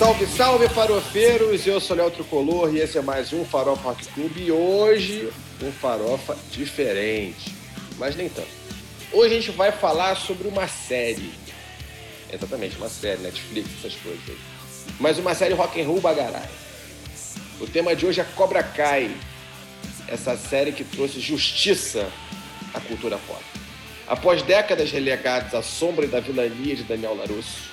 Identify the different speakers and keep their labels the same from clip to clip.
Speaker 1: Salve, salve, farofeiros! Eu sou Léo Tricolor e esse é mais um Farofa Rock Club e hoje um farofa diferente, mas nem tanto. Hoje a gente vai falar sobre uma série. Exatamente, uma série, Netflix, essas coisas aí. Mas uma série rock and roll bagarai. O tema de hoje é Cobra Kai, essa série que trouxe justiça à cultura pop. Após décadas relegadas à sombra da vilania de Daniel LaRusso,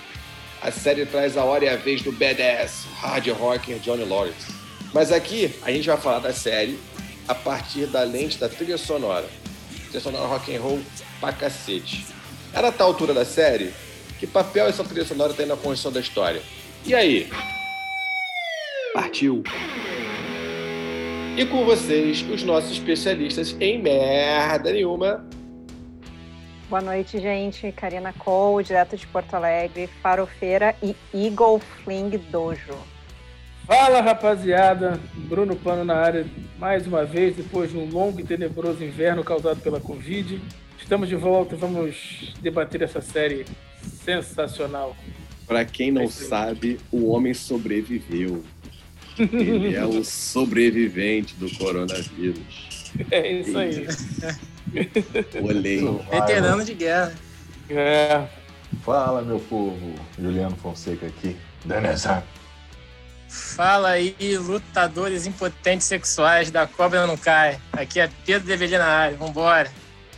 Speaker 1: a série traz a hora e a vez do badass hard rocker Johnny Lawrence. Mas aqui a gente vai falar da série a partir da lente da trilha sonora. Trilha sonora rock and roll pra cacete. Era a tal altura da série, que papel essa trilha sonora tem na construção da história? E aí? Partiu! E com vocês, os nossos especialistas em merda nenhuma,
Speaker 2: Boa noite, gente. Karina Cole, direto de Porto Alegre, Farofeira e Eagle Fling Dojo.
Speaker 3: Fala, rapaziada. Bruno Plano na área mais uma vez, depois de um longo e tenebroso inverno causado pela Covid. Estamos de volta e vamos debater essa série sensacional.
Speaker 1: Para quem não sabe, o homem sobreviveu. Ele é o sobrevivente do coronavírus.
Speaker 3: É isso aí.
Speaker 1: Olhei.
Speaker 4: Veterano de guerra.
Speaker 3: É.
Speaker 5: Fala, meu povo. Juliano Fonseca aqui. Danessa.
Speaker 4: Fala aí, lutadores impotentes sexuais da Cobra Não Cai. Aqui é Pedro Develha na área. Vambora.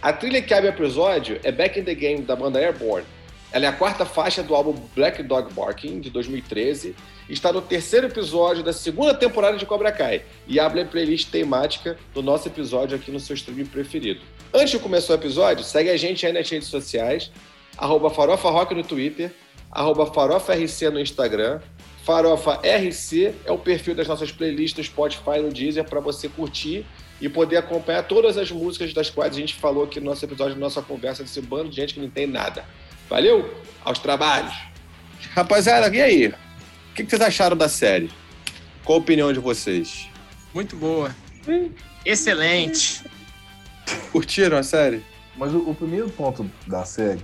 Speaker 1: A trilha que abre o episódio é Back in the Game, da banda Airborne. Ela é a quarta faixa do álbum Black Dog Barking, de 2013, e está no terceiro episódio da segunda temporada de Cobra Kai, e abre a playlist temática do nosso episódio aqui no seu streaming preferido. Antes de começar o episódio, segue a gente aí nas redes sociais, arroba Farofa Rock no Twitter, arroba Farofa RC no Instagram, Farofa RC é o perfil das nossas playlists no Spotify no Deezer para você curtir e poder acompanhar todas as músicas das quais a gente falou aqui no nosso episódio, na nossa conversa desse bando de gente que não tem nada. Valeu? Aos trabalhos. Rapaziada, e aí? O que vocês acharam da série? Qual a opinião de vocês?
Speaker 4: Muito boa. Excelente.
Speaker 1: Curtiram a série?
Speaker 5: Mas o, o primeiro ponto da série,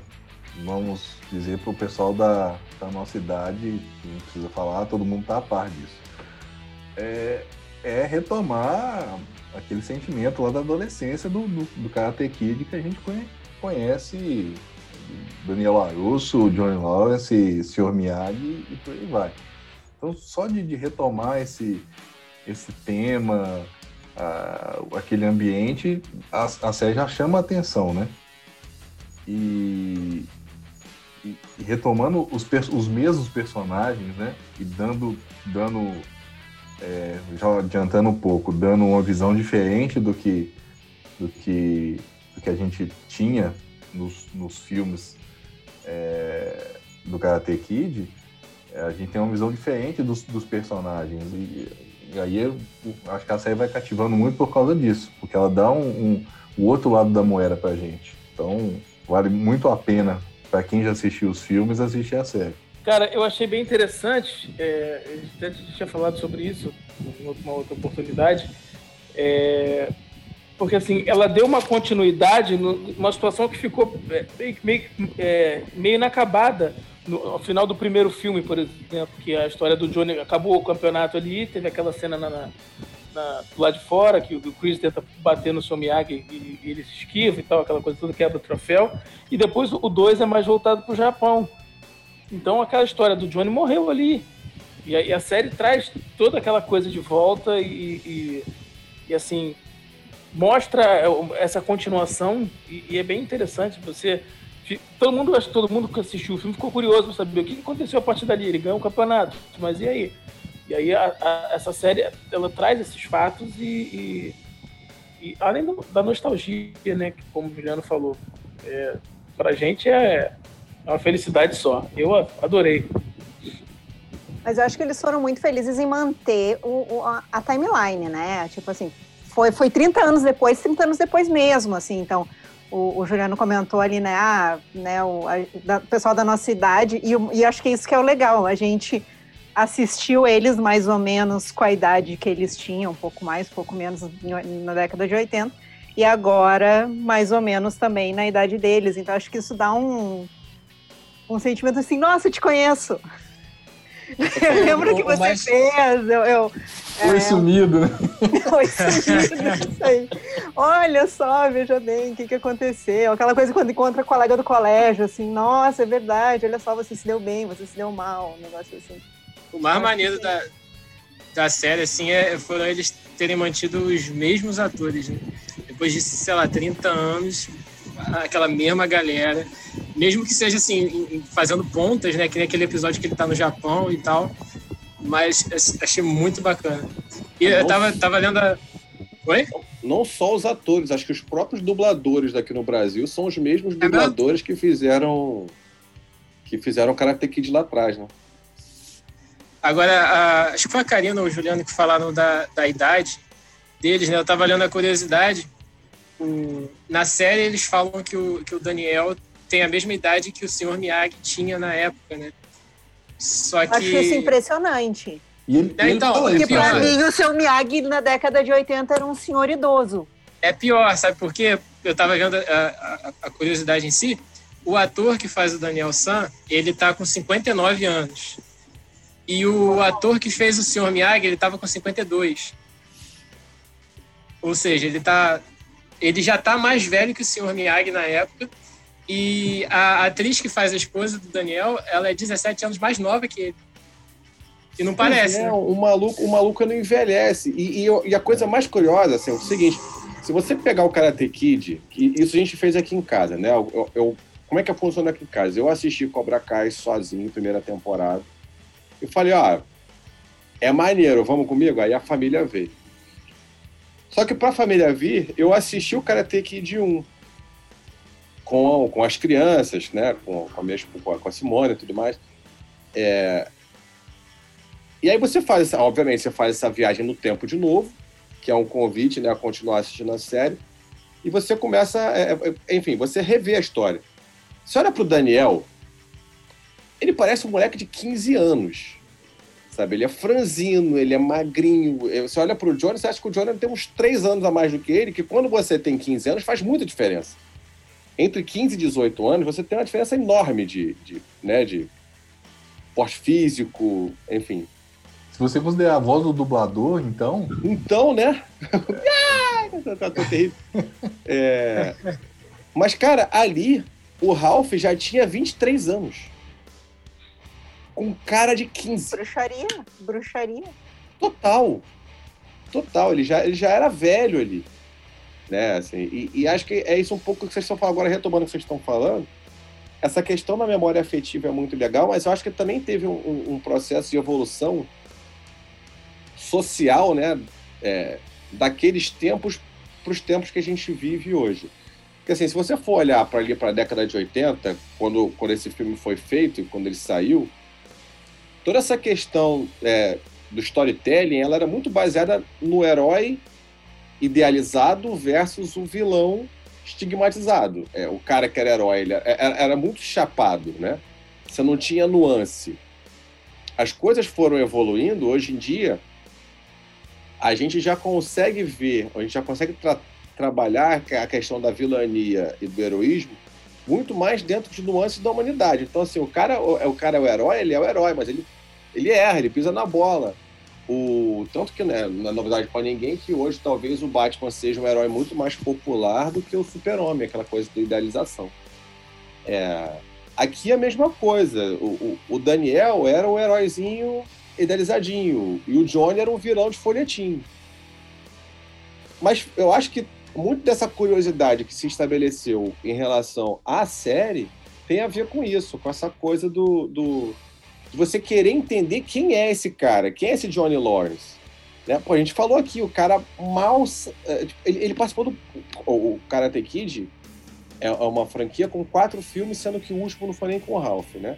Speaker 5: vamos dizer pro pessoal da, da nossa idade, que não precisa falar, todo mundo tá a par disso. É, é retomar aquele sentimento lá da adolescência do, do, do Karate Kid que a gente conhe- conhece Daniel LaRusso, Johnny Lawrence, Sr. Miyagi e por aí vai. Então, só de, de retomar esse, esse tema, aquele ambiente, a, a série já chama a atenção, né? E, e- e retomando os, os mesmos personagens, né? E dando, dando é, já adiantando um pouco, dando uma visão diferente do que, do que, do que a gente tinha nos, nos filmes é, do Karate Kid, a gente tem uma visão diferente dos, dos personagens. E, e aí eu acho que a série vai cativando muito por causa disso, porque ela dá um, um- o outro lado da moeda pra gente. Então, vale muito a pena para quem já assistiu os filmes assistir a série.
Speaker 3: Cara, eu achei bem interessante. É, a gente tinha falado sobre isso em uma outra oportunidade. É, porque assim, ela deu uma continuidade numa situação que ficou é, meio, meio, é, meio inacabada no, ao final do primeiro filme, por exemplo, que a história do Johnny acabou o campeonato ali, teve aquela cena na, na- na- do lado de fora, que o Chris tenta bater no seu Miyagi e, e ele se esquiva e tal, aquela coisa toda, quebra o troféu. E depois o 2 é mais voltado pro Japão. Então aquela história do Johnny morreu ali. E a, e a série traz toda aquela coisa de volta e, e, e, assim mostra essa continuação e, e é bem interessante. Você todo mundo acho que todo mundo que assistiu o filme ficou curioso para saber o que aconteceu a partir dali. Ele ganhou o campeonato, mas e aí? E aí a- a- essa série ela traz esses fatos e, e- e além do- da nostalgia, né? Que como o Juliano falou, é, pra gente é é uma felicidade só. Eu adorei.
Speaker 2: Mas eu acho que eles foram muito felizes em manter o, o- a timeline, né? Tipo assim, foi, foi 30 anos depois, 30 anos depois mesmo, assim. Então, o, o Juliano comentou ali, né? Ah, né o a- da- pessoal da nossa idade, e, e acho que isso que é o legal. A gente assistiu eles mais ou menos com a idade que eles tinham, um pouco mais, um pouco menos no- na década de 80. E agora, mais ou menos também na idade deles. Então, acho que isso dá um, um sentimento assim, nossa, eu te conheço. Eu lembro que você Mas... fez. Eu, eu,
Speaker 5: Oi é... sumido?
Speaker 2: Oi sumido, isso aí. Olha só, veja bem, o que, que aconteceu. Aquela coisa quando encontra colega do colégio, assim, nossa, é verdade, olha só, você se deu bem, você se deu mal, um negócio assim.
Speaker 4: O mais maneiro da, da série, assim, é, foram eles terem mantido os mesmos atores, né? Depois de, sei lá, 30 anos, aquela mesma galera, mesmo que seja assim, fazendo pontas, né? Que nem aquele episódio que ele tá no Japão e tal. Mas achei muito bacana. E eu tava, tava lendo a. Oi?
Speaker 1: Não só os atores, acho que os próprios dubladores daqui no Brasil são os mesmos é dubladores que fizeram. que fizeram Karate Kid lá atrás, né?
Speaker 4: Agora, a, acho que foi a Karina ou o Juliano que falaram da, da idade deles, né? Eu tava lendo a curiosidade. O, na série eles falam que o, que o Daniel tem a mesma idade que o Sr. Miyagi tinha na época, né? Só que...
Speaker 2: Acho isso impressionante.
Speaker 5: E ele, é, então,
Speaker 2: porque é pra mim o seu Miyagi na década de 80 era um senhor idoso.
Speaker 4: É pior, sabe por quê? Eu tava vendo a, a, a curiosidade em si. O ator que faz o Daniel San, ele tá com 59 anos. E o ator que fez o Sr. Miyagi, ele tava com 52. Ou seja, ele tá ele já tá mais velho que o Sr. Miyagi na época e a atriz que faz a esposa do Daniel, ela é 17 anos mais nova que ele. E não parece. É, né?
Speaker 1: o, maluco, o maluco não envelhece. E, e, e, a coisa mais curiosa assim, é o seguinte: se você pegar o Karate Kid, que isso a gente fez aqui em casa, né? Eu, eu, como é que funciona aqui em casa? Eu assisti Cobra Kai sozinho, primeira temporada. Eu falei, ó, é maneiro, vamos comigo? Aí a família veio. Só que pra família vir, eu assisti o Karate Kid 1 com, com as crianças, né? Com, com, a, minha, com a Simone e tudo mais. É... E aí você faz, essa, obviamente, você faz essa viagem no tempo de novo, que é um convite né, a continuar assistindo a série, e você começa, é, é enfim, você revê a história. Você olha para o Daniel, ele parece um moleque de 15 anos, sabe? Ele é franzino, ele é magrinho. Você olha para o Johnny, você acha que o Johnny tem uns 3 anos a mais do que ele, que quando você tem 15 anos faz muita diferença entre 15 e 18 anos, você tem uma diferença enorme de, de, né, de porte físico, enfim.
Speaker 5: Se você considerar a voz do dublador, então.
Speaker 1: Então, né? tá, tá terrível. É... Mas, cara, ali, o Ralph já tinha 23 anos. Com cara de 15.
Speaker 2: Bruxaria, bruxaria.
Speaker 1: Total. Total, ele já, ele já era velho ali né? Assim, e, e, acho que é isso um pouco que vocês estão falando agora, retomando o que vocês estão falando. Essa questão da memória afetiva é muito legal, mas eu acho que também teve um, um processo de evolução social, né? É, daqueles tempos para os tempos que a gente vive hoje. Porque assim, se você for olhar para ali para a década de 80, quando, quando esse filme foi feito e quando ele saiu, toda essa questão é, do storytelling, ela era muito baseada no herói idealizado versus o vilão estigmatizado. É, o cara que era herói ele era, era muito chapado, né? Você não tinha nuance. As coisas foram evoluindo. Hoje em dia, a gente já consegue ver, a gente já consegue tra trabalhar a questão da vilania e do heroísmo muito mais dentro de nuances da humanidade. Então, assim, o cara, o, o cara é o herói, ele é o herói, mas ele, ele erra, ele pisa na bola. O, tanto que né, não é novidade para ninguém que hoje talvez o Batman seja um herói muito mais popular do que o Super-Homem, aquela coisa da idealização. É, aqui a mesma coisa. O, o, o, Daniel era o heróizinho idealizadinho e o Johnny era um vilão de folhetim. Mas eu acho que muito dessa curiosidade que se estabeleceu em relação à série tem a ver com isso, com essa coisa do, do de você querer entender quem é esse cara, quem é esse Johnny Lawrence. Né? Pô, a gente falou aqui, o cara mal. É, tipo, ele, ele participou do. O, Karate Kid é, é uma franquia com quatro filmes, sendo que o último não foi nem com o Ralph, né?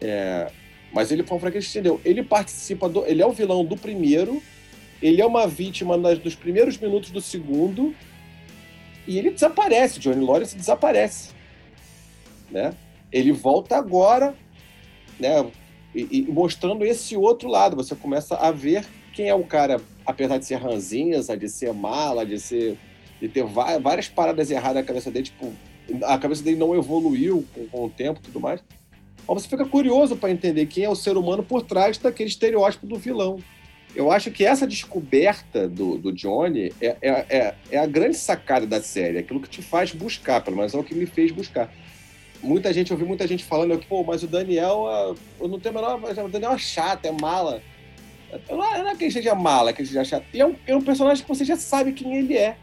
Speaker 1: É, mas ele foi uma franquia que entendeu. Ele participa do. Ele é o vilão do primeiro, ele é uma vítima nas, dos primeiros minutos do segundo, e ele desaparece. Johnny Lawrence desaparece. Né? Ele volta agora né? E, e, mostrando esse outro lado. Você começa a ver quem é o cara, apesar de ser ranzinza, de ser mala, de ser de ter várias paradas erradas na cabeça dele, tipo, a cabeça dele não evoluiu com, com o tempo e tudo mais. Mas você fica curioso para entender quem é o ser humano por trás daquele estereótipo do vilão. Eu acho que essa descoberta do, do Johnny é, é, é, é a grande sacada da série, aquilo que te faz buscar, pelo menos é o que me fez buscar muita gente, eu ouvi muita gente falando pô, mas o Daniel, ah, eu não tenho a menor. O Daniel é chato, é mala. Não é, não é que ele seja mala, que ele seja chato. Ele é um, é um personagem que você já sabe quem ele é.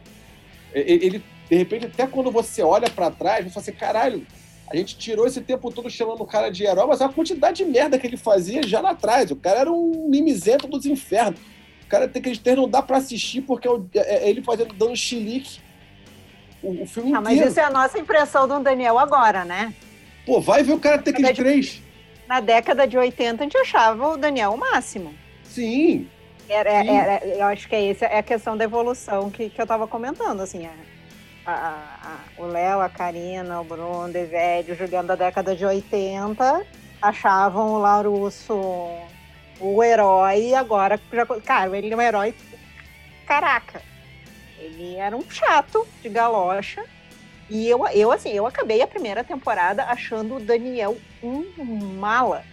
Speaker 1: Ele, ele de repente, até quando você olha para trás, você fala assim, caralho, a gente tirou esse tempo todo chamando o cara de herói, mas a quantidade de merda que ele fazia já lá atrás. O cara era um mimizento dos infernos. O cara tem que ter não dá para assistir porque é, é, é ele fazendo dando chilique o, o filme ah,
Speaker 2: inteiro. Mas isso é a nossa impressão do Daniel agora, né?
Speaker 1: Pô, vai ver o cara ter que 3.
Speaker 2: Na década de 80, a gente achava o Daniel o máximo.
Speaker 1: Sim.
Speaker 2: Era, Sim. Era, eu acho que é essa é a questão da evolução que, que eu tava comentando, assim, é, a, a, a, o Léo, a Karina, o Bruno, o Develho, o Juliano da década de 80 achavam o Laurusso o herói e agora, já, cara, ele é um herói, caraca, ele era um chato de galocha. E eu, eu, assim, eu acabei a primeira temporada achando o Daniel um mala.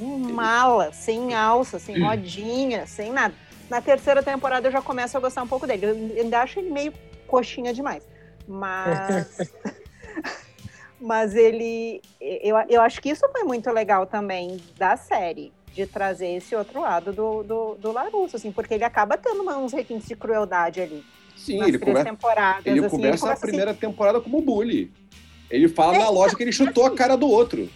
Speaker 2: Um mala, sem alça, sem rodinha, sem nada. Na terceira temporada eu já começo a gostar um pouco dele. Eu ainda acho ele meio coxinha demais. Mas. mas ele. Eu, eu acho que isso foi muito legal também da série de trazer esse outro lado do, do, do Larusso, assim, porque ele acaba tendo uns requintes de crueldade ali.
Speaker 1: Sim, ele, come... temporadas, ele assim, começa ele a primeira assim... temporada como bully. Ele fala é, na loja que ele chutou a cara do outro.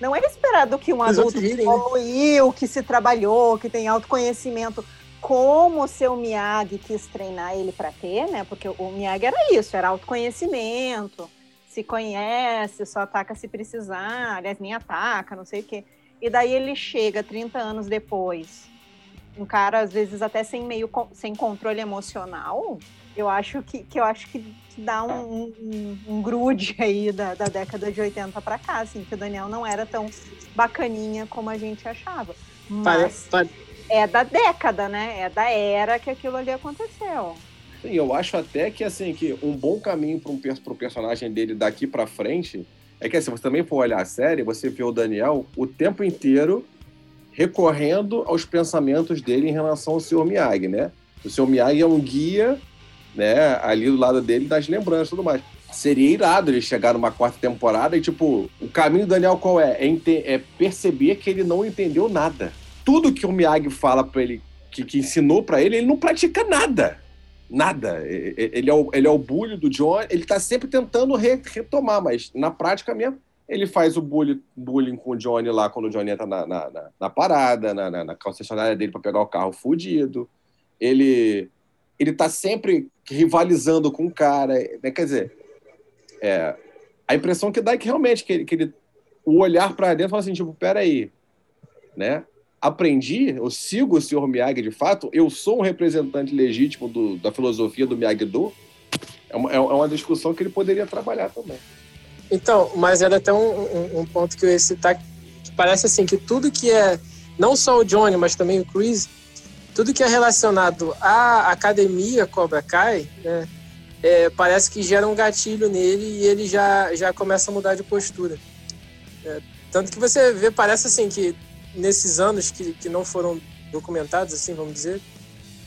Speaker 2: Não é esperado que um adulto que né? evoluiu, que se trabalhou, que tem autoconhecimento, como o seu Miyagi quis treinar ele para ter, né? Porque o Miyagi era isso, era autoconhecimento, se conhece, só ataca se precisar, aliás, nem ataca, não sei o quê. E daí ele chega 30 anos depois, um cara, às vezes, até sem meio sem controle emocional, eu acho que, que eu acho que, dá um, um, um, grude aí da, da década de 80 para cá, assim, que o Daniel não era tão bacaninha como a gente achava. Mas é da década, né? É da era que aquilo ali aconteceu.
Speaker 1: Sim, eu acho até que assim que um bom caminho para um pro personagem dele daqui para frente é que assim, você também for olhar a série, você vê o Daniel o tempo inteiro recorrendo aos pensamentos dele em relação ao Sr. Miyagi, né? O Sr. Miyagi é um guia, né, ali do lado dele das lembranças e tudo mais. Seria irado ele chegar numa quarta temporada e, tipo, o caminho do Daniel qual é? É, é perceber que ele não entendeu nada. Tudo que o Miyagi fala para ele, que, que ensinou para ele, ele não pratica nada nada. Ele é o, ele é o bully do John, ele tá sempre tentando re, retomar, mas na prática mesmo, ele faz o bullying, bullying com o Johnny lá quando o Johnny entra na, na, na, na parada, na, na, na concessionária dele para pegar o carro fudido. Ele, ele tá sempre rivalizando com o cara. Né? Quer dizer, é, a impressão que dá é que realmente que ele, que ele o olhar para dentro fala assim, tipo, peraí, né? aprendi, eu sigo o senhor Miyagi de fato, eu sou um representante legítimo do, da filosofia do Miyagi-Do, é uma, é uma discussão que ele poderia trabalhar também.
Speaker 4: Então, mas era até um, um, um ponto que eu citar, que parece assim, que tudo que é, não só o Johnny, mas também o Chris, tudo que é relacionado à academia Cobra Kai, né, é, parece que gera um gatilho nele e ele já, já começa a mudar de postura. É, tanto que você vê, parece assim, que nesses anos que, que não foram documentados, assim, vamos dizer,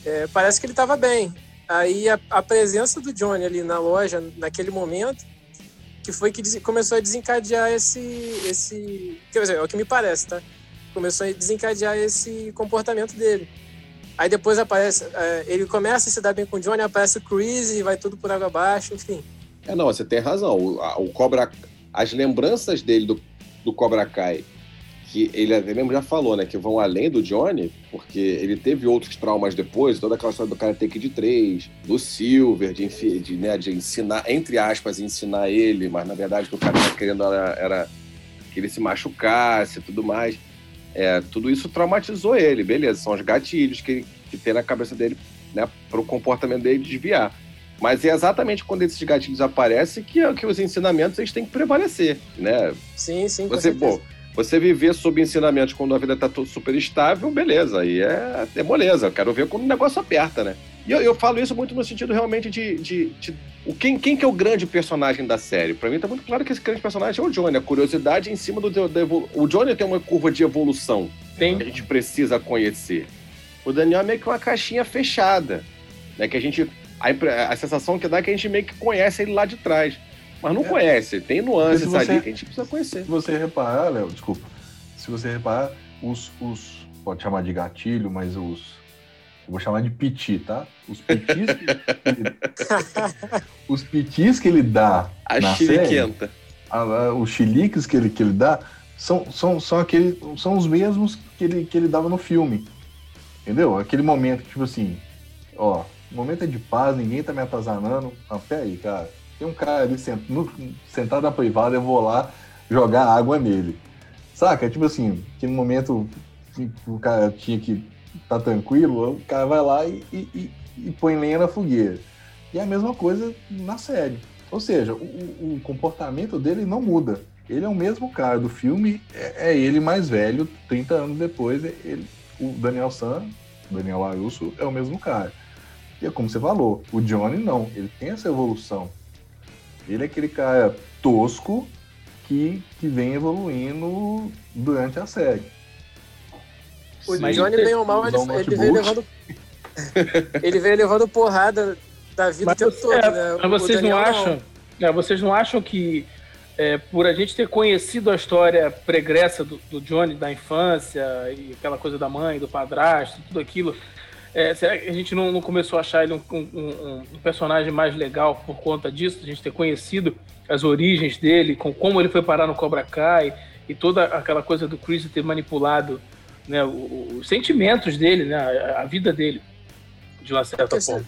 Speaker 4: é, parece que ele estava bem. Aí a, a, presença do Johnny ali na loja, naquele momento, que foi que começou a desencadear esse, esse... Quer dizer, é o que me parece, tá? Começou a desencadear esse comportamento dele. Aí depois aparece, é, ele começa a se dar bem com o Johnny, aparece o Chris e vai tudo por água abaixo, enfim.
Speaker 1: É, não, você tem razão. O, o Cobra, as lembranças dele do, do Cobra Kai que ele até mesmo já falou, né, que vão além do Johnny, porque ele teve outros traumas depois, toda aquela história do Karate Kid 3, do Silver, de, de, né, de ensinar, entre aspas, ensinar ele, mas na verdade o que o cara estava querendo era, era, que ele se machucasse e tudo mais. É, tudo isso traumatizou ele, beleza, são os gatilhos que, que tem na cabeça dele, né, para o comportamento dele desviar. Mas é exatamente quando esses gatilhos aparecem que, que os ensinamentos eles têm que prevalecer, né?
Speaker 4: Sim, sim.
Speaker 1: Você, pô, você viver sob ensinamentos quando a vida está super estável, beleza, aí é, é moleza. Eu quero ver quando o negócio aperta, né? E eu, eu, falo isso muito no sentido realmente de, de, de o quem, quem que é o grande personagem da série? Pra mim tá muito claro que esse grande personagem é o Johnny. A curiosidade em cima do... o Johnny tem uma curva de evolução
Speaker 3: Tem.
Speaker 1: que a gente precisa conhecer. O Daniel é meio que uma caixinha fechada, né? Que a gente... A, a sensação que dá é que a gente meio que conhece ele lá de trás. Mas não
Speaker 5: É.
Speaker 1: conhece. Tem nuances
Speaker 5: você-
Speaker 1: ali que a gente precisa conhecer.
Speaker 5: Se você reparar, Léo, desculpa. Se você reparar, os, os. Pode chamar de gatilho, mas os. Eu vou chamar de piti, tá? Os pitis que ele, os pitis que ele dá
Speaker 1: A
Speaker 5: na série,
Speaker 1: chiliquenta.
Speaker 5: a- a- os chiliques que ele, que ele dá, são, são, são, aquele, são os mesmos que ele, que ele dava no filme. Entendeu? Aquele momento que, tipo assim, ó, o momento é de paz, ninguém tá me atazanando. Ah, peraí, cara. Tem um cara ali sent, no- sentado na privada, eu vou lá jogar água nele. Saca? Tipo assim, aquele momento que o cara tinha que tá tranquilo, o cara vai lá e, e, e- e põe lenha na fogueira. E é a mesma coisa na série. Ou seja, o, o- o comportamento dele não muda. Ele é o mesmo cara do filme, é, é ele mais velho, 30 anos depois, é ele, o Daniel San, Daniel Arusso, é o mesmo cara. E é como você falou, o Johnny não, ele tem essa evolução. Ele é aquele cara tosco que, que vem evoluindo durante a série.
Speaker 4: O
Speaker 3: Mas
Speaker 4: Johnny, bem ou mal, ele,
Speaker 5: um
Speaker 4: ele
Speaker 5: notebook.
Speaker 4: levando. ele veio levando porrada da vida
Speaker 3: Mas,
Speaker 4: o tempo todo,
Speaker 3: é,
Speaker 4: né?
Speaker 3: mas
Speaker 4: O
Speaker 3: vocês não acham? é, vocês não acham que é, por a gente ter conhecido a história pregressa do, do Johnny da infância e aquela coisa da mãe, do padrasto, tudo aquilo, é, será que a gente não, não começou a achar ele um, um- um- personagem mais legal por conta disso? A gente ter conhecido as origens dele, com como ele foi parar no Cobra Kai e toda aquela coisa do Chris ter manipulado né, os sentimentos dele, né, a, vida dele, de uma certa
Speaker 4: Porque você-
Speaker 3: forma.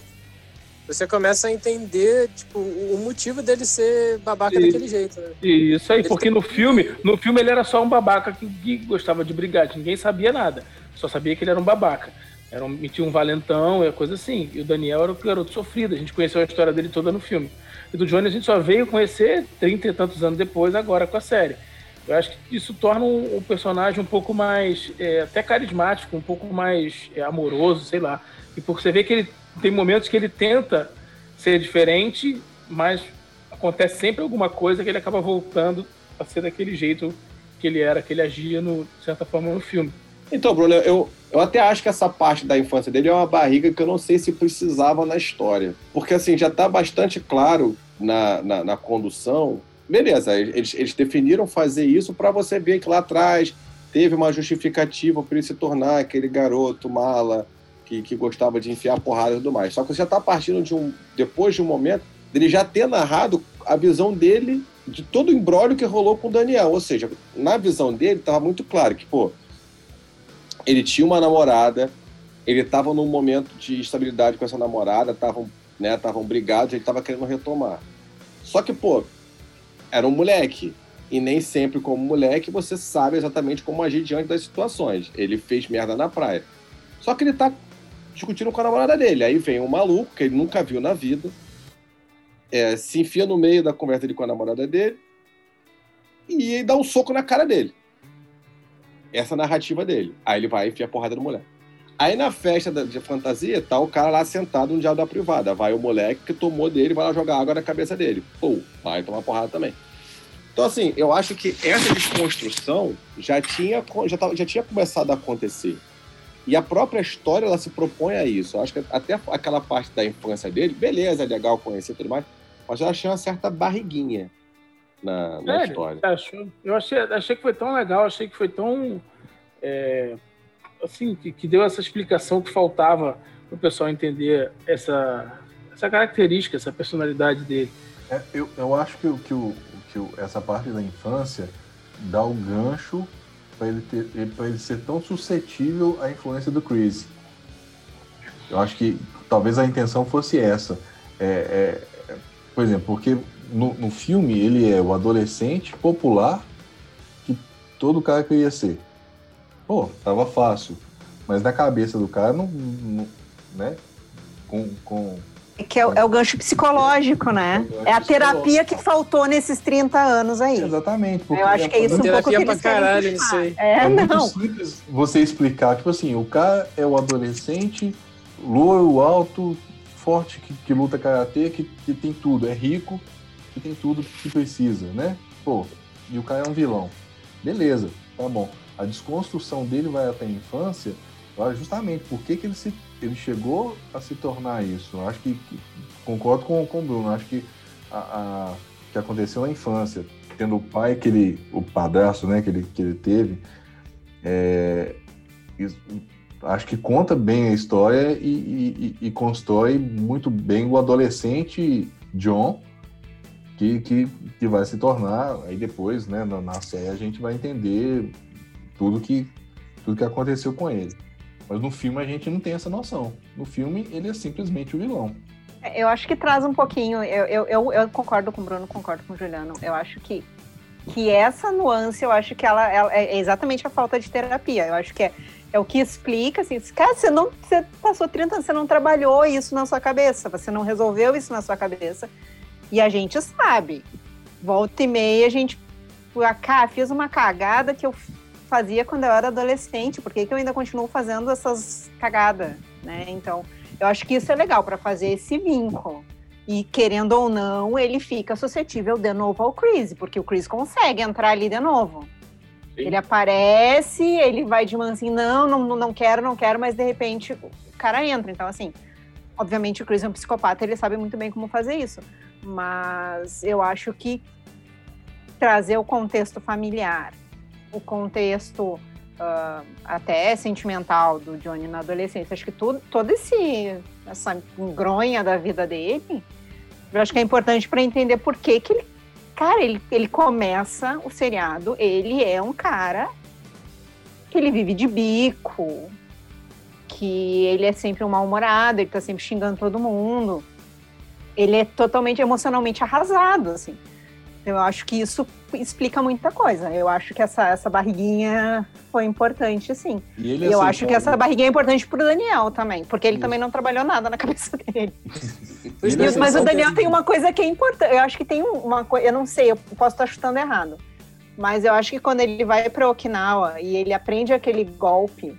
Speaker 4: Você começa a entender, tipo, o motivo dele ser babaca
Speaker 3: Sim.
Speaker 4: daquele jeito, né?
Speaker 3: Isso aí,
Speaker 4: Ele
Speaker 3: porque no filme, no filme ele era só um babaca que, que gostava de brigar, ninguém sabia nada. Só sabia que ele era um babaca. Era um, metia um valentão e coisa assim. E o Daniel era o garoto sofrido. A gente conheceu a história dele toda no filme. E do Johnny a gente só veio conhecer trinta e tantos anos depois, agora com a série. Eu acho que isso torna um, um personagem um pouco mais, é, até carismático, um pouco mais é, amoroso, sei lá. E porque você vê que ele tem momentos que ele tenta ser diferente, mas acontece sempre alguma coisa que ele acaba voltando a ser daquele jeito que ele era, que ele agia, no, de certa forma, no filme.
Speaker 1: Então, Bruno, eu, eu até acho que essa parte da infância dele é uma barriga que eu não sei se precisava na história. Porque, assim, já está bastante claro na, na, na condução. Beleza, eles, eles definiram fazer isso para você ver que lá atrás teve uma justificativa para ele se tornar aquele garoto mala que, que gostava de enfiar porrada e tudo mais. Só que você já está partindo de um. Depois de um momento, dele já ter narrado a visão dele de todo o embrólio que rolou com o Daniel. Ou seja, na visão dele, estava muito claro que, pô, ele tinha uma namorada, ele estava num momento de estabilidade com essa namorada, estavam né, tavam brigados, ele estava querendo retomar. Só que, pô, era um moleque. E nem sempre, como moleque, você sabe exatamente como agir diante das situações. Ele fez merda na praia. Só que ele tá discutindo com a namorada dele. Aí vem um maluco que ele nunca viu na vida, é, se enfia no meio da conversa dele com a namorada dele e dá um soco na cara dele essa narrativa dele. Aí ele vai e enfia a porrada no moleque. Aí na festa de fantasia, tá o cara lá sentado no diabo da privada. Vai o moleque que tomou dele, vai lá jogar água na cabeça dele. Pô, vai tomar porrada também. Então, assim, eu acho que essa desconstrução já tinha, já, tava- já tinha começado a acontecer. E a própria história, ela se propõe a isso. Eu acho que até aquela parte da infância dele, beleza, é legal conhecer tudo mais, mas eu achei uma certa barriguinha na, na
Speaker 3: Sério?
Speaker 1: história.
Speaker 3: Achou? Eu achei, achei que foi tão legal, achei que foi tão. é, assim, que, que deu essa explicação que faltava para o pessoal entender essa, essa característica, essa personalidade dele.
Speaker 5: É, eu, eu acho que, o- que, o, que o- essa parte da infância dá o gancho para ele, ter- ele ser tão suscetível à influência do Chris. Eu acho que talvez a intenção fosse essa. É, é, é, por exemplo, porque no, no filme ele é o adolescente popular que todo cara queria ser. Pô, tava fácil. Mas na cabeça do cara não. não- né? Com, com,
Speaker 2: Que é, o- é o gancho psicológico, né?
Speaker 5: É
Speaker 2: É a terapia que faltou nesses 30 anos aí.
Speaker 5: Exatamente. porque
Speaker 2: Eu acho que é isso um pouco
Speaker 4: Terapia
Speaker 2: que
Speaker 4: pra
Speaker 2: eles querem
Speaker 4: caralho nisso aí.
Speaker 2: É,
Speaker 5: É muito
Speaker 2: não.
Speaker 5: simples você explicar, tipo assim, o cara é o adolescente, loiro, alto, forte, que, que luta karatê, que, que tem tudo, é rico, que tem tudo que precisa, né? Pô, e o cara é um vilão. Beleza, tá bom. A desconstrução dele vai até a infância, justamente por que, que ele, se, ele chegou a se tornar isso. Acho que, que, concordo com, com o Bruno, acho que a, a, que aconteceu na infância, tendo o pai que ele, o padrasto, né, que ele, que ele teve, é, isso, acho que conta bem a história e, e, e, constrói muito bem o adolescente John, que, que, que vai se tornar, aí depois, né, na, na série a gente vai entender tudo que, tudo que aconteceu com ele. Mas no filme a gente não tem essa noção. No filme ele é simplesmente o vilão.
Speaker 2: É, eu acho que traz um pouquinho. Eu, eu, eu, eu concordo com o Bruno, concordo com o Juliano. Eu acho que, que essa nuance, eu acho que ela, ela é exatamente a falta de terapia. Eu acho que é, é o que explica, assim, cara, você não você passou 30 anos, você não trabalhou isso na sua cabeça, você não resolveu isso na sua cabeça. E a gente sabe. Volta e meia a gente. Ah, cá, fiz uma cagada que eu fazia quando eu era adolescente, por que, que eu ainda continuo fazendo essas cagadas, né? Então, eu acho que isso é legal para fazer esse vínculo. E querendo ou não, ele fica suscetível de novo ao Chris, porque o Chris consegue entrar ali de novo. Sim. Ele aparece, ele vai de mansinho, não, não, não quero, não quero, mas de repente o cara entra. Então, assim, obviamente o Chris é um psicopata, ele sabe muito bem como fazer isso. Mas eu acho que trazer o contexto familiar, o contexto uh, até sentimental do Johnny na adolescência. Acho que tudo, todo esse essa engronha da vida dele, eu acho que é importante para entender por que que ele, cara, ele, ele começa o seriado, ele é um cara que ele vive de bico, que ele é sempre um mal-humorado, ele tá sempre xingando todo mundo. Ele é totalmente emocionalmente arrasado, assim. Eu acho que isso explica muita coisa. Eu acho que essa, essa barriguinha foi importante, sim. E ele eu acho que essa barriguinha é importante pro Daniel também, porque ele também não trabalhou nada na cabeça dele. mas o Daniel tem uma coisa que é importante. Eu acho que tem uma coisa, eu não sei, eu posso estar chutando errado. Mas eu acho que quando ele vai para Okinawa e ele aprende aquele golpe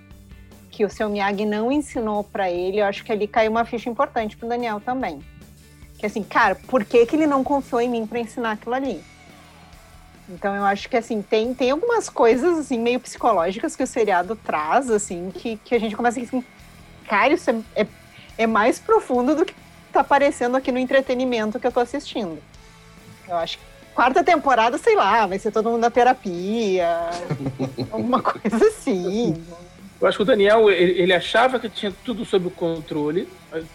Speaker 2: que o seu Miyagi não ensinou para ele, eu acho que ali caiu uma ficha importante pro Daniel também. Que assim, cara, por que, que ele não confiou em mim para ensinar aquilo ali? Então eu acho que assim, tem, tem algumas coisas assim, meio psicológicas que o seriado traz, assim, que, que a gente começa a assim, cara, isso é, é, é mais profundo do que tá aparecendo aqui no entretenimento que eu tô assistindo. Eu acho que quarta temporada, sei lá, vai ser todo mundo na terapia, alguma coisa assim.
Speaker 3: Eu acho que o Daniel, ele, ele, achava que tinha tudo sob o controle,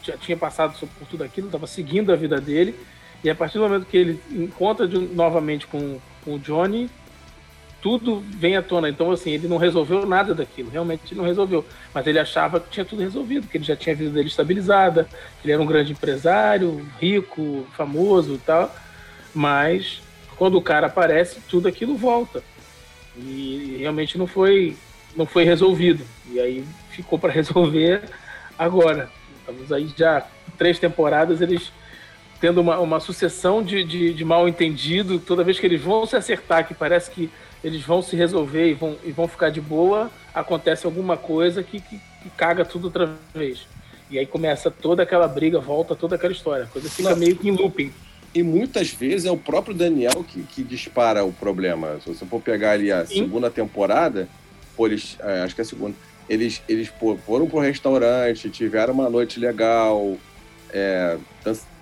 Speaker 3: já tinha passado por tudo aquilo, estava seguindo a vida dele, e a partir do momento que ele encontra de, novamente com, com o Johnny, tudo vem à tona. Então, assim, ele não resolveu nada daquilo, realmente não resolveu. Mas ele achava que tinha tudo resolvido, que ele já tinha a vida dele estabilizada, que ele era um grande empresário, rico, famoso e tal. Mas quando o cara aparece, tudo aquilo volta. E realmente não foi não foi resolvido. E aí ficou para resolver agora. Estamos aí já três temporadas, eles tendo uma, uma sucessão de, de, de, mal entendido. Toda vez que eles vão se acertar, que parece que eles vão se resolver e vão, e vão ficar de boa, acontece alguma coisa que, que, que caga tudo outra vez. E aí começa toda aquela briga, volta toda aquela história. A coisa fica Não. meio que em looping.
Speaker 1: E muitas vezes é o próprio Daniel que, que dispara o problema. Se você for pegar ali a Sim. segunda temporada, pô, eles, é, acho que é a segunda, eles, eles pô, foram pro restaurante, tiveram uma noite legal, é,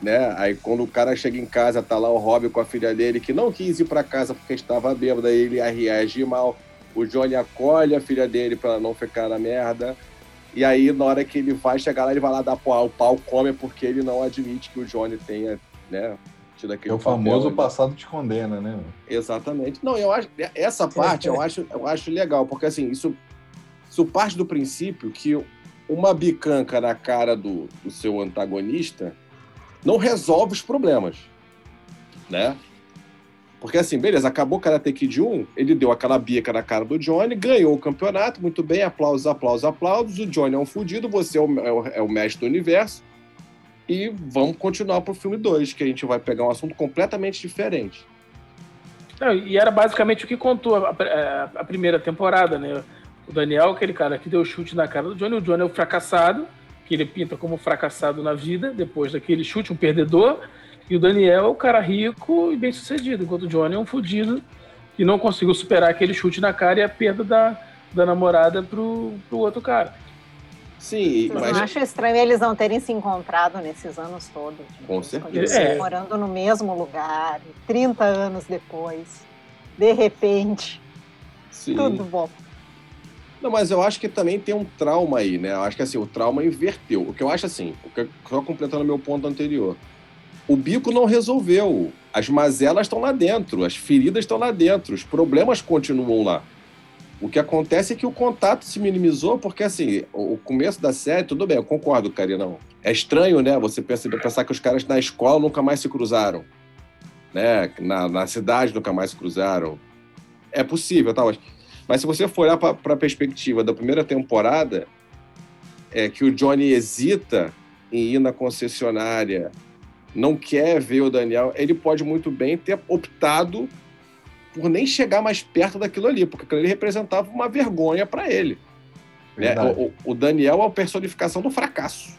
Speaker 1: né? Aí quando o cara chega em casa, tá lá o Robbie com a filha dele, que não quis ir para casa porque estava bêbado, aí ele reage mal. O Johnny acolhe a filha dele para não ficar na merda. E aí, na hora que ele vai chegar lá, ele vai lá dar pau, o pau come porque ele não admite que o Johnny tenha, né,
Speaker 5: tido aquele É o famoso passado te condena, né?
Speaker 1: Exatamente. Não, eu acho essa parte eu acho, eu acho legal, porque assim, isso, isso parte do princípio que uma bicanca na cara do, do seu antagonista não resolve os problemas, né? Porque assim, beleza, acabou o Karate Kid 1, ele deu aquela bica na cara do Johnny, ganhou o campeonato, muito bem, aplausos, aplausos, aplausos. O Johnny é um fudido, você é o, é o, é o mestre do universo. E vamos continuar pro filme 2, que a gente vai pegar um assunto completamente diferente.
Speaker 3: Não, e era basicamente o que contou a, a, a, primeira temporada, né? O Daniel, aquele cara que deu chute na cara do Johnny, o Johnny é o fracassado, que ele pinta como fracassado na vida, depois daquele chute, um perdedor, e o Daniel é o cara rico e bem sucedido, enquanto o Johnny é um fudido que não conseguiu superar aquele chute na cara e a perda da, da namorada pro, pro outro cara.
Speaker 1: Sim,
Speaker 2: Vocês
Speaker 1: mas
Speaker 2: não acham estranho eles não terem se encontrado nesses anos todos?
Speaker 1: Com certeza.
Speaker 3: É.
Speaker 2: morando no mesmo lugar, 30 anos depois. De repente,
Speaker 1: sim.
Speaker 2: tudo bom.
Speaker 1: Não, mas eu acho que também tem um trauma aí, né? Eu acho que assim, o trauma inverteu. O que eu acho assim, só completando meu ponto anterior. O bico não resolveu. As mazelas estão lá dentro, as feridas estão lá dentro, os problemas continuam lá. O que acontece é que o contato se minimizou, porque assim, o começo da série, tudo bem, eu concordo, Carinão. É estranho, né? Você pensa, pensar que os caras na escola nunca mais se cruzaram. Né? Na, na cidade nunca mais se cruzaram. É possível, tá? Mas- Mas se você for olhar para a perspectiva da primeira temporada, é que o Johnny hesita em ir na concessionária, não quer ver o Daniel, ele pode muito bem ter optado por nem chegar mais perto daquilo ali, porque aquilo ali representava uma vergonha para ele. né? O, o- o Daniel é a personificação do fracasso.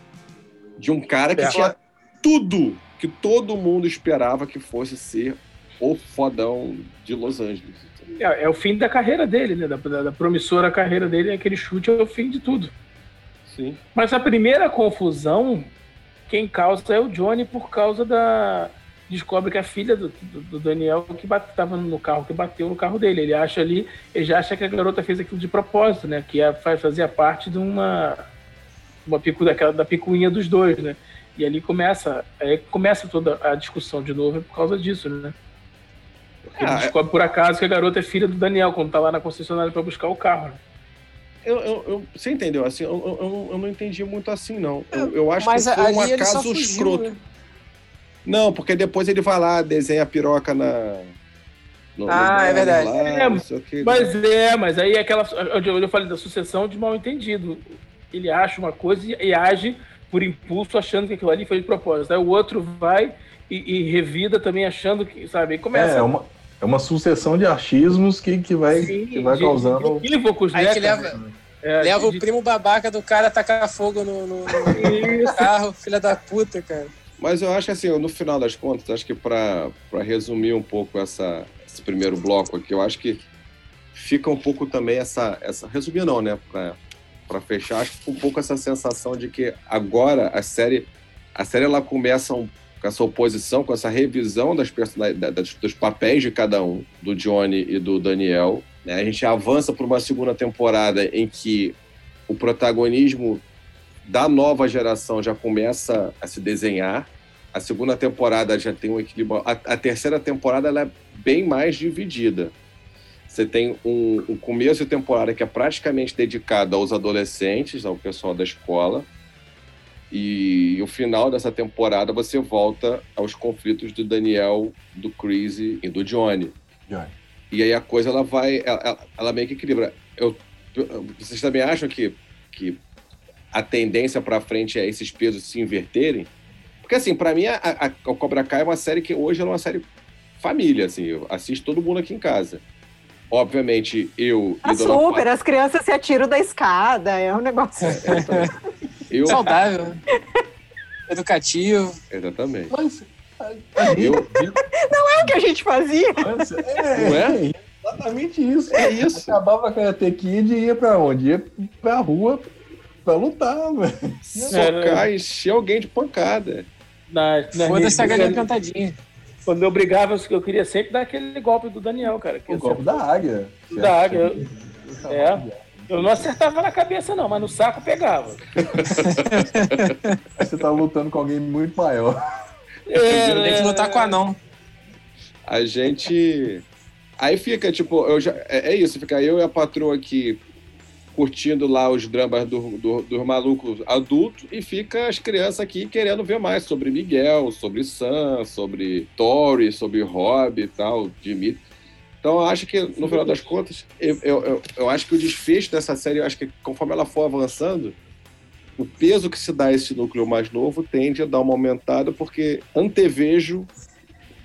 Speaker 1: De um cara que
Speaker 3: É.
Speaker 1: tinha tudo que todo mundo esperava que fosse ser o fodão de Los Angeles.
Speaker 3: É, é o fim da carreira dele, né? Da, da- da promissora carreira dele, aquele chute é o fim de tudo.
Speaker 1: Sim.
Speaker 3: Mas a primeira confusão, quem causa é o Johnny por causa da. Descobre que a filha do, do- do Daniel que estava no carro, que bateu no carro dele. Ele acha ali, ele já acha que a garota fez aquilo de propósito, né? Que é, faz, fazia parte de uma. uma picu, daquela, da picuinha dos dois, né? E ali começa, aí começa toda a discussão de novo é por causa disso, né? Porque ele
Speaker 1: Ah, é-
Speaker 3: descobre por acaso que a garota é filha do Daniel, quando tá lá na concessionária para buscar o carro. né?
Speaker 1: Eu, eu, eu- você entendeu? Assim, eu, eu, eu- não entendi muito assim, não. Eu, eu acho
Speaker 4: Mas
Speaker 1: que foi um
Speaker 4: ele
Speaker 1: acaso
Speaker 4: fugiu,
Speaker 1: escroto.
Speaker 4: né?
Speaker 1: Não, porque depois ele vai lá, desenha a piroca na. no- no
Speaker 4: Ah, é verdade.
Speaker 1: lá,
Speaker 3: É,
Speaker 1: quê.
Speaker 3: Mas é, mas aí é aquela. Onde eu falei da sucessão de mal entendido. Ele acha uma coisa e, e age por impulso, achando que aquilo ali foi de propósito. Aí o outro vai e, e revida também achando que, sabe? E começa.
Speaker 5: É, é uma, é uma sucessão de achismos que, que vai,
Speaker 3: Sim,
Speaker 5: que vai
Speaker 3: de-
Speaker 5: causando.
Speaker 3: de equívocos,
Speaker 4: Aí
Speaker 3: né?
Speaker 4: que leva,
Speaker 3: É,
Speaker 4: leva
Speaker 3: de-
Speaker 4: o primo babaca do cara a tacar fogo no, no- no carro, filha da puta, cara.
Speaker 1: Mas eu acho que, assim, no final das contas, acho que para resumir um pouco essa, esse primeiro bloco aqui, eu acho que fica um pouco também essa. essa resumir não, né? Para fechar, acho que fica um pouco essa sensação de que agora a série. A série ela começa um- com essa oposição, com essa revisão das personalidades, dos papéis de cada um, do Johnny e do Daniel. né? A gente avança para uma segunda temporada em que o protagonismo da nova geração já começa a se desenhar. A segunda temporada já tem um equilíbrio. A, a terceira temporada ela é bem mais dividida. Você tem um, um começo de temporada que é praticamente dedicado aos adolescentes, ao pessoal da escola. E o final dessa temporada você volta aos conflitos do Daniel, do Chris e do Johnny.
Speaker 5: Johnny.
Speaker 1: E aí a coisa ela vai, ela, ela- meio que equilibra. Eu, vocês também acham que, que a tendência para frente é esses pesos se inverterem? Porque assim, para mim a, a, a Cobra Kai é uma série que hoje é uma série família, assim, eu assisto todo mundo aqui em casa. Obviamente eu Dona
Speaker 2: super, as crianças se atiram da escada, é um negócio.
Speaker 1: Pat- eu,
Speaker 4: Saudável. Educativo.
Speaker 1: exatamente.
Speaker 5: Mas,
Speaker 1: Eu,
Speaker 2: É o que a gente fazia.
Speaker 5: mas é,
Speaker 1: Não é?
Speaker 5: exatamente isso.
Speaker 1: É isso.
Speaker 5: Acabava Karate Kid e ia pra onde? Ia pra rua pra lutar, velho.
Speaker 1: socar, encher alguém de pancada.
Speaker 4: Foda-se a galinha pintadinha.
Speaker 3: Quando eu brigava, eu queria sempre dar aquele golpe do Daniel, cara. Que
Speaker 5: O golpe
Speaker 3: sempre-
Speaker 5: da águia.
Speaker 3: Da águia, eu- É. Eu não acertava na cabeça, não, mas no saco pegava.
Speaker 5: Aí você tá lutando com alguém muito maior.
Speaker 3: É,
Speaker 4: Tem que lutar com a não.
Speaker 1: A gente. Aí fica, tipo, eu já... é, é isso, fica eu e a patroa aqui curtindo lá os dramas do, do- dos malucos adultos e fica as crianças aqui querendo ver mais sobre Miguel, sobre Sam, sobre Tori, sobre Rob e tal, Dimitri. Então eu acho que, no final das contas, eu, eu, eu, eu acho que o desfecho dessa série, eu acho que conforme ela for avançando, o peso que se dá a esse núcleo mais novo tende a dar uma aumentada, porque antevejo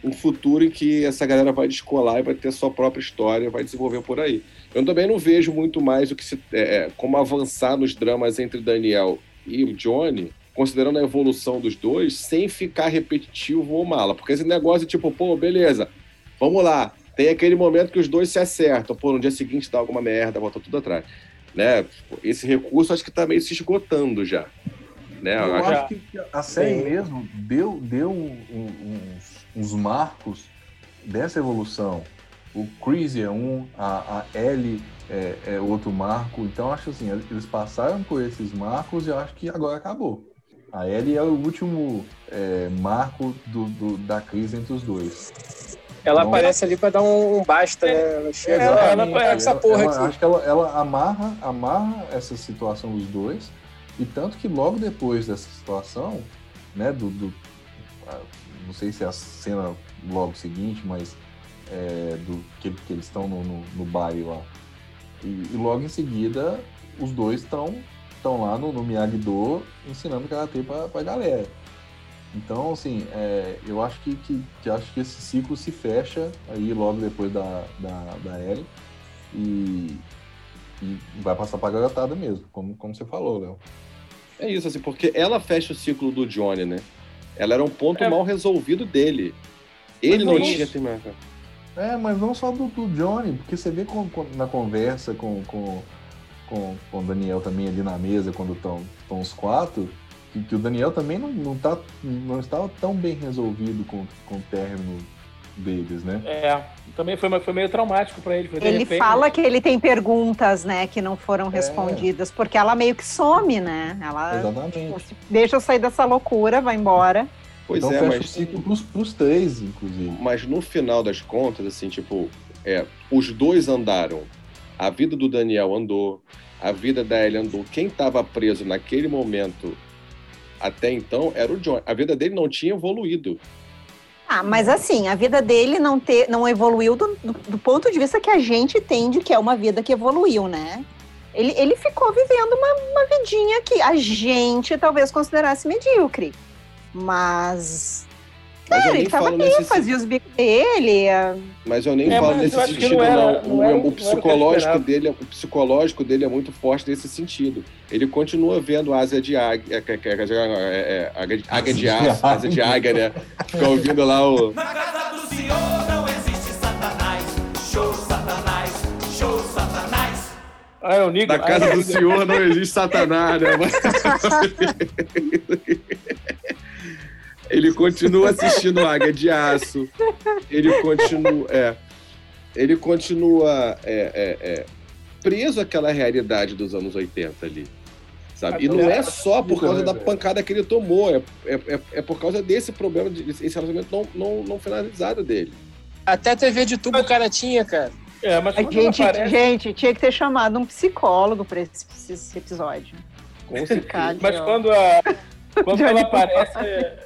Speaker 1: um futuro em que essa galera vai descolar e vai ter sua própria história, vai desenvolver por aí. Eu também não vejo muito mais o que se, é, é, como avançar nos dramas entre Daniel e o Johnny, considerando a evolução dos dois, sem ficar repetitivo ou mala. Porque esse negócio, tipo, pô, beleza, vamos lá. Tem aquele momento que os dois se acertam, pô, no dia seguinte dá alguma merda, volta tudo atrás. Né? Esse recurso acho que tá meio se esgotando já. Né?
Speaker 5: Eu
Speaker 1: acho
Speaker 5: acho que a série mesmo deu, deu um- um- uns, uns marcos dessa evolução. O Chris é um, a, a Ellie é, é outro marco. Então, acho assim, eles passaram por esses marcos e eu acho que agora acabou. A Ellie é o último é, marco do, do- da crise entre os dois.
Speaker 4: Ela
Speaker 5: Não.
Speaker 4: aparece ali pra dar um, um basta, né? Ela chega,
Speaker 3: Ela-
Speaker 4: ela,
Speaker 3: ela
Speaker 4: ela essa porra
Speaker 5: Ela-
Speaker 4: aqui.
Speaker 5: Acho que ela, ela amarra, amarra essa situação dos dois. E tanto que logo depois dessa situação, né, do, do- ah, não sei se é a cena logo seguinte, mas é, do que, que eles estão no, no, no baile lá. E, e logo em seguida, os dois estão estão lá no, no Miyagi-Do ensinando karatê pra, pra galera. Então, assim, é, eu acho que, que, que acho que esse ciclo se fecha aí logo depois da, da, da Ellie e, e vai passar pra garotada mesmo, como, como você falou, Léo.
Speaker 1: É isso, assim, porque ela fecha o ciclo do Johnny, né? Ela era um ponto
Speaker 3: É.
Speaker 1: mal resolvido dele. Ele não
Speaker 3: é
Speaker 1: tinha terminado.
Speaker 5: É, mas não só do, do Johnny, porque você vê com- com- na conversa com, com, com, com o Daniel também ali na mesa, quando estão os quatro, que, que o Daniel também não, não, tá, não estava tão bem resolvido com, com o término deles, né?
Speaker 3: É, também foi, foi meio traumático pra ele.
Speaker 2: Ele
Speaker 3: repente.
Speaker 2: fala que ele tem perguntas, né, que não
Speaker 5: É.
Speaker 2: foram respondidas, porque ela meio que some, né? Ela
Speaker 5: Exatamente.
Speaker 2: tipo, deixa eu sair dessa loucura, vai embora.
Speaker 1: Pois
Speaker 5: então
Speaker 1: é,
Speaker 5: fecha o
Speaker 1: mas,
Speaker 5: ciclo pros, pros três, inclusive.
Speaker 1: mas no final das contas, assim, tipo, é, os dois andaram. A vida do Daniel andou, a vida da Ellie andou. Quem estava preso naquele momento até então era o John. A vida dele não tinha evoluído.
Speaker 2: Ah, mas assim, a vida dele não, ter, não evoluiu do, do, do ponto de vista que a gente entende que é uma vida que evoluiu, né? Ele, ele ficou vivendo uma, uma vidinha que a gente talvez considerasse medíocre. Mas.
Speaker 1: Mas eu
Speaker 2: Cara,
Speaker 1: nem
Speaker 2: ele tava bem,
Speaker 1: nesse
Speaker 2: fazia os bicos dele.
Speaker 1: Mas eu nem
Speaker 3: É,
Speaker 1: falo nesse
Speaker 3: eu
Speaker 1: sentido,
Speaker 3: não era-
Speaker 1: não.
Speaker 3: não
Speaker 1: O-
Speaker 3: era-
Speaker 1: o,
Speaker 3: não era o eu
Speaker 1: psicológico
Speaker 3: esperava.
Speaker 1: dele, o psicológico dele é muito forte nesse sentido. Ele continua vendo asa de águia, é, é, é, é, águia de- águia aço, asa de águia, né? Fica ouvindo lá o.
Speaker 6: Na casa do Senhor não existe Satanás. Show Satanás, show Satanás.
Speaker 3: Ah, é o Nico.
Speaker 1: Na casa do senhor não existe Satanás, né? Ele continua assistindo Águia de Aço. Ele continua. É, ele continua é, é, é, preso àquela realidade dos anos 80 ali. Sabe? E não é só por causa da pancada que ele tomou, é, é, é- é por causa desse problema, de, esse relacionamento não, não, não finalizado dele.
Speaker 4: Até TV de tubo o cara tinha, cara.
Speaker 3: É, mas
Speaker 2: gente,
Speaker 3: aparece,
Speaker 2: gente, tinha que ter chamado um psicólogo para esse, esse episódio.
Speaker 1: Com certeza.
Speaker 3: Mas quando, a, quando ela aparece.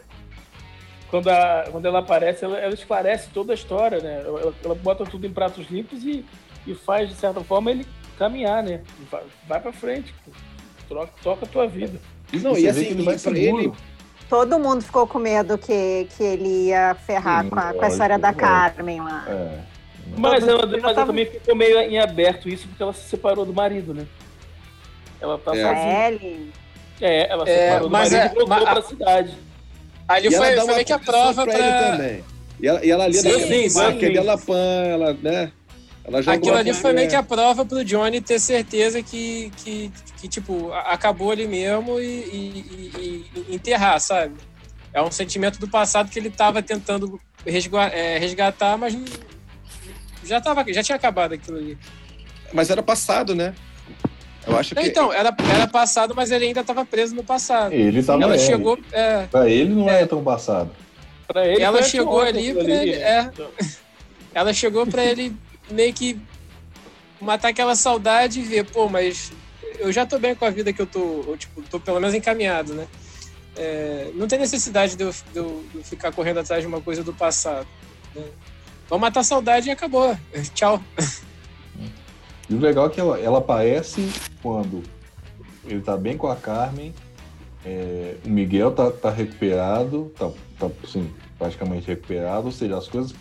Speaker 3: É, Quando, a, quando ela aparece, ela, ela esclarece toda a história, né? Ela, ela bota tudo em pratos limpos e, e faz, de certa forma, ele caminhar, né? Vai, vai pra frente, pô. Troca, toca a tua vida.
Speaker 1: Não, e assim,
Speaker 5: que ele vai
Speaker 1: pra ele,
Speaker 2: Todo mundo ficou com medo que, que ele ia ferrar
Speaker 5: Sim,
Speaker 2: com, a, com a história da
Speaker 5: lógico.
Speaker 2: Carmen lá.
Speaker 5: É.
Speaker 3: Mas ela, mas ela
Speaker 2: tava-
Speaker 3: também ficou meio em aberto isso porque ela se separou do marido, né? Ela tá
Speaker 1: É.
Speaker 3: sozinha.
Speaker 2: Ellie.
Speaker 3: É, ela se
Speaker 4: É,
Speaker 3: separou do
Speaker 4: mas
Speaker 3: marido
Speaker 4: é-
Speaker 3: e voltou
Speaker 4: a-
Speaker 3: pra cidade.
Speaker 4: Ali
Speaker 1: E
Speaker 4: foi, foi meio que a prova
Speaker 1: ele
Speaker 4: pra.
Speaker 1: também. E ela, e ela
Speaker 4: Sim,
Speaker 1: com
Speaker 4: sim,
Speaker 1: o Mark,
Speaker 3: sim.
Speaker 1: ela pan, ela, né? Ela joga
Speaker 4: Aquilo ali foi meio que a prova pro Johnny ter certeza que, que, que tipo, acabou ali mesmo e, e- e- enterrar, sabe? É um sentimento do passado que ele tava tentando é, resgatar, mas já, tava, já tinha acabado aquilo ali.
Speaker 1: Mas era passado, né? Eu acho que.
Speaker 4: Então, era, era passado, mas ele ainda tava preso no passado.
Speaker 5: Ele tava
Speaker 4: Ela
Speaker 5: é,
Speaker 4: chegou. é,
Speaker 5: Pra ele não é tão passado.
Speaker 3: Pra ele
Speaker 4: Ela chegou ali pra ele- é. Ela chegou pra ele meio que matar aquela saudade e ver, pô, mas eu já tô bem com a vida que eu tô, eu, tipo, tô pelo menos encaminhado, né? É, não tem necessidade de eu, de eu- de eu ficar correndo atrás de uma coisa do passado. né? Vamos matar a saudade e acabou. Tchau.
Speaker 5: E o legal é que ela, ela aparece quando ele tá bem com a Carmen, é, o Miguel tá, tá recuperado, tá, tá assim, praticamente recuperado, ou seja, as coisas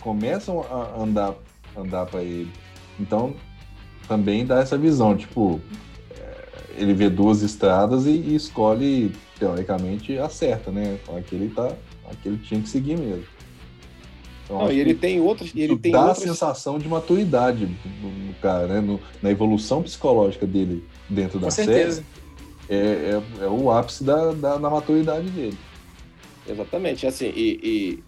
Speaker 5: começam a andar, andar para ele. Então, também dá essa visão, tipo, é, ele vê duas estradas e, e escolhe, teoricamente, a certa, né? Aquele, tá, aquele tinha que seguir mesmo. Então,
Speaker 1: Não, e ele tem outras. Ele tem
Speaker 5: dá
Speaker 1: outras
Speaker 5: a sensação de maturidade no, cara, né? No- na evolução psicológica dele dentro da
Speaker 4: Com
Speaker 5: série.
Speaker 4: certeza.
Speaker 5: É, é, é o ápice da, da, da maturidade dele.
Speaker 1: Exatamente, assim, e, e-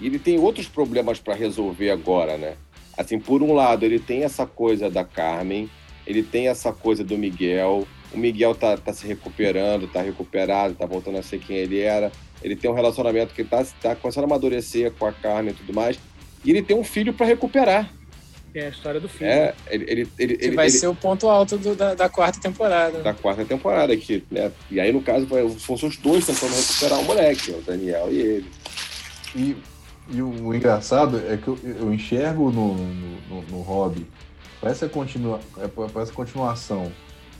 Speaker 1: e ele tem outros problemas para resolver agora, né? Assim, por um lado, ele tem essa coisa da Carmen, ele tem essa coisa do Miguel, o Miguel tá, tá se recuperando, tá recuperado, tá voltando a ser quem ele era, ele tem um relacionamento que tá, tá começando a amadurecer com a Carmen e tudo mais, e ele tem um filho para recuperar,
Speaker 3: Tem a história do filme.
Speaker 1: é, ele, ele, ele,
Speaker 4: Que
Speaker 1: ele-
Speaker 4: vai
Speaker 1: ele-
Speaker 4: ser o ponto alto do- da, da quarta temporada.
Speaker 1: da quarta temporada aqui, né? E aí, no caso, vai- foram os dois tentando recuperar o moleque, o Daniel e ele.
Speaker 5: E, e o, engraçado é que eu, eu enxergo no, no, no, no Hobby, parece a, continua, é, parece a continuação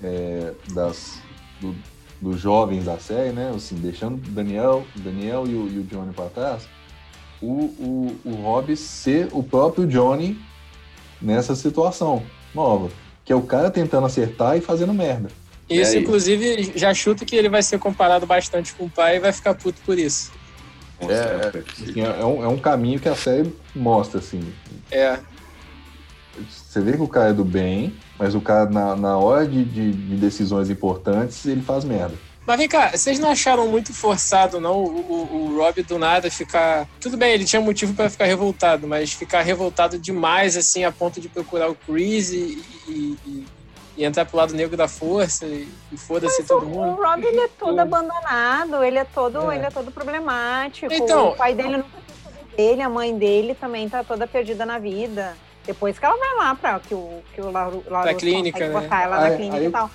Speaker 5: é, das, do- dos jovens da série, né? Assim, deixando o Daniel, Daniel e o, e o Johnny para trás, o, o, o Hobby ser o próprio Johnny nessa situação nova. Que é o cara tentando acertar e fazendo merda.
Speaker 4: Isso,
Speaker 1: É,
Speaker 4: inclusive, já chuto que ele vai ser comparado bastante com o pai e vai ficar puto por isso.
Speaker 5: É,
Speaker 1: certeza.
Speaker 5: Assim, é, um, é um caminho que a série mostra, assim.
Speaker 4: É.
Speaker 5: Você vê que o cara é do bem, mas o cara, na, na hora de, de, de decisões importantes, ele faz merda.
Speaker 4: Mas vem cá, vocês não acharam muito forçado, não, o, o, o Rob do nada ficar. Tudo bem, ele tinha motivo pra ficar revoltado, mas ficar revoltado demais, assim, a ponto de procurar o Chris e, e, e- e entrar pro lado negro da força e, e foda-se
Speaker 2: O,
Speaker 4: todo
Speaker 2: o
Speaker 4: mundo.
Speaker 2: Rob, ele é todo abandonado, ele é todo,
Speaker 4: É.
Speaker 2: ele é todo problemático.
Speaker 4: Então-
Speaker 2: o pai dele nunca quis saber dele, a mãe dele também tá toda perdida na vida. Depois que ela vai lá para que o que o Lauro, Lauro
Speaker 4: clínica, né?
Speaker 2: botar ela
Speaker 5: Aí-
Speaker 2: na clínica
Speaker 5: aí
Speaker 2: e tal.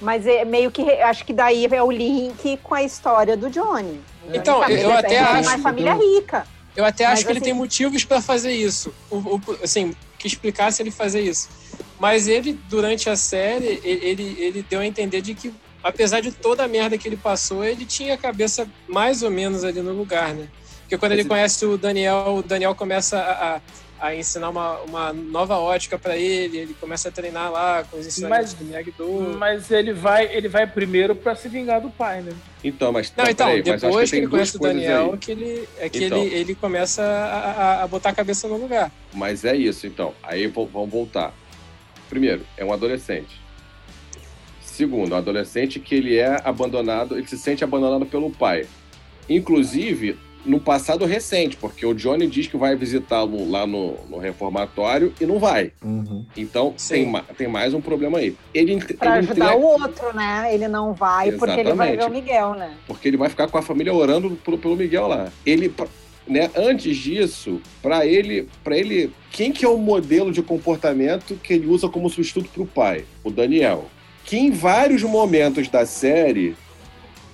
Speaker 2: Mas é meio que acho que daí é o link com a história do Johnny. O Johnny
Speaker 4: Então,
Speaker 2: família-
Speaker 4: eu até
Speaker 2: ele tem
Speaker 4: acho
Speaker 2: uma família rica.
Speaker 4: Eu até acho
Speaker 2: Mas,
Speaker 4: que ele
Speaker 2: assim-
Speaker 4: tem motivos pra fazer isso. O, o- assim, que explicasse ele fazer isso. Mas ele, durante a série, ele, ele, deu a entender de que, apesar de toda a merda que ele passou, ele tinha a cabeça mais ou menos ali no lugar, né? Porque quando ele conhece o Daniel, o Daniel começa a, a- a ensinar uma, uma nova ótica pra ele, ele começa a treinar lá com os ensinamentos
Speaker 3: Mas-
Speaker 4: do Miyagi-Do.
Speaker 3: Mas ele vai, ele vai primeiro pra se vingar do pai, né?
Speaker 1: Então, mas
Speaker 4: Não,
Speaker 1: não,
Speaker 4: então,
Speaker 1: peraí, mas acho
Speaker 4: depois que,
Speaker 1: tem
Speaker 4: ele conhece o Daniel,
Speaker 1: aí.
Speaker 4: que ele, é que
Speaker 1: Então.
Speaker 4: ele, ele começa a, a- a botar a cabeça no lugar.
Speaker 1: Mas é isso, então. Aí vamos voltar. Primeiro, é um adolescente. Segundo, um adolescente que ele é abandonado, ele se sente abandonado pelo pai. Inclusive, no passado recente, porque o Johnny diz que vai visitá-lo lá no, no reformatório e não vai.
Speaker 5: Uhum.
Speaker 1: Então,
Speaker 4: Sim.
Speaker 1: tem, tem mais um problema aí. Ele,
Speaker 2: Pra
Speaker 1: ele
Speaker 2: ajudar
Speaker 1: entre-
Speaker 2: o outro, né? Ele não vai porque ele vai ver o
Speaker 1: Exatamente.
Speaker 2: Miguel, né?
Speaker 1: porque ele vai ficar com a família orando pelo, pelo Miguel lá. Ele, né, antes disso, para ele, para ele, quem que é o modelo de comportamento que ele usa como substituto para o pai? O Daniel. Que em vários momentos da série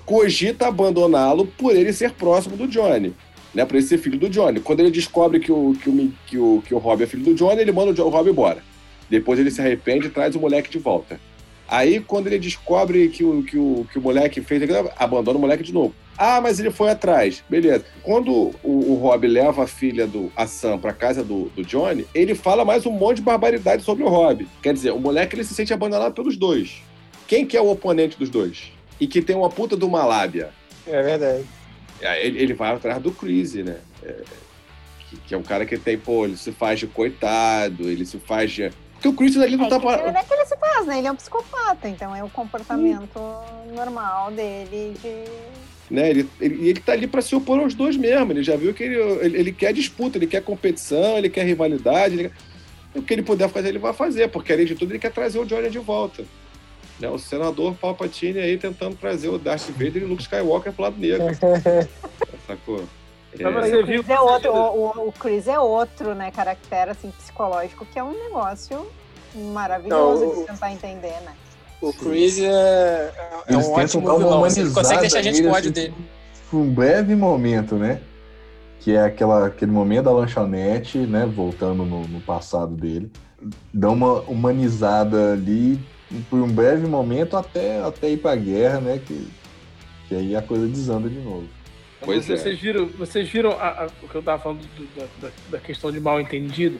Speaker 1: cogita abandoná-lo por ele ser próximo do Johnny. Né, para ele ser filho do Johnny. Quando ele descobre que o, que, o, que, o, que o Rob é filho do Johnny, ele manda o Jo- o Rob embora. Depois ele se arrepende e traz o moleque de volta. Aí, quando ele descobre que o, que o, que o moleque fez abandona o moleque de novo. Ah, mas ele foi atrás. Beleza. Quando o, o Rob leva a filha do a Sam pra casa do, do Johnny, ele fala mais um monte de barbaridade sobre o Rob. Quer dizer, o moleque ele se sente abandonado pelos dois. Quem que é o oponente dos dois? E que tem uma puta de uma lábia.
Speaker 4: É verdade.
Speaker 1: Aí Ele, ele vai atrás do Chris, né? É, que, que é um cara que tem, pô, ele se faz de coitado, ele se faz de. Porque o Chris ali não
Speaker 2: É
Speaker 1: tá.
Speaker 2: que, não é que ele se faz, né? Ele é um psicopata, então é o comportamento normal dele de.
Speaker 1: né? Ele, ele, ele tá ali para se opor aos dois mesmo. Ele já viu que ele, ele, ele quer disputa, ele quer competição, ele quer rivalidade. ele quer- O que ele puder fazer, ele vai fazer, porque além de tudo, ele quer trazer o Johnny de volta. Né? O senador Palpatine aí tentando trazer o Darth Vader e o Luke Skywalker pro lado negro. Sacou?
Speaker 3: Mas
Speaker 1: É,
Speaker 3: você
Speaker 2: o,
Speaker 3: viu
Speaker 2: Chris é outro, o, o- o Chris é outro, né? Caractere assim, psicológico, que é um negócio maravilhoso
Speaker 4: Não,
Speaker 2: de tentar entender, né?
Speaker 4: O Chris é, é um ótimo vilão. assim, Ele consegue deixar a gente com ódio
Speaker 5: assim,
Speaker 4: dele.
Speaker 5: Por um breve momento, né? Que é aquela, aquele momento da lanchonete, né? Voltando no, no passado dele. Dá uma humanizada ali por um breve momento até, até ir pra guerra, né? Que, que aí a coisa desanda de novo.
Speaker 1: Pois é.
Speaker 3: vocês viram, vocês viram a- a- o que eu tava falando do- da, da- da questão de mal entendido?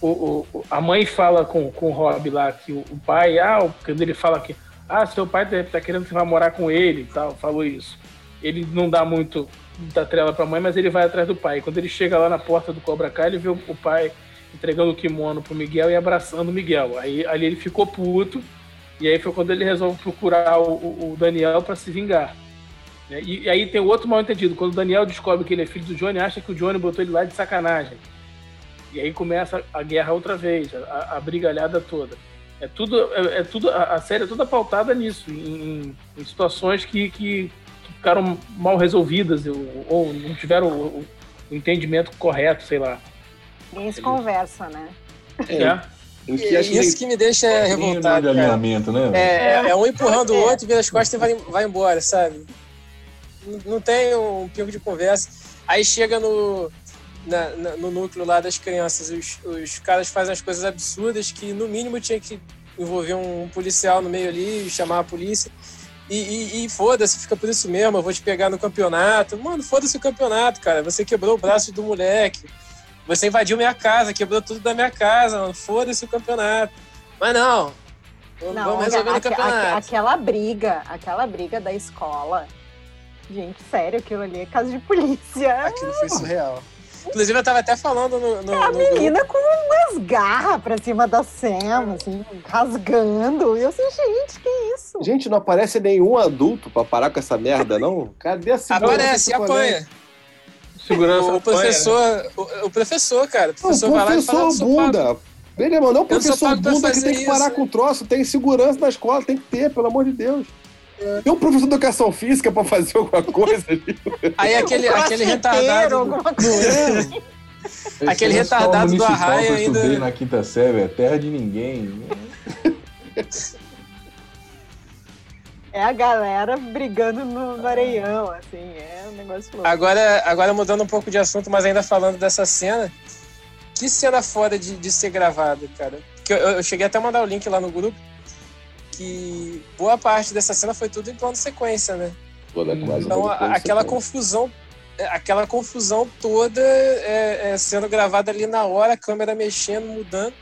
Speaker 3: O, o- a mãe fala com, com o Rob lá que o, o pai, ah, quando ele fala que Ah, seu pai tá, tá querendo que você vá morar com ele e tal, falou isso. Ele não dá muito da trela pra mãe, mas ele vai atrás do pai. Quando ele chega lá na porta do Cobra Kai, ele vê o, o pai entregando o kimono pro Miguel e abraçando o Miguel. Aí ali ele ficou puto, e aí foi quando ele resolve procurar o, o- Daniel pra se vingar. né? E, e aí tem outro mal entendido. Quando o Daniel descobre que ele é filho do Johnny, acha que o Johnny botou ele lá de sacanagem. E aí começa a guerra outra vez, a, a brigalhada toda. É tudo, é, é tudo a, a série é toda pautada nisso, em, em situações que, que, que ficaram mal resolvidas ou, ou não tiveram o, o- o entendimento correto, sei lá.
Speaker 2: Ninguém se conversa, né?
Speaker 3: É.
Speaker 1: Em que acho
Speaker 4: Isso que me deixa
Speaker 5: Tem um
Speaker 4: revoltado,
Speaker 5: de alinhamento, né?
Speaker 4: É, é, é um empurrando o outro, vira as costas e vai, vai embora, sabe? Não, não tem um pingo de conversa. Aí chega no, na- na- no núcleo lá das crianças, os, os caras fazem as coisas absurdas que no mínimo tinha que envolver um policial no meio ali, chamar a polícia. E, e- e foda-se, fica por isso mesmo, eu vou te pegar no campeonato. Mano, foda-se o campeonato, cara. Você quebrou o braço do moleque. Você invadiu minha casa, quebrou tudo da minha casa, mano. Foda-se o campeonato. Mas não.
Speaker 2: Não,
Speaker 4: vamos resolver
Speaker 2: aque-
Speaker 4: campeonato.
Speaker 2: aquela briga, aquela briga da escola. Gente, sério, aquilo ali é caso de polícia.
Speaker 4: Aquilo foi surreal. Inclusive, eu tava até falando no, no,
Speaker 2: A
Speaker 4: no grupo.
Speaker 2: menina com umas garras pra cima da Sam, assim, rasgando. E eu assim, gente, que isso?
Speaker 1: Gente, não aparece nenhum adulto pra parar com essa merda, não? Cadê a segurança?
Speaker 4: Aparece,
Speaker 1: desse colégio?
Speaker 3: Segurança
Speaker 4: O,
Speaker 3: apanha, né?
Speaker 4: professor, o, o professor, cara. O professor vai lá e fala,
Speaker 1: professor
Speaker 4: "Eu sou pago."
Speaker 1: bunda. Beleza, mano, não
Speaker 4: Eu não sou
Speaker 1: professor bunda que tem que parar
Speaker 4: isso.
Speaker 1: com o troço. Tem segurança na escola, tem que ter, pelo amor de Deus. Tem um professor de educação física pra fazer alguma coisa ali.
Speaker 4: Aí aquele, aquele retardado.
Speaker 2: alguma coisa.
Speaker 4: Aquele
Speaker 5: é
Speaker 4: retardado do Arraia
Speaker 5: que eu estudei
Speaker 4: ainda-
Speaker 5: na quinta série, é terra de ninguém.
Speaker 2: É a galera brigando no, no areião, assim, é um negócio louco.
Speaker 4: Agora, agora mudando um pouco de assunto, mas ainda falando dessa cena. Que cena foda de, de ser gravada, cara. Que eu, eu cheguei até a mandar o link lá no grupo. Que boa parte dessa cena foi tudo em plano sequência, né? Então, aquela confusão, é, aquela confusão toda é, é, sendo gravada ali na hora, a câmera mexendo, mudando,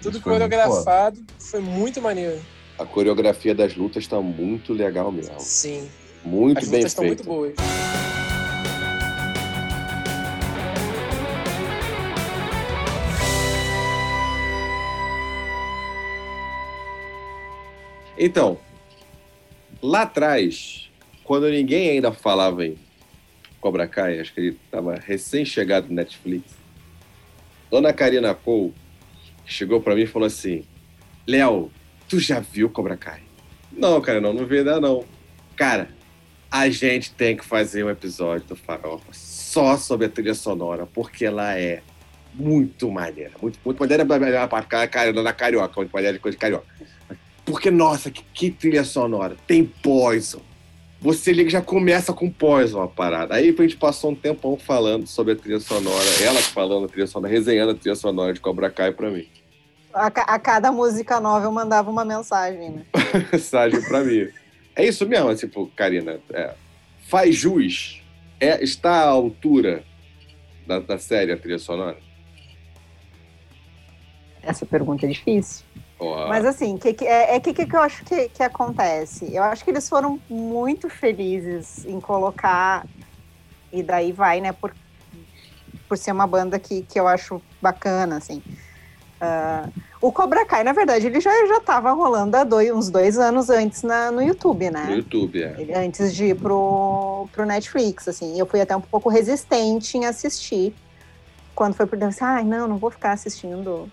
Speaker 4: tudo
Speaker 5: Isso foi muito
Speaker 4: coreografado, foi muito maneiro.
Speaker 1: A coreografia das lutas tá muito legal mesmo.
Speaker 4: Sim,
Speaker 1: Muito
Speaker 4: as
Speaker 1: bem
Speaker 4: lutas estão muito boas.
Speaker 1: Então, lá atrás, quando ninguém ainda falava em Cobra Kai, acho que ele estava recém-chegado no Netflix, Dona Karina Cole chegou para mim e falou assim: Léo, tu já viu Cobra Kai? Não, cara, não, não vi ainda não. Cara, a gente tem que fazer um episódio do Farofa só sobre a trilha sonora, porque ela é muito maneira. Muito, muito maneira para ficar na carioca, muito maneira de coisa de carioca. Porque, nossa, que, que trilha sonora. Tem Poison. Você liga já começa com Poison a parada. Aí a gente passou um tempão falando sobre a trilha sonora, ela falando a trilha sonora, resenhando a trilha sonora de Cobra Kai pra mim.
Speaker 2: A, a cada música nova eu mandava uma mensagem, né?
Speaker 1: Mensagem pra mim. É isso mesmo, tipo, Karina. é, faz jus. É, está à altura da, da série a trilha sonora?
Speaker 2: Essa pergunta é difícil. Mas assim, que, que, é, é que, que eu acho que, que acontece? Eu acho que eles foram muito felizes em colocar, e daí vai, né, por, por ser uma banda que, que eu acho bacana, assim. Ah, o Cobra Kai, na verdade, ele já já estava rolando há dois, uns dois anos antes na, no YouTube, né?
Speaker 1: no YouTube, é.
Speaker 2: Ele- antes de ir pro, pro Netflix, assim. Eu fui até um pouco resistente em assistir. Quando foi por dentro, assim, ai, não, não vou ficar assistindo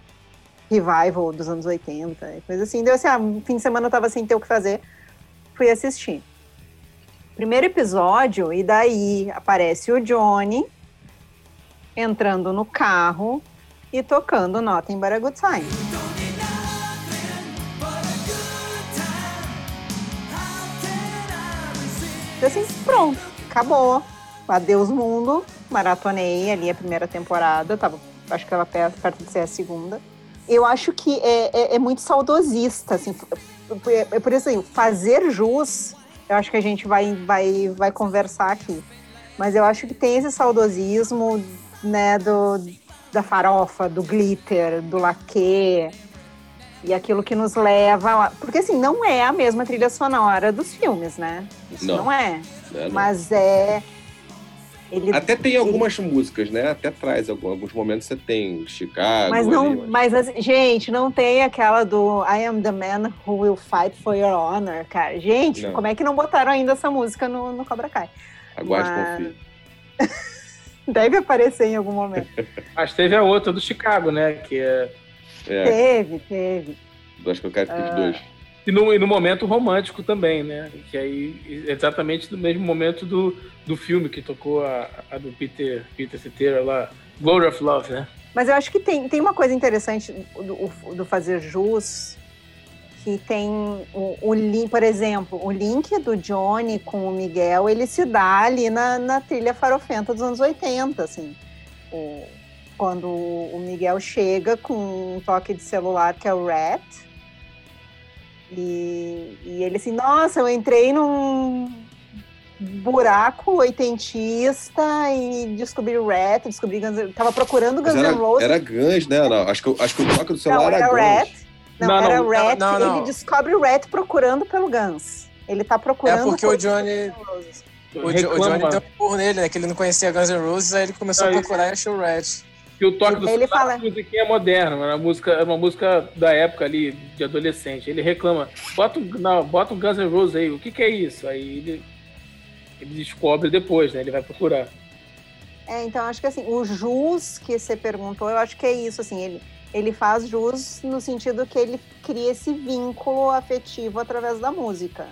Speaker 2: revival dos anos 80, e coisa assim. Deu assim, ah, um fim de semana eu tava sem ter o que fazer, fui assistir. Primeiro episódio, e daí aparece o Johnny entrando no carro e tocando Nothing But a Good Time. Então, assim, pronto, acabou. Adeus mundo, maratonei ali a primeira temporada, tava, acho que ela perto, de ser a segunda. Eu acho que é, é- é muito saudosista, assim, por isso assim, fazer jus, eu acho que a gente vai, vai, vai conversar aqui. Mas eu acho que tem esse saudosismo, né, do, da farofa, do glitter, do laque, E aquilo que nos leva. a- Porque assim, não é a mesma trilha sonora dos filmes, né? Isso
Speaker 1: Não.
Speaker 2: não, é.
Speaker 1: né? Não-
Speaker 2: Mas é. Ele,
Speaker 1: Até tem algumas músicas, né? Até traz alguns momentos você tem Chicago.
Speaker 2: mas não,
Speaker 1: ali,
Speaker 2: mas assim, gente, não tem aquela do I am the man who will fight for your honor, cara. Gente,
Speaker 1: Não.
Speaker 2: como é que não botaram ainda essa música no, no Cobra Kai?
Speaker 1: Aguarde
Speaker 2: mas-
Speaker 1: confie.
Speaker 2: Deve aparecer em algum momento.
Speaker 3: Mas teve a outra do Chicago, né? Que é.
Speaker 1: É,
Speaker 2: Teve, teve.
Speaker 1: acho que eu quero
Speaker 2: Ah.
Speaker 1: Creed 2.
Speaker 3: E no, e no momento romântico também, né? Que aí, exatamente no mesmo momento do, do filme que tocou a, a do Peter, Peter Cetera lá, Glory of Love, né?
Speaker 2: Mas eu acho que tem, tem uma coisa interessante do, do fazer jus, que tem o, o link, por exemplo, o link do Johnny com o Miguel, ele se dá ali na, na trilha farofenta dos anos 80, assim. O- quando o Miguel chega com um toque de celular que é o Rat, e, e ele assim, nossa, eu entrei num buraco oitentista e descobri o Rat, descobri Guns N' Tava procurando Guns N' Roses.
Speaker 1: era Guns, né? Não, acho, que, o- acho que o toque do celular
Speaker 2: Não,
Speaker 1: era
Speaker 2: era
Speaker 1: Guns.
Speaker 2: Rat. Não,
Speaker 3: Não,
Speaker 2: era
Speaker 3: não,
Speaker 2: Rat.
Speaker 4: não, não.
Speaker 2: Ele descobre o Rat procurando pelo Guns. Ele tá
Speaker 4: É
Speaker 2: procurando.
Speaker 4: porque o
Speaker 2: por
Speaker 4: Johnny. O, Jo- o Johnny deu um burro nele, né? Que ele não conhecia Guns N' Roses, aí ele começou
Speaker 3: Ah,
Speaker 4: a
Speaker 3: isso.
Speaker 4: procurar e achou o Rat.
Speaker 3: que o toque do
Speaker 2: Ele
Speaker 3: celular
Speaker 2: fala-
Speaker 3: é uma musiquinha moderna, era uma música, era uma música da época ali, de adolescente. Ele reclama, bota um, não, bota um Guns N' Roses aí, o que, que é isso? Aí ele, ele descobre depois, né? Ele vai procurar.
Speaker 2: É, então acho que assim, o jus que você perguntou, eu acho que é isso, assim, ele, ele faz jus no sentido que ele cria esse vínculo afetivo através da música.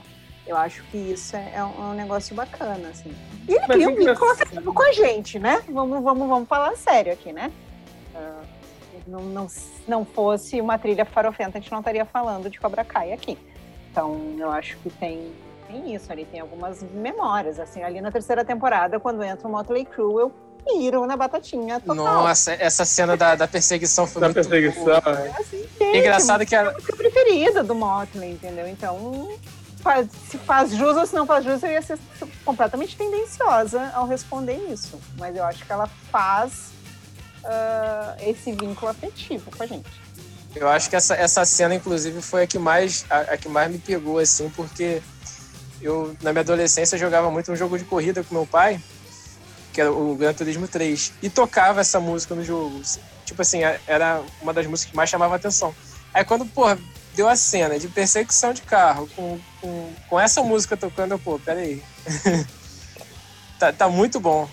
Speaker 2: Eu acho que isso é, é um, é um negócio bacana, assim. E ele
Speaker 3: Mas
Speaker 2: cria um vínculo afetivo com a gente, né? Vamos, vamos, vamos falar sério aqui, né? Ah, não, não, não fosse uma trilha farofenta, a gente não estaria falando de Cobra Kai aqui. Então, eu acho que tem, tem isso ali, tem algumas memórias, assim, ali na terceira temporada, quando entra o Motley Crue, eu piro na batatinha total.
Speaker 4: Nossa, essa cena da, da perseguição foi
Speaker 3: Da
Speaker 4: muito
Speaker 3: perseguição,
Speaker 4: boa.
Speaker 2: Assim,
Speaker 4: É
Speaker 2: gente,
Speaker 4: engraçado que
Speaker 2: é
Speaker 4: a,
Speaker 2: a música preferida do Motley, entendeu? Então, faz- se faz jus ou se não faz jus, eu ia ser completamente tendenciosa ao responder isso. Mas eu acho que ela faz ah, esse vínculo afetivo com a gente.
Speaker 4: Eu acho que essa, essa cena, inclusive, foi a que mais a, a que mais me pegou, assim, porque eu, na minha adolescência, jogava muito um jogo de corrida com meu pai, que era o Gran Turismo 3, e tocava essa música no jogo. Tipo assim, era uma das músicas que mais chamava atenção. Aí quando, porra, deu a cena de perseguição de carro com, com, com essa música tocando, eu, pô, peraí. tá, tá muito bom.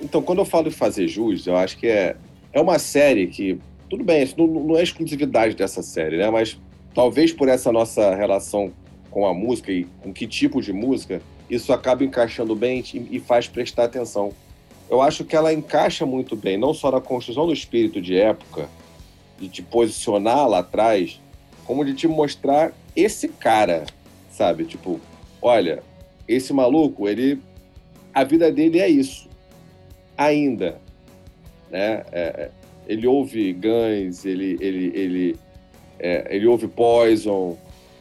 Speaker 1: Então, quando eu falo de fazer jus, eu acho que é, é uma série que. Tudo bem, isso não, não é exclusividade dessa série, né? Mas talvez por essa nossa relação com a música e com que tipo de música, isso acaba encaixando bem e, e faz prestar atenção. Eu acho que ela encaixa muito bem, não só na construção do espírito de época, de te posicionar lá atrás, como de te mostrar esse cara, sabe? Tipo, olha, esse maluco, ele. A vida dele é isso ainda, né? É, é, ele ouve Guns, ele ele ele é, ele ouve Poison,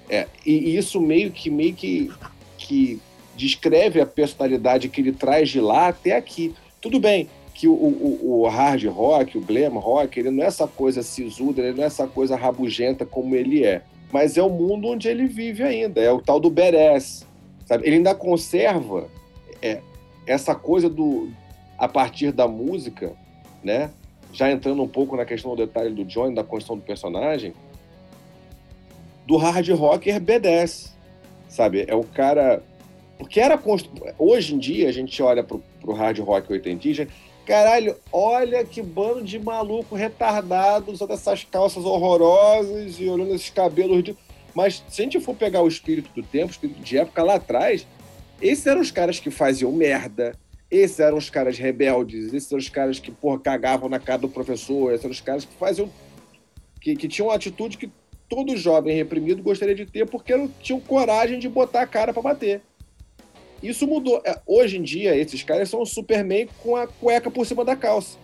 Speaker 1: é, e, isso meio que meio que que descreve a personalidade que ele traz de lá até aqui. Tudo bem que o, o, o hard rock, o glam rock, ele não é essa coisa sisuda, ele não é essa coisa rabugenta como ele é, mas é o mundo onde ele vive ainda, é o tal do badass, sabe? Ele ainda conserva é, essa coisa do a partir da música, né? Já entrando um pouco na questão do detalhe do Johnny, da construção do personagem, do hard rocker B10, sabe? É o cara. Porque era. Constru... Hoje em dia, a gente olha pro, pro hard rock 80 Caralho, olha que bando de maluco retardado usando essas calças horrorosas e olhando esses cabelos de. Mas se a gente for pegar o espírito do tempo, o espírito de época lá atrás, esses eram os caras que faziam merda, esses eram os caras rebeldes, esses eram os caras que, porra, cagavam na cara do professor, esses eram os caras que faziam. que, que tinham uma atitude que todo jovem reprimido gostaria de ter, porque não tinham coragem de botar a cara pra bater. Isso mudou. É, Hoje em dia, esses caras são o Superman com a cueca por cima da calça.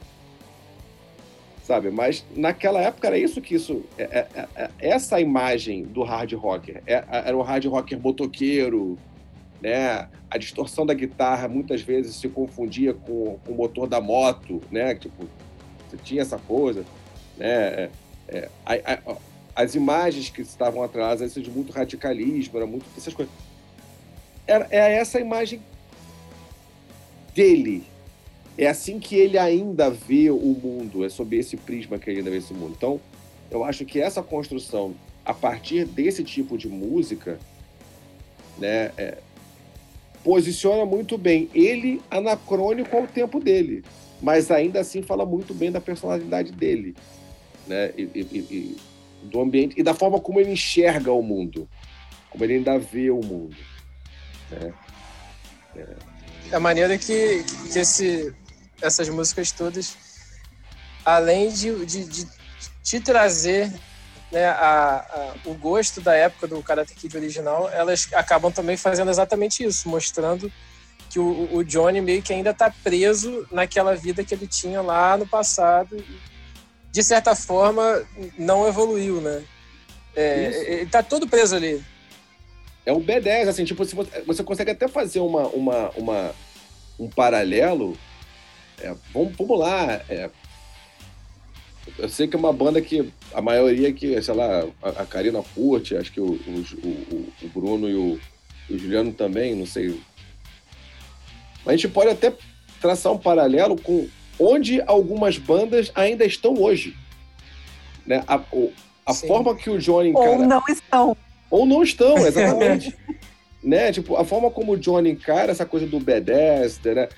Speaker 1: Sabe? Mas naquela época era isso que isso. é- é- é- é- essa imagem do hard rocker. É- era o hard rocker motoqueiro, né? A distorção da guitarra muitas vezes se confundia com, com o motor da moto, né? Tipo, você tinha essa coisa, né? A, a- as imagens que estavam atrás, essas de muito radicalismo, era muito essas coisas. Era, é essa imagem dele. É assim que ele ainda vê o mundo, é sob esse prisma que ele ainda vê esse mundo. Então, eu acho que essa construção, a partir desse tipo de música, né, é, posiciona muito bem ele anacrônico ao tempo dele, mas ainda assim fala muito bem da personalidade dele, né, e, e, e do ambiente e da forma como ele enxerga o mundo, como ele ainda vê o mundo.
Speaker 4: É a maneira que, que esse, essas músicas todas, além de, de, de te trazer né, a, a, o gosto da época do Karate Kid original, elas acabam também fazendo exatamente isso, mostrando que o, o Johnny meio que ainda está preso naquela vida que ele tinha lá no passado. E, de certa forma, não evoluiu, né? É, ele tá todo preso ali.
Speaker 1: É um B10, assim, tipo, se você, você consegue até fazer uma, uma, uma um paralelo. É, vamos, vamos lá. É, eu sei que é uma banda que a maioria que, sei lá, a, a Karina curte, acho que o, o, o, o Bruno e o, o Juliano também, não sei. Mas a gente pode até traçar um paralelo com onde algumas bandas ainda estão hoje. Né? A, a forma que o Johnny encara...
Speaker 2: Ou não estão.
Speaker 1: Ou não estão, exatamente. né? Tipo, a forma como o Johnny encara essa coisa do B10, né?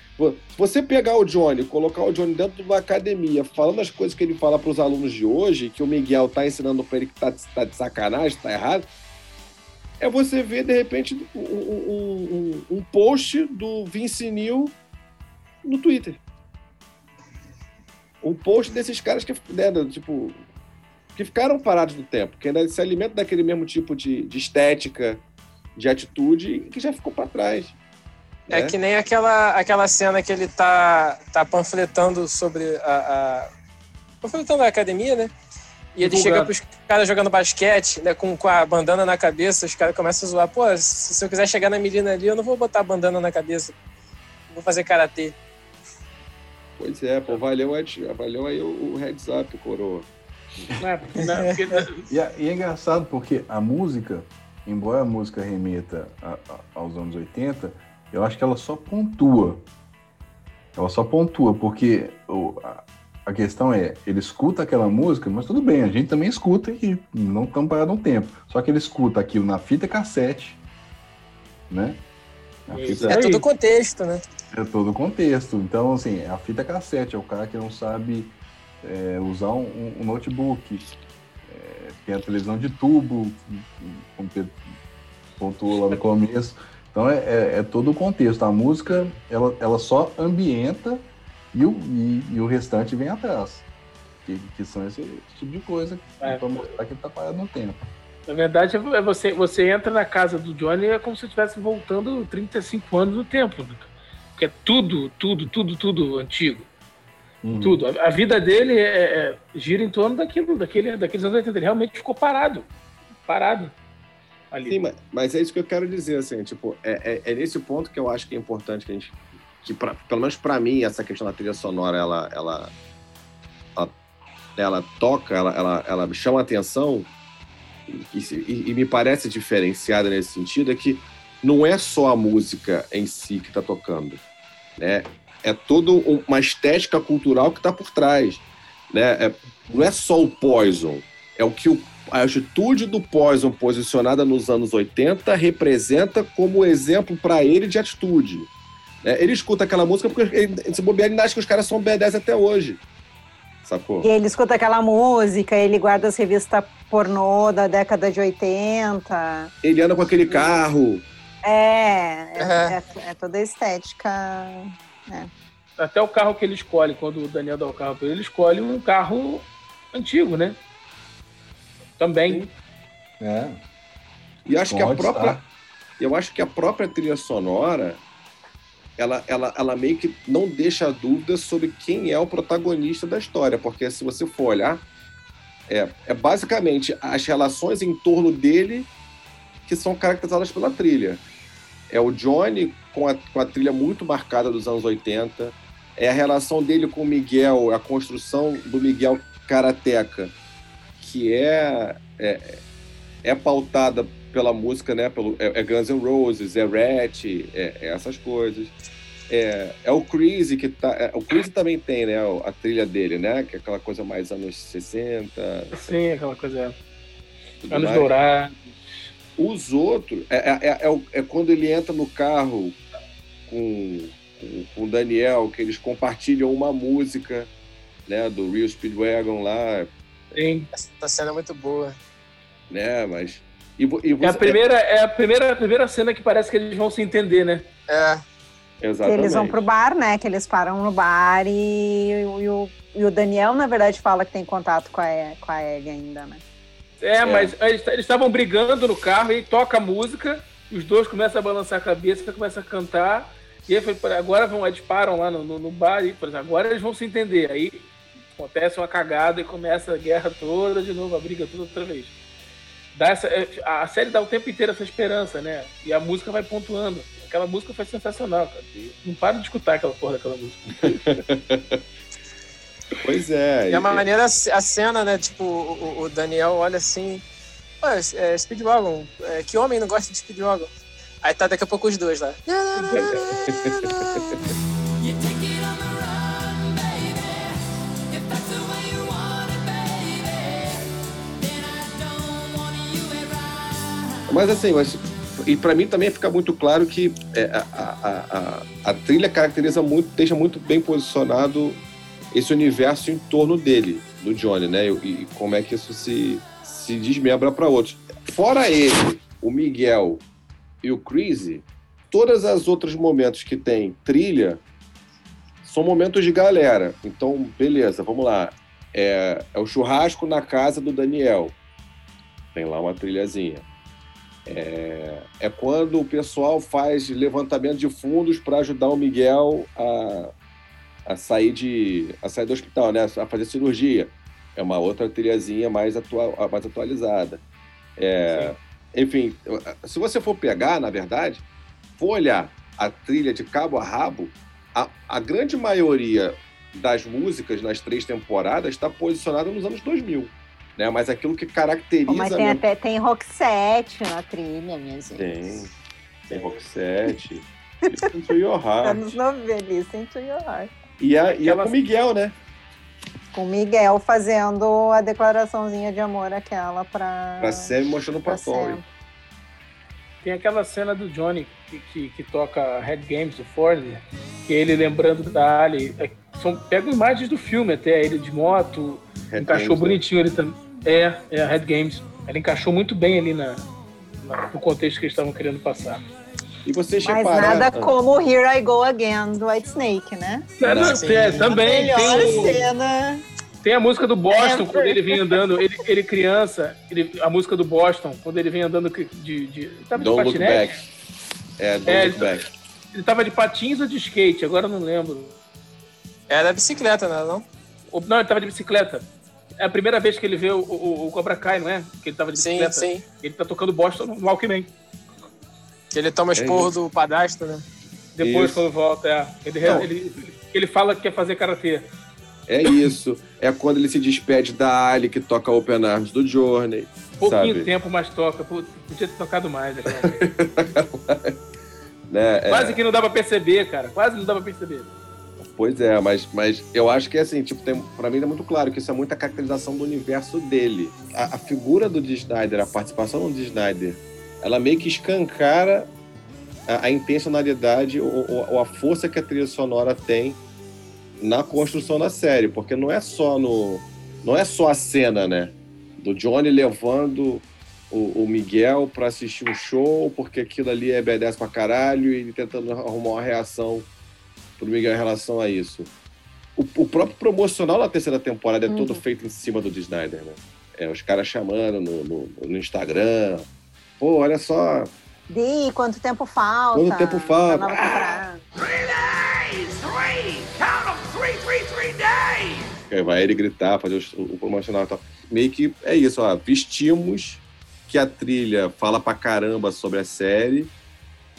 Speaker 1: Você pegar o Johnny, colocar o Johnny dentro de uma academia, falando as coisas que ele fala para os alunos de hoje, que o Miguel tá ensinando para ele que tá, tá, de sacanagem, tá errado, é você ver, de repente, um, um, um, um post do Vince Neil no Twitter um post desses caras que, né, tipo, que ficaram parados no tempo, que ainda se alimentam daquele mesmo tipo de, de estética, de atitude, e que já ficou para trás.
Speaker 4: É né? que nem aquela, aquela cena que ele tá, tá panfletando sobre a, a. panfletando a academia, né? E ele chega pros caras jogando basquete, né, com, com a bandana na cabeça, os caras começam a zoar. Pô, se, se eu quiser chegar na menina ali, eu não vou botar a bandana na cabeça. Vou fazer karatê.
Speaker 1: Pois é, pô, valeu, valeu aí o, o heads up, coroa.
Speaker 5: Porque... e, é, e, é, engraçado porque a música, embora a música remeta a, a, aos anos 80, eu acho que ela só pontua. Ela só pontua, porque o, a, a, questão é, ele escuta aquela música, mas tudo bem, a gente também escuta e não estamos parados um tempo. Só que ele escuta aquilo na fita cassete, né?
Speaker 4: Fita... É todo contexto, né?
Speaker 5: É todo o contexto. Então, assim, a fita cassete, é o cara que não sabe é, usar um, um notebook, é, tem a televisão de tubo, como Pedro pontuou lá no começo. Então, é, é, é, todo o contexto. A música, ela, ela só ambienta e o, e, e o restante vem atrás. Que, que são esse, tipo de coisa é. para mostrar que ele está parado no tempo.
Speaker 3: Na verdade, é você, você entra na casa do Johnny é como se estivesse voltando 35 anos no tempo. Porque é tudo, tudo, tudo, tudo antigo. Uhum. Tudo. A, a, vida dele é, é, gira em torno daquilo, daquele, daqueles anos 80. Ele realmente ficou parado. Parado.
Speaker 1: Ali. Sim, mas, mas é isso que eu quero dizer, assim, tipo, é, é, é nesse ponto que eu acho que é importante que a gente. Que pra, pelo menos para mim, essa questão da trilha sonora, ela, ela, ela, ela toca, ela, ela, ela chama atenção e, e, e me parece diferenciada nesse sentido, é que não é só a música em si que está tocando, né? É toda uma estética cultural que está por trás, né? É, não é só o Poison, é o que o, a atitude do Poison posicionada nos anos 80 representa como exemplo para ele de atitude. Né? Ele escuta aquela música porque ele, se bobear, ele acha que os caras são B10 até hoje. Sacou?
Speaker 2: E ele escuta aquela música, ele guarda as revistas pornô da década de 80.
Speaker 1: Ele anda com aquele carro.
Speaker 2: É, é, é, é toda a estética. É.
Speaker 3: Até o carro que ele escolhe, quando o Daniel dá o carro para ele, ele escolhe um carro antigo, né? Também.
Speaker 1: É. E acho Pode que a própria. Estar. Eu acho que a própria trilha sonora ela, ela, ela meio que não deixa dúvidas sobre quem é o protagonista da história, porque se você for olhar, é, é basicamente as relações em torno dele que são caracterizadas pela trilha. É o Johnny com a, com a trilha muito marcada dos anos 80. É a relação dele com o Miguel, a construção do Miguel Karateca, que é, é, é pautada pela música, né? Pelo, é, é Guns N' Roses, é Rat, é, é essas coisas. É, é o Crazy que tá. é, o Crazy também tem, né? A trilha dele, né? Que é aquela coisa mais anos 60.
Speaker 3: Sim, aquela coisa. Anos
Speaker 1: mais.
Speaker 3: dourados.
Speaker 1: Os outros, é, é, é, é é quando ele entra no carro com, com, com o Daniel, que eles compartilham uma música, né? Do Real Speedwagon lá,
Speaker 3: Sim.
Speaker 4: Essa cena é muito boa.
Speaker 1: né? Mas. E, e
Speaker 3: É a
Speaker 1: você-
Speaker 3: primeira, é a primeira, a primeira cena que parece que eles vão se entender, né?
Speaker 4: É,
Speaker 2: Que
Speaker 1: exatamente.
Speaker 2: eles vão pro bar, né? Que eles param no bar e, e o, e o Daniel, na verdade, fala que tem contato com a, com a Ellie ainda, né?
Speaker 3: É, mas eles eles estavam brigando no carro e toca a música, os dois começam a balançar a cabeça, começam a cantar, e aí foi, "Pô, agora vão, eles param lá no, no, no bar e exemplo, agora eles vão se entender. Aí acontece uma cagada e começa a guerra toda de novo, a briga toda outra vez. Dá essa, é, a série dá o tempo inteiro essa esperança, né? E a música vai pontuando. Aquela música foi sensacional, cara. Não para de escutar aquela porra daquela música.
Speaker 1: Pois é.
Speaker 4: E a maneira, a cena, né? Tipo, o, o Daniel olha assim. Pô, é, Speedwagon. É, que homem não gosta de Speedwagon? Aí tá daqui a pouco os dois lá.
Speaker 1: Mas assim, mas, e para mim também fica muito claro que é, a, a, a, a trilha caracteriza muito, deixa muito bem posicionado esse universo em torno dele, do Johnny, né? E, e como é que isso se, se desmembra para outros. Fora ele, o Miguel e o Crazy, todas as outros momentos que tem trilha são momentos de galera. Então, beleza, vamos lá. É, é o churrasco na casa do Daniel. Tem lá uma trilhazinha. É, é quando o pessoal faz levantamento de fundos para ajudar o Miguel a, a sair de a sair do hospital, né? A fazer cirurgia. É uma outra trilhazinha mais, atua, mais atualizada. É, enfim, se você for pegar, na verdade, for olhar a trilha de cabo a rabo, a, a grande maioria das músicas nas três temporadas está posicionada nos anos 2000. Né? Mas aquilo que caracteriza.
Speaker 2: Mas tem
Speaker 1: mesmo-
Speaker 2: até tem Roxette na trilha, minha gente.
Speaker 1: Tem. Tem Roxette. Listen to Your Heart.
Speaker 2: Anos 90, listen to your heart.
Speaker 1: E a, e a
Speaker 3: Aquela-
Speaker 1: com o Miguel, né?
Speaker 2: Com o Miguel fazendo a declaraçãozinha de amor aquela pra...
Speaker 1: Pra sempre mostrando pra
Speaker 2: pra
Speaker 1: Tori.
Speaker 3: Tem aquela cena do Johnny que, que, que toca Red Games do Ford, que é ele lembrando da Ali. É, são, pegam imagens do filme até, ele de moto,
Speaker 1: Red
Speaker 3: encaixou
Speaker 1: Games, né?
Speaker 3: bonitinho ele também. É, é a Red Games. Ela encaixou muito bem ali na, na- no contexto que eles estavam querendo passar.
Speaker 1: E vocês
Speaker 2: Mas nada como Here I Go Again do White Snake, né?
Speaker 3: É,
Speaker 4: sim.
Speaker 3: é, também
Speaker 2: Melhor
Speaker 3: tem, o-
Speaker 2: cena.
Speaker 3: tem a música do Boston,
Speaker 2: É,
Speaker 3: quando ele vem andando, ele, ele criança, ele- a música do Boston, quando ele vem andando de. de, de tava de
Speaker 1: Don't Look
Speaker 3: patinete?
Speaker 1: Back. É, Don't
Speaker 3: É,
Speaker 1: Look Back.
Speaker 3: Ele tava de patins ou de skate, agora eu não lembro.
Speaker 4: Era bicicleta, né? Não?
Speaker 3: Não, ele tava de bicicleta. É a primeira vez que ele vê o, o, o Cobra Kai, não é? Que ele tava de
Speaker 4: Sim,
Speaker 3: bicicleta.
Speaker 4: sim.
Speaker 3: Ele tá tocando Boston no Walkman.
Speaker 4: Que ele toma esporro do padastro, né?
Speaker 3: Depois,
Speaker 1: Isso.
Speaker 3: quando volta, é. Ele,
Speaker 1: Não.
Speaker 3: ele, ele fala que quer fazer karatê.
Speaker 1: É isso. É quando ele se despede da Ali, que toca Open Arms do Journey.
Speaker 3: Pouquinho
Speaker 1: sabe?
Speaker 3: tempo, mas toca. Podia ter tocado mais. aquela vez.
Speaker 1: Né? É,
Speaker 3: Quase que não dá pra perceber, cara. Quase não dá pra perceber.
Speaker 1: Pois é, mas, mas eu acho que assim, tipo, tem, pra mim é muito claro que isso é muita caracterização do universo dele. A, a figura do Dee Snyder, a participação do Dee Snyder, ela meio que escancara a, a intencionalidade ou, ou- ou a força que a trilha sonora tem na construção da série, porque não é só no não é só a cena, né, do Johnny levando o, o Miguel pra assistir um show, porque aquilo ali é B10 pra caralho e ele tentando arrumar uma reação pro Miguel em relação a isso. O, o próprio promocional da terceira temporada é
Speaker 2: Uhum.
Speaker 1: todo feito em cima do Snyder, né? É, os caras chamando no, no, no Instagram. Pô, olha só,
Speaker 2: Di, quanto tempo falta?
Speaker 1: Quanto tempo falta?
Speaker 2: temporada?
Speaker 1: Aí vai ele gritar, fazer o, o promocional e tal. Meio que é isso, ó. Vestimos que a trilha fala pra caramba sobre a série.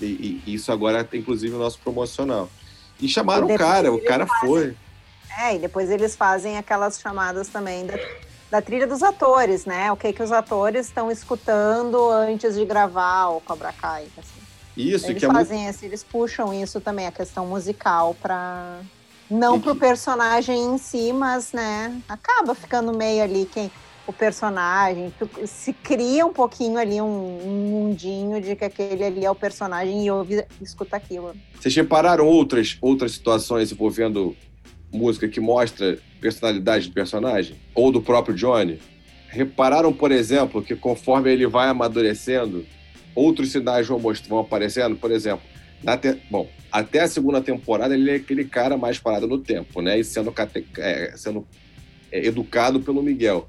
Speaker 1: E, e isso agora tem inclusive o nosso promocional. E chamaram
Speaker 2: E
Speaker 1: o cara, o cara foi.
Speaker 2: É, e depois eles fazem aquelas chamadas também da, da trilha dos atores, né? O que que os atores estão escutando antes de gravar o Cobra Kai. Assim.
Speaker 1: Isso,
Speaker 2: Eles
Speaker 1: que é muito
Speaker 2: fazem esse, eles puxam isso também, a questão musical, para não pro
Speaker 1: que-
Speaker 2: personagem em si, mas, né, acaba ficando meio ali quem o personagem, se cria um pouquinho ali um, um mundinho de que aquele ali é o personagem e ouve, escuta aquilo.
Speaker 1: Vocês repararam outras, outras situações envolvendo música que mostra personalidade do personagem? Ou do próprio Johnny? Repararam, por exemplo, que conforme ele vai amadurecendo, outros sinais vão, vão aparecendo? Por exemplo, te- bom, até a segunda temporada ele é aquele cara mais parado no tempo, né? E sendo, cate- é, sendo é, educado pelo Miguel.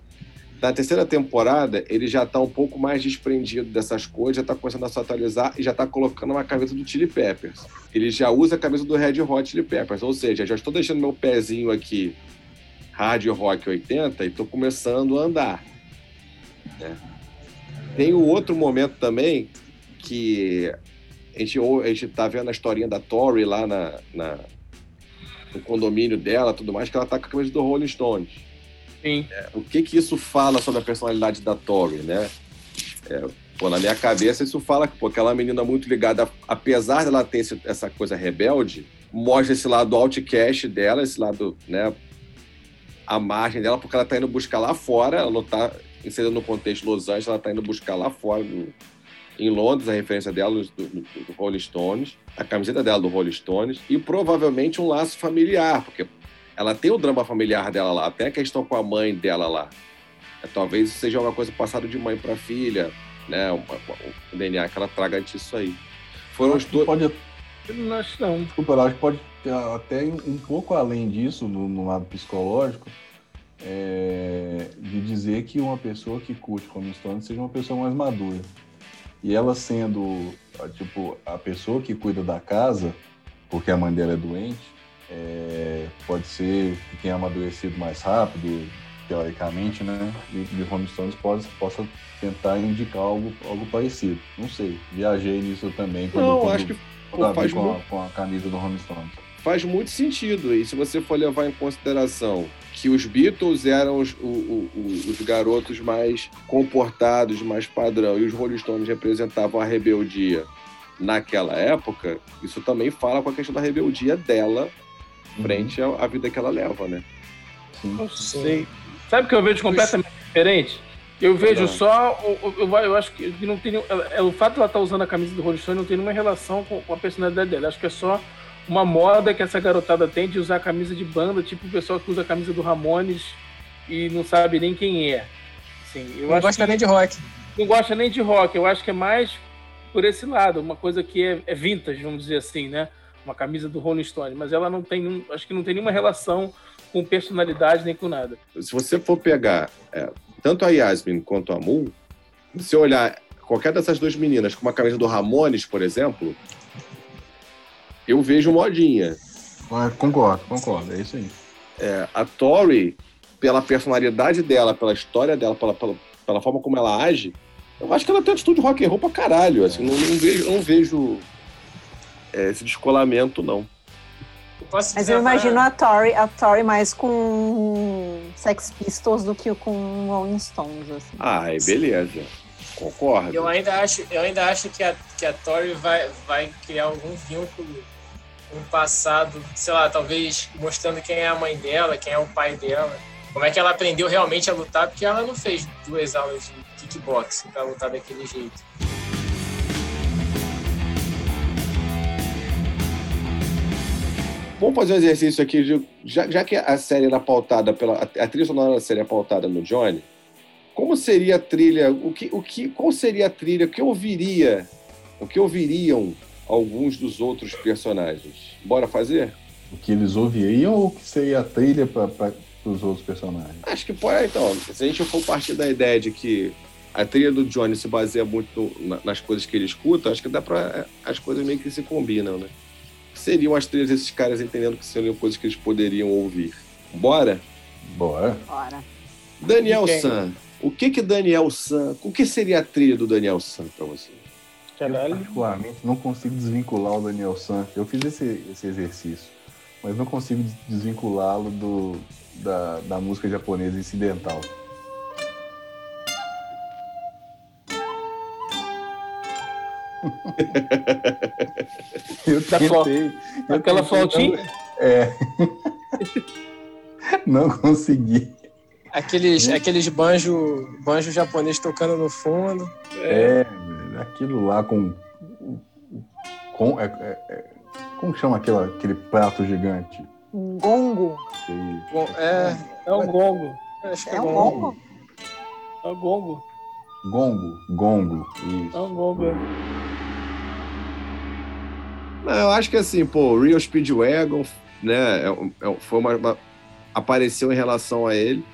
Speaker 1: Na terceira temporada, ele já tá um pouco mais desprendido dessas coisas, já tá começando a se atualizar e já tá colocando uma camisa do Chili Peppers. Ele já usa a camisa do Red Hot Chili Peppers, ou seja, já estou deixando meu pezinho aqui hard rock 80 e estou começando a andar. né? Tem o outro momento também que a gente, a gente tá vendo a historinha da Tori lá na, na- no condomínio dela tudo mais, que ela tá com a camisa do Rolling Stones
Speaker 3: Sim.
Speaker 1: o que que isso fala sobre a personalidade da Tori, né? É, pô, na minha cabeça isso fala que pô, aquela menina muito ligada, apesar dela ter esse- essa coisa rebelde, mostra esse lado outcast dela, esse lado, né, a margem dela, porque ela tá indo buscar lá fora, ela tá inserida no contexto Los Angeles, ela tá indo buscar lá fora, no- em Londres, a referência dela do, do, do Rolling Stones, a camiseta dela do Rolling Stones, e provavelmente um laço familiar, porque ela tem o drama familiar dela lá, tem a questão com a mãe dela lá. É, talvez isso seja uma coisa passada de mãe para filha, né? O, o DNA que ela traga disso aí. Foram os
Speaker 5: Acho que
Speaker 1: dois.
Speaker 5: pode,
Speaker 3: Eu não acho não.
Speaker 5: desculpa, eu acho que pode ter até um pouco além disso, no, no lado psicológico, é, de dizer que uma pessoa que curte como Stones seja uma pessoa mais madura. E ela sendo, tipo, a pessoa que cuida da casa, porque a mãe dela é doente, é, pode ser que tenha amadurecido mais rápido, teoricamente, né? E de Rolling Stones possa, possa tentar indicar algo, algo parecido. Não sei. Viajei nisso também quando,
Speaker 1: Não,
Speaker 5: quando,
Speaker 1: acho que
Speaker 5: quando a vi
Speaker 1: faz
Speaker 5: com, a,
Speaker 1: muito-
Speaker 5: com a camisa do Rolling Stones.
Speaker 1: faz muito sentido. E se você for levar em consideração que os Beatles eram os, o- o- o- os garotos mais comportados, mais padrão, e os Rolling Stones representavam a rebeldia naquela época, isso também fala com a questão da rebeldia dela frente à, vida que ela leva, né?
Speaker 5: Sim.
Speaker 3: Não sei. Sabe o que eu vejo completamente diferente? Eu vejo
Speaker 1: Não.
Speaker 3: só. o- Eu, eu acho que não tem. é, O fato de ela estar usando a camisa do Rolling Stone não tem nenhuma relação com, com a personalidade dela. Acho que é só uma moda que essa garotada tem de usar a camisa de banda, tipo o pessoal que usa a camisa do Ramones e não sabe nem quem é. Assim, eu
Speaker 4: Não
Speaker 3: acho
Speaker 4: gosta
Speaker 3: que
Speaker 4: nem de rock.
Speaker 3: não gosta nem de rock. Eu acho que é mais por esse lado, uma coisa que é, é vintage, vamos dizer assim, né? Uma camisa do Rolling Stone, mas ela não tem, acho que não tem nenhuma relação com personalidade nem com nada.
Speaker 1: Se você for pegar é, tanto a Yasmin quanto a Moon, se você olhar qualquer dessas duas meninas com uma camisa do Ramones, por exemplo, eu vejo modinha.
Speaker 5: Ah, Concordo, concordo. É isso aí.
Speaker 1: É, a Tori, pela personalidade dela, pela história dela, pela, pela, pela forma como ela age, eu acho que ela tem atitude rock and roll pra caralho. Assim, não, não vejo, não vejo esse descolamento, não.
Speaker 2: Mas
Speaker 4: dizer
Speaker 2: eu imagino a Tori, a Tori mais com Sex Pistols do que com Rolling Stones, assim.
Speaker 1: Ai, beleza. Concordo.
Speaker 4: Eu ainda acho, eu ainda acho que a, que a Tori vai, vai criar algum vínculo um passado, sei lá, talvez mostrando quem é a mãe dela, quem é o pai dela, como é que ela aprendeu realmente a lutar, porque ela não fez duas aulas de kickboxing pra lutar daquele jeito.
Speaker 1: Vamos fazer um exercício aqui, de- já, já que a série era pautada pela. A, trilha sonora da série é pautada no Johnny, como seria a trilha? O que, o que, qual seria a trilha? O que ouviria? O que ouviriam alguns dos outros personagens? Bora fazer?
Speaker 5: O que eles ouviriam ou o que seria a trilha para os outros personagens?
Speaker 1: Acho que pode, então. Se a gente for partir da ideia de que a trilha do Johnny se baseia muito na- nas coisas que ele escuta, acho que dá pra. As coisas meio que se combinam, né? Seriam as trilhas desses caras entendendo que seriam coisas que eles poderiam ouvir. Bora?
Speaker 5: Bora.
Speaker 2: Bora.
Speaker 1: Daniel? San. O que que Daniel San. O que seria a trilha do Daniel San pra você?
Speaker 5: Eu,
Speaker 3: Caralho.
Speaker 5: particularmente, não consigo desvincular o Daniel San. Eu fiz esse, esse exercício, mas não consigo des- desvinculá-lo do, da, da música japonesa incidental. Eu tentei. eu
Speaker 3: Aquela
Speaker 5: não- É. Não consegui.
Speaker 4: Aqueles, aqueles banjo, banjo japonês tocando no fundo.
Speaker 5: É, velho, aquilo lá com. com é, é, é, como chama aquela, aquele prato gigante?
Speaker 2: Gongo.
Speaker 4: Bom, é,
Speaker 3: É um gongo.
Speaker 4: acho que
Speaker 2: É
Speaker 4: é
Speaker 2: um
Speaker 4: bom.
Speaker 2: gongo?
Speaker 3: É um gongo.
Speaker 5: Gongo, gongo,
Speaker 3: É
Speaker 5: isso.
Speaker 3: um gongo.
Speaker 1: Não, eu acho que assim, pô, o Real Speedwagon, né, é é foi uma, uma- apareceu em relação a ele.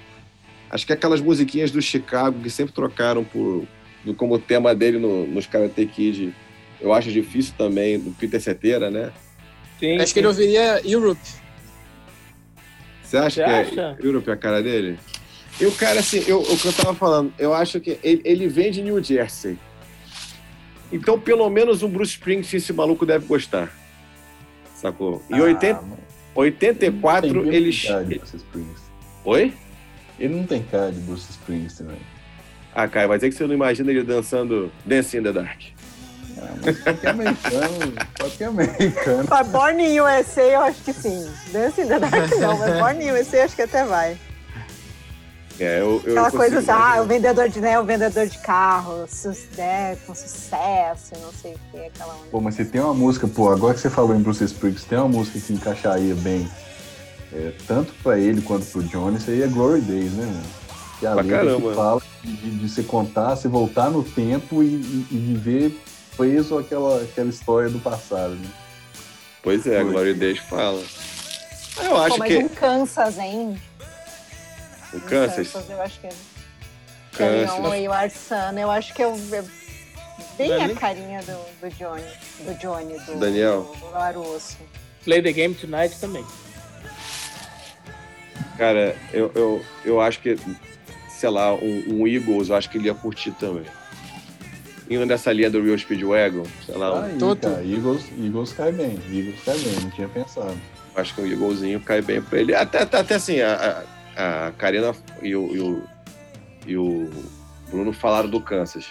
Speaker 1: Acho que aquelas musiquinhas do Chicago que sempre trocaram por do- como tema dele no- nos Karate Kid, eu acho difícil também, do Peter Cetera, né?
Speaker 3: Sim,
Speaker 4: Acho que ele ouviria Europe.
Speaker 1: Você acha
Speaker 3: Você
Speaker 1: que
Speaker 3: acha?
Speaker 1: é Europe a cara dele? E o cara, assim, eu, o que eu tava falando, eu acho que ele, ele vem de New Jersey. Então, pelo menos um Bruce Springsteen esse maluco deve gostar. Sacou? Em
Speaker 5: Ah,
Speaker 1: 80,
Speaker 5: mano,
Speaker 1: 84,
Speaker 5: não tem
Speaker 1: ele.
Speaker 5: cara de Bruce Springsteen.
Speaker 1: Oi?
Speaker 5: Ele não tem cara de Bruce Springsteen, velho.
Speaker 1: Ah, Caio, vai dizer que você não imagina ele dançando Dancing in the Dark.
Speaker 5: Ah, mas qualquer americano, qualquer americano.
Speaker 2: Mas Born in USA, eu acho que sim. Dancing in the Dark não, mas Born in USA acho que até vai.
Speaker 1: É, eu, eu
Speaker 2: Aquela
Speaker 1: consigo
Speaker 2: coisa assim, ah, o vendedor de, né, o vendedor de carro, né, com sucesso, não sei o que, aquela onda.
Speaker 5: Pô, mas se tem uma música, pô, agora que você falou em Bruce Springsteen, tem uma música que encaixaria bem, é, tanto pra ele quanto pro Johnny, isso aí é Glory Days, né, mano? Que é a
Speaker 1: Pra
Speaker 5: letra
Speaker 1: caramba.
Speaker 5: que fala de, de se contar, se voltar no tempo e, e- e viver preso àquela, àquela história do passado, né?
Speaker 1: Pois é, a Glória Days fala. Eu acho
Speaker 2: Pô, mas
Speaker 1: que
Speaker 2: um Kansas, hein?
Speaker 1: O Kansas,
Speaker 2: eu acho que é. E o Arsana, eu acho que é, o- é bem
Speaker 3: Dani?
Speaker 2: a carinha do, do Johnny, do Johnny, do,
Speaker 1: Daniel.
Speaker 2: do, do Larusso.
Speaker 3: Play the Game Tonight também.
Speaker 1: Cara, eu, eu, eu acho que, sei lá, um, um Eagles, eu acho que ele ia curtir também. Indo nessa linha do Real Speedwagon, sei lá, um-
Speaker 5: Aí,
Speaker 4: Toto.
Speaker 5: cara, Eagles, Eagles cai bem, Eagles cai bem, não tinha pensado.
Speaker 1: acho que um Eaglezinho cai bem pra ele. Até, até, até assim, a, a, a Karina e o, e, o, e o Bruno falaram do Kansas.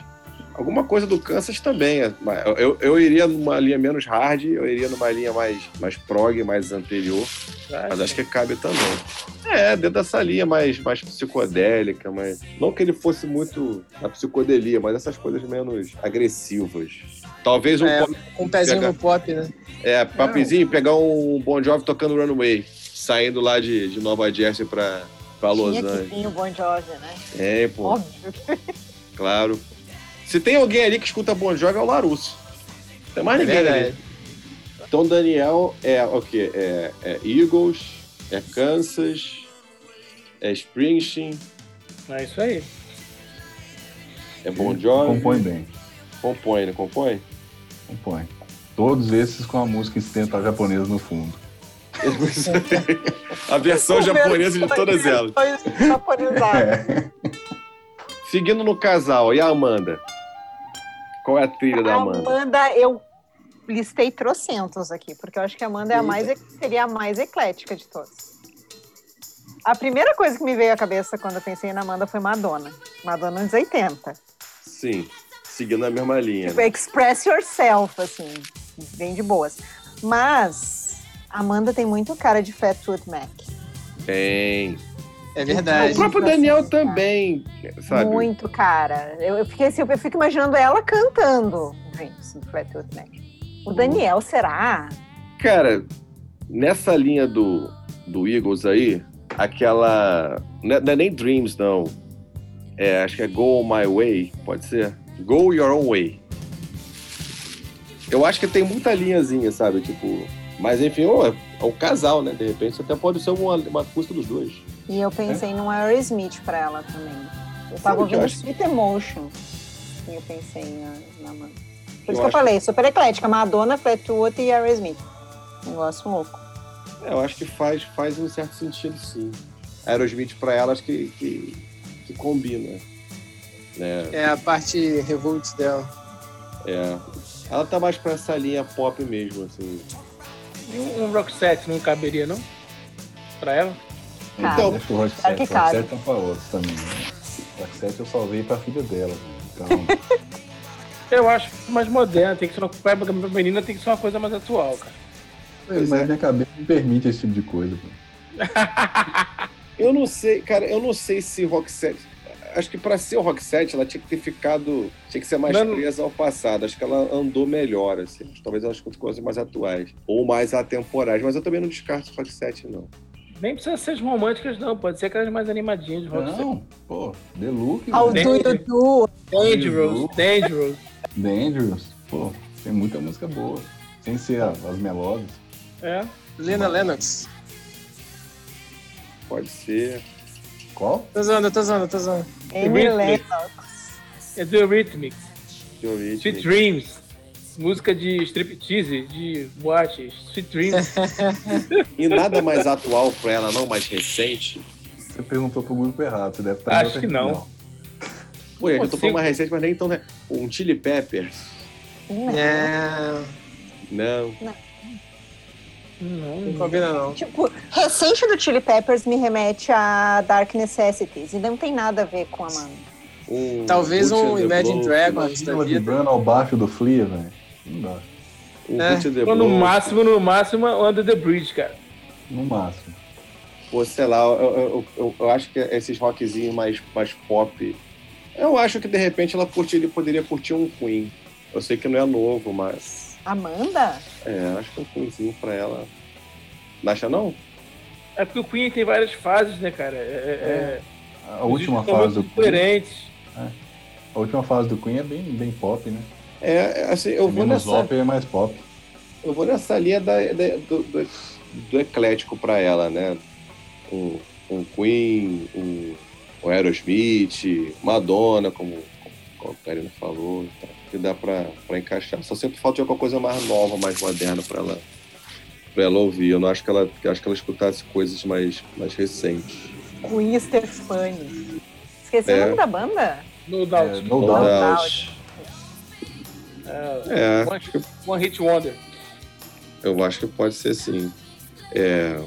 Speaker 1: Alguma coisa do Kansas também. é, Eu, eu, iria numa linha menos hard, eu iria numa linha mais, mais prog, mais anterior. Mas acho que cabe também. É, dentro dessa linha mais, mais psicodélica, mas. Não que ele fosse muito na psicodelia, mas essas coisas menos agressivas. Talvez um
Speaker 4: É,
Speaker 1: pop-
Speaker 4: Com um pezinho
Speaker 1: Pega-
Speaker 4: no pop, né?
Speaker 1: é, papizinho, pegar um Bon Jovi tocando Runaway, saindo lá de, de Nova Jersey pra, pra Los
Speaker 2: Tinha que
Speaker 1: Angeles.
Speaker 2: vir o Bon Jovi, né?
Speaker 1: É, pô,
Speaker 2: Óbvio.
Speaker 1: claro. Se tem alguém ali que escuta Bon Jovi, é o Larusso. Não tem mais
Speaker 4: É
Speaker 1: ninguém ali.
Speaker 4: verdade.
Speaker 1: Então, Daniel é o quê? É, é Eagles, é Kansas, é Springsteen,
Speaker 3: É isso aí.
Speaker 1: é Bon Jovi.
Speaker 5: Compõe bem,
Speaker 1: Compõe, né? Compõe?
Speaker 5: compõe. Todos esses com a música incidental japonesa no fundo.
Speaker 1: A versão japonesa de todas elas.
Speaker 5: É.
Speaker 1: Seguindo no casal, e a Amanda? Qual é a trilha da
Speaker 2: A
Speaker 1: Amanda?
Speaker 2: Amanda, eu listei trocentos aqui, porque eu acho que a Amanda é a mais, seria a mais eclética de todas. A primeira coisa que me veio à cabeça quando eu pensei na Amanda foi Madonna. Madonna nos 80.
Speaker 1: Sim, seguindo a mesma linha.
Speaker 2: Tipo, express yourself, assim, bem de boas. Mas Amanda tem muito cara de Fat Foot Mac.
Speaker 1: Tem.
Speaker 4: É
Speaker 1: O
Speaker 4: verdade.
Speaker 1: próprio
Speaker 2: Assim,
Speaker 1: Daniel também, sabe?
Speaker 2: Muito cara. Eu, eu fiquei assim, eu fico imaginando ela cantando, gente, do Fat Foot Mac. O Daniel, será?
Speaker 1: Cara, nessa linha do, do Eagles aí, aquela. Não é, não é nem Dreams, não. É, acho que é Go My Way, pode ser? Go Your Own Way. Eu acho que tem muita linhazinha, sabe? Tipo. Mas enfim, é um casal, né? De repente, isso até pode ser uma, uma música dos dois.
Speaker 2: E eu pensei num Aerosmith pra ela também. Eu tava
Speaker 1: o que eu
Speaker 2: ouvindo
Speaker 1: acho?
Speaker 2: Sweet Emotion. E eu pensei na, na Amanda. Por
Speaker 1: Eu
Speaker 2: isso que eu falei, super eclética. Madonna, Fleetwood e Aerosmith. Negócio louco.
Speaker 1: É, eu acho que faz, faz um certo sentido, sim. Aerosmith pra ela, acho que, que, que combina. Né?
Speaker 4: É a parte revolt dela.
Speaker 1: É. Ela tá mais pra essa linha pop mesmo, assim.
Speaker 3: E um, um Roxette não caberia, não? Pra ela?
Speaker 1: Então,
Speaker 5: Acho que o Rock
Speaker 2: claro que
Speaker 5: 7,
Speaker 2: cabe.
Speaker 5: Rock 7 tá pra outros também. Né? Rock 7 eu salvei pra filha dela. né? Então,
Speaker 3: Eu acho mais moderno, tem que ser uma pra menina tem que ser uma coisa mais atual, cara.
Speaker 1: Pois
Speaker 5: Mas
Speaker 1: é.
Speaker 5: minha cabeça não permite esse tipo de coisa. pô.
Speaker 1: Eu não sei, cara, eu não sei se Rock 7. Acho que pra ser o Rock 7, ela tinha que ter ficado. Tinha que ser mais
Speaker 3: Não,
Speaker 1: presa ao passado. Acho que ela andou melhor, assim. Talvez elas com coisas mais atuais. Ou mais atemporais. Mas eu também não descarto o Rock 7, não.
Speaker 3: Nem precisa ser as românticas, não. Pode ser aquelas mais animadinhas de rock.
Speaker 5: Não, pô, The Look,
Speaker 2: Ao do you do.
Speaker 3: Dangerous, Dangerous.
Speaker 5: Dangerous, pô, tem muita música boa. Sem ser as melódias.
Speaker 3: É.
Speaker 4: Lena Lennox.
Speaker 1: Pode ser.
Speaker 5: Qual?
Speaker 4: Tô zoando, tô zoando, tô zoando.
Speaker 2: Amy
Speaker 3: Rhythmics.
Speaker 2: Lennox.
Speaker 3: É The Rhythmics. Sweet Dreams. Música de striptease, de boate. Sweet Dreams.
Speaker 1: E nada mais atual pra ela, não mais recente.
Speaker 5: Você perguntou pro grupo errado, você deve estar
Speaker 3: Acho que não.
Speaker 1: Pô, eu tô falando mais recente, mas nem tão. né? Um Chili Peppers.
Speaker 2: Não.
Speaker 4: É.
Speaker 1: Não.
Speaker 4: Não
Speaker 3: não.
Speaker 4: combina, não.
Speaker 2: Tipo, recente do Chili Peppers me remete a Dark Necessities. E não tem nada a ver com a Amanda.
Speaker 1: Um
Speaker 4: Talvez um Imagine
Speaker 1: Blow,
Speaker 4: Dragons
Speaker 5: Imagina vibrando ao baixo do Flea, velho. Não dá.
Speaker 1: Um
Speaker 4: É.
Speaker 1: The
Speaker 3: Ou no
Speaker 1: Blow.
Speaker 3: máximo, no máximo, Under the Bridge, cara.
Speaker 5: No máximo.
Speaker 1: Pô, sei lá, eu, eu, eu, eu acho que esses rockzinhos mais, mais pop. Eu acho que de repente ela curtiria, poderia curtir um Queen. Eu sei que não é novo, mas.
Speaker 2: Amanda?
Speaker 1: É, acho que um Queenzinho pra ela. Não acha não?
Speaker 3: É porque o Queen tem várias fases, né, cara? É, é,
Speaker 5: A última fase do Queen.
Speaker 3: diferentes.
Speaker 5: A última fase do Queen é bem, bem pop, né?
Speaker 1: É, assim, eu vou
Speaker 5: Menos
Speaker 1: nessa.
Speaker 5: ópera é mais pop.
Speaker 1: Eu vou nessa linha da, da- do, do, do eclético pra ela, né? Um, um Queen, um, um Aerosmith, Madonna, como, como a Karina falou, tá? Que dá pra, pra encaixar. Só sempre falta de alguma coisa mais nova, mais moderna pra ela, pra ela ouvir. Eu não acho que ela, acho que ela escutasse coisas mais, mais recentes.
Speaker 2: Queen Stefani. Esqueci
Speaker 1: É.
Speaker 2: o nome da banda?
Speaker 3: No Doubt.
Speaker 5: É, no
Speaker 1: No
Speaker 5: doubt.
Speaker 1: doubt.
Speaker 3: É,
Speaker 1: É,
Speaker 3: One, One Hit Wonder.
Speaker 1: eu acho que pode ser sim. É,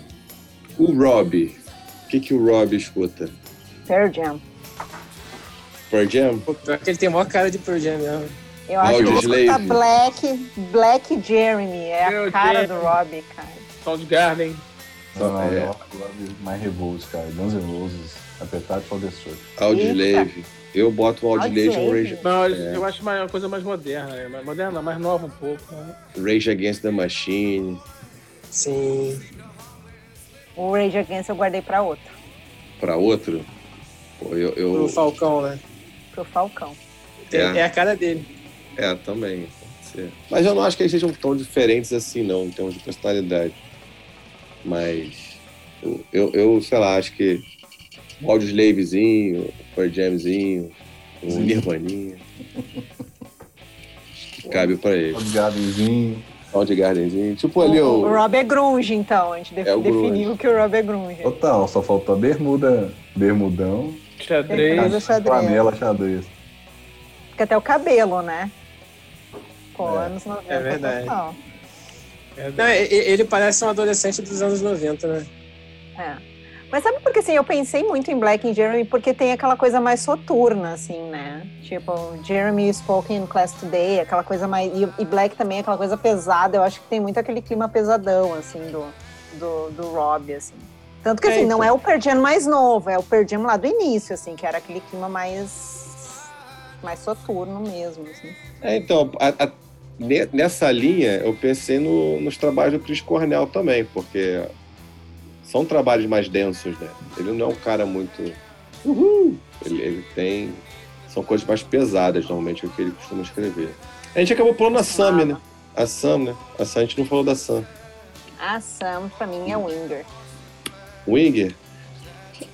Speaker 1: o Rob, o que, que o Rob escuta?
Speaker 2: Pearl Jam.
Speaker 1: Pearl Jam?
Speaker 4: Pior que ele tem a maior cara de Pearl Jam mesmo.
Speaker 2: Eu acho que ele escuta Black, Black Jeremy. É a
Speaker 3: Meu
Speaker 2: cara
Speaker 3: Deus.
Speaker 2: do Robbie, cara.
Speaker 3: Soundgarden.
Speaker 5: Não, não,
Speaker 1: É.
Speaker 5: acho mais Revolts, cara. Guns N' Roses, Appetite for Destruction.
Speaker 1: Audilave. Eu boto o e um
Speaker 2: Audilave.
Speaker 1: Rage,
Speaker 3: Não,
Speaker 1: É.
Speaker 3: eu acho mais, uma coisa mais moderna, né? Mais moderna, não, mais nova um pouco. Né?
Speaker 1: Rage Against the Machine.
Speaker 4: Sim.
Speaker 2: O Rage Against eu guardei pra outro.
Speaker 1: Pra outro? Pô, eu,
Speaker 4: O
Speaker 1: eu
Speaker 4: Falcão, né?
Speaker 2: Pro Falcão.
Speaker 4: É,
Speaker 1: É.
Speaker 4: é a cara dele.
Speaker 1: É, também. Mas eu não acho que eles sejam tão diferentes assim, não, em termos de personalidade. Mas eu, eu, eu, sei lá, acho que o Audioslavezinho, o Pearl Jamzinho, o
Speaker 5: Sim.
Speaker 1: Nirvaninha. Cabe pra ele.
Speaker 5: Os Gardenzinho.
Speaker 1: Audiogardenzinho. Tipo
Speaker 2: O,
Speaker 1: ali
Speaker 2: o
Speaker 1: o.
Speaker 2: Rob é grunge, então. A gente def-
Speaker 1: É o
Speaker 2: definiu que o Rob é grunge.
Speaker 5: Total, só faltou a bermuda, bermudão,
Speaker 3: Xadrez.
Speaker 2: O
Speaker 5: flanela, xadrez.
Speaker 2: Fica até o cabelo, né? Pô,
Speaker 5: É.
Speaker 2: anos 90.
Speaker 4: É verdade.
Speaker 2: total.
Speaker 4: Não, e- e- ele parece um adolescente dos anos 90, né?
Speaker 2: É. Mas sabe porque assim, eu pensei muito em Black and Jeremy porque tem aquela coisa mais soturna, assim, né? Tipo, Jeremy spoke in class today, aquela coisa mais. E, e Black também, aquela coisa pesada. Eu acho que tem muito aquele clima pesadão, assim, do, do, do Rob, assim. Tanto que,
Speaker 4: É,
Speaker 2: assim, não
Speaker 4: então.
Speaker 2: é o Jam mais novo, é o Jam lá do início, assim, que era aquele clima mais. mais soturno mesmo, assim.
Speaker 1: É, então, a- a- nessa linha, eu pensei no- nos trabalhos do Chris Cornell também, porque são trabalhos mais densos, né? Ele não é um cara muito. Uhul! Ele, ele tem. São coisas mais pesadas, normalmente, o que ele costuma escrever. A gente acabou pulando a Sam, né? A Sam, né? A Sam, a gente não falou da Sam.
Speaker 2: A Sam, pra mim, é Winger.
Speaker 1: Winger?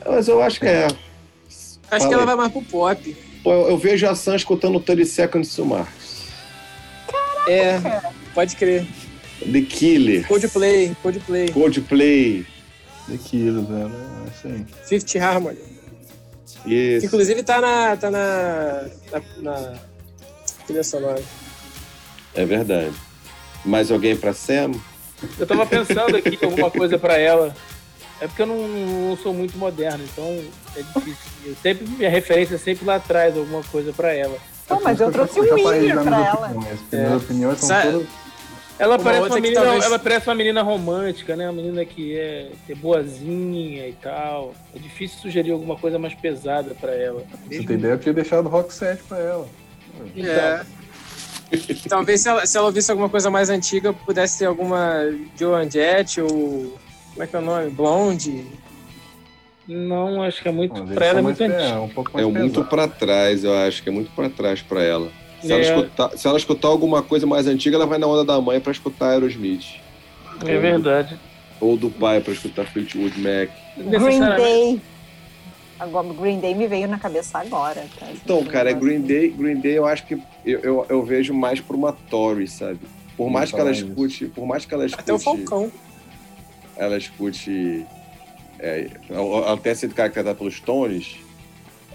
Speaker 1: Mas eu acho que é.
Speaker 4: Acho
Speaker 1: Fala
Speaker 4: que ela
Speaker 1: aí.
Speaker 4: vai mais pro pop.
Speaker 1: Pô, eu, eu vejo a Sam escutando 30 Seconds to Mars.
Speaker 4: É, pode crer.
Speaker 1: The Killer.
Speaker 4: Coldplay, Coldplay.
Speaker 1: Coldplay.
Speaker 5: Daquilo, né? É isso aí.
Speaker 4: Fifth Harmony.
Speaker 1: Isso.
Speaker 4: inclusive tá na. tá na. na, na trilha sonora.
Speaker 1: É verdade. Mais alguém pra Sam?
Speaker 3: Eu tava pensando aqui em alguma coisa pra ela. É porque eu não, não sou muito moderno, então é difícil. Eu sempre, minha referência é sempre lá atrás, alguma coisa pra ela.
Speaker 2: Pô, mas eu trouxe um
Speaker 5: dar
Speaker 2: pra ela.
Speaker 5: opiniões, Minhas opiniões são
Speaker 4: Sa-
Speaker 5: todas.
Speaker 3: Ela
Speaker 4: Uma
Speaker 3: parece uma, menina,
Speaker 4: talvez-
Speaker 3: ela parece uma menina romântica, né? Uma menina que é, que é boazinha e tal. É difícil sugerir alguma coisa mais pesada pra ela.
Speaker 5: Você ter ideia, eu tinha deixado Rock 7 pra ela.
Speaker 3: Então,
Speaker 4: É. Talvez se ela, se ela ouvisse alguma coisa mais antiga, pudesse ter alguma Joan Jett ou. Como é que é o nome? Blonde.
Speaker 3: Não, acho que é muito. Pra ela é muito antigo.
Speaker 5: É, um pouco mais
Speaker 1: É muito pra trás, eu acho que é muito pra trás pra ela. Se, ela
Speaker 3: É.
Speaker 1: escutar, se ela escutar alguma coisa mais antiga, ela vai na onda da mãe pra escutar Aerosmith.
Speaker 3: É verdade.
Speaker 1: Ou do pai pra escutar Fleetwood Mac.
Speaker 2: Green Day. Agora, Green Day me veio na cabeça agora. tá?
Speaker 1: Então, cara, é Green Day, Green Day eu acho que eu, eu, eu vejo mais por uma Tory, sabe? Por mais que ela escute, por mais que ela escute,
Speaker 4: Até o Falcão.
Speaker 1: ela escute, é, ela tenha sido caracterizada pelos Stones,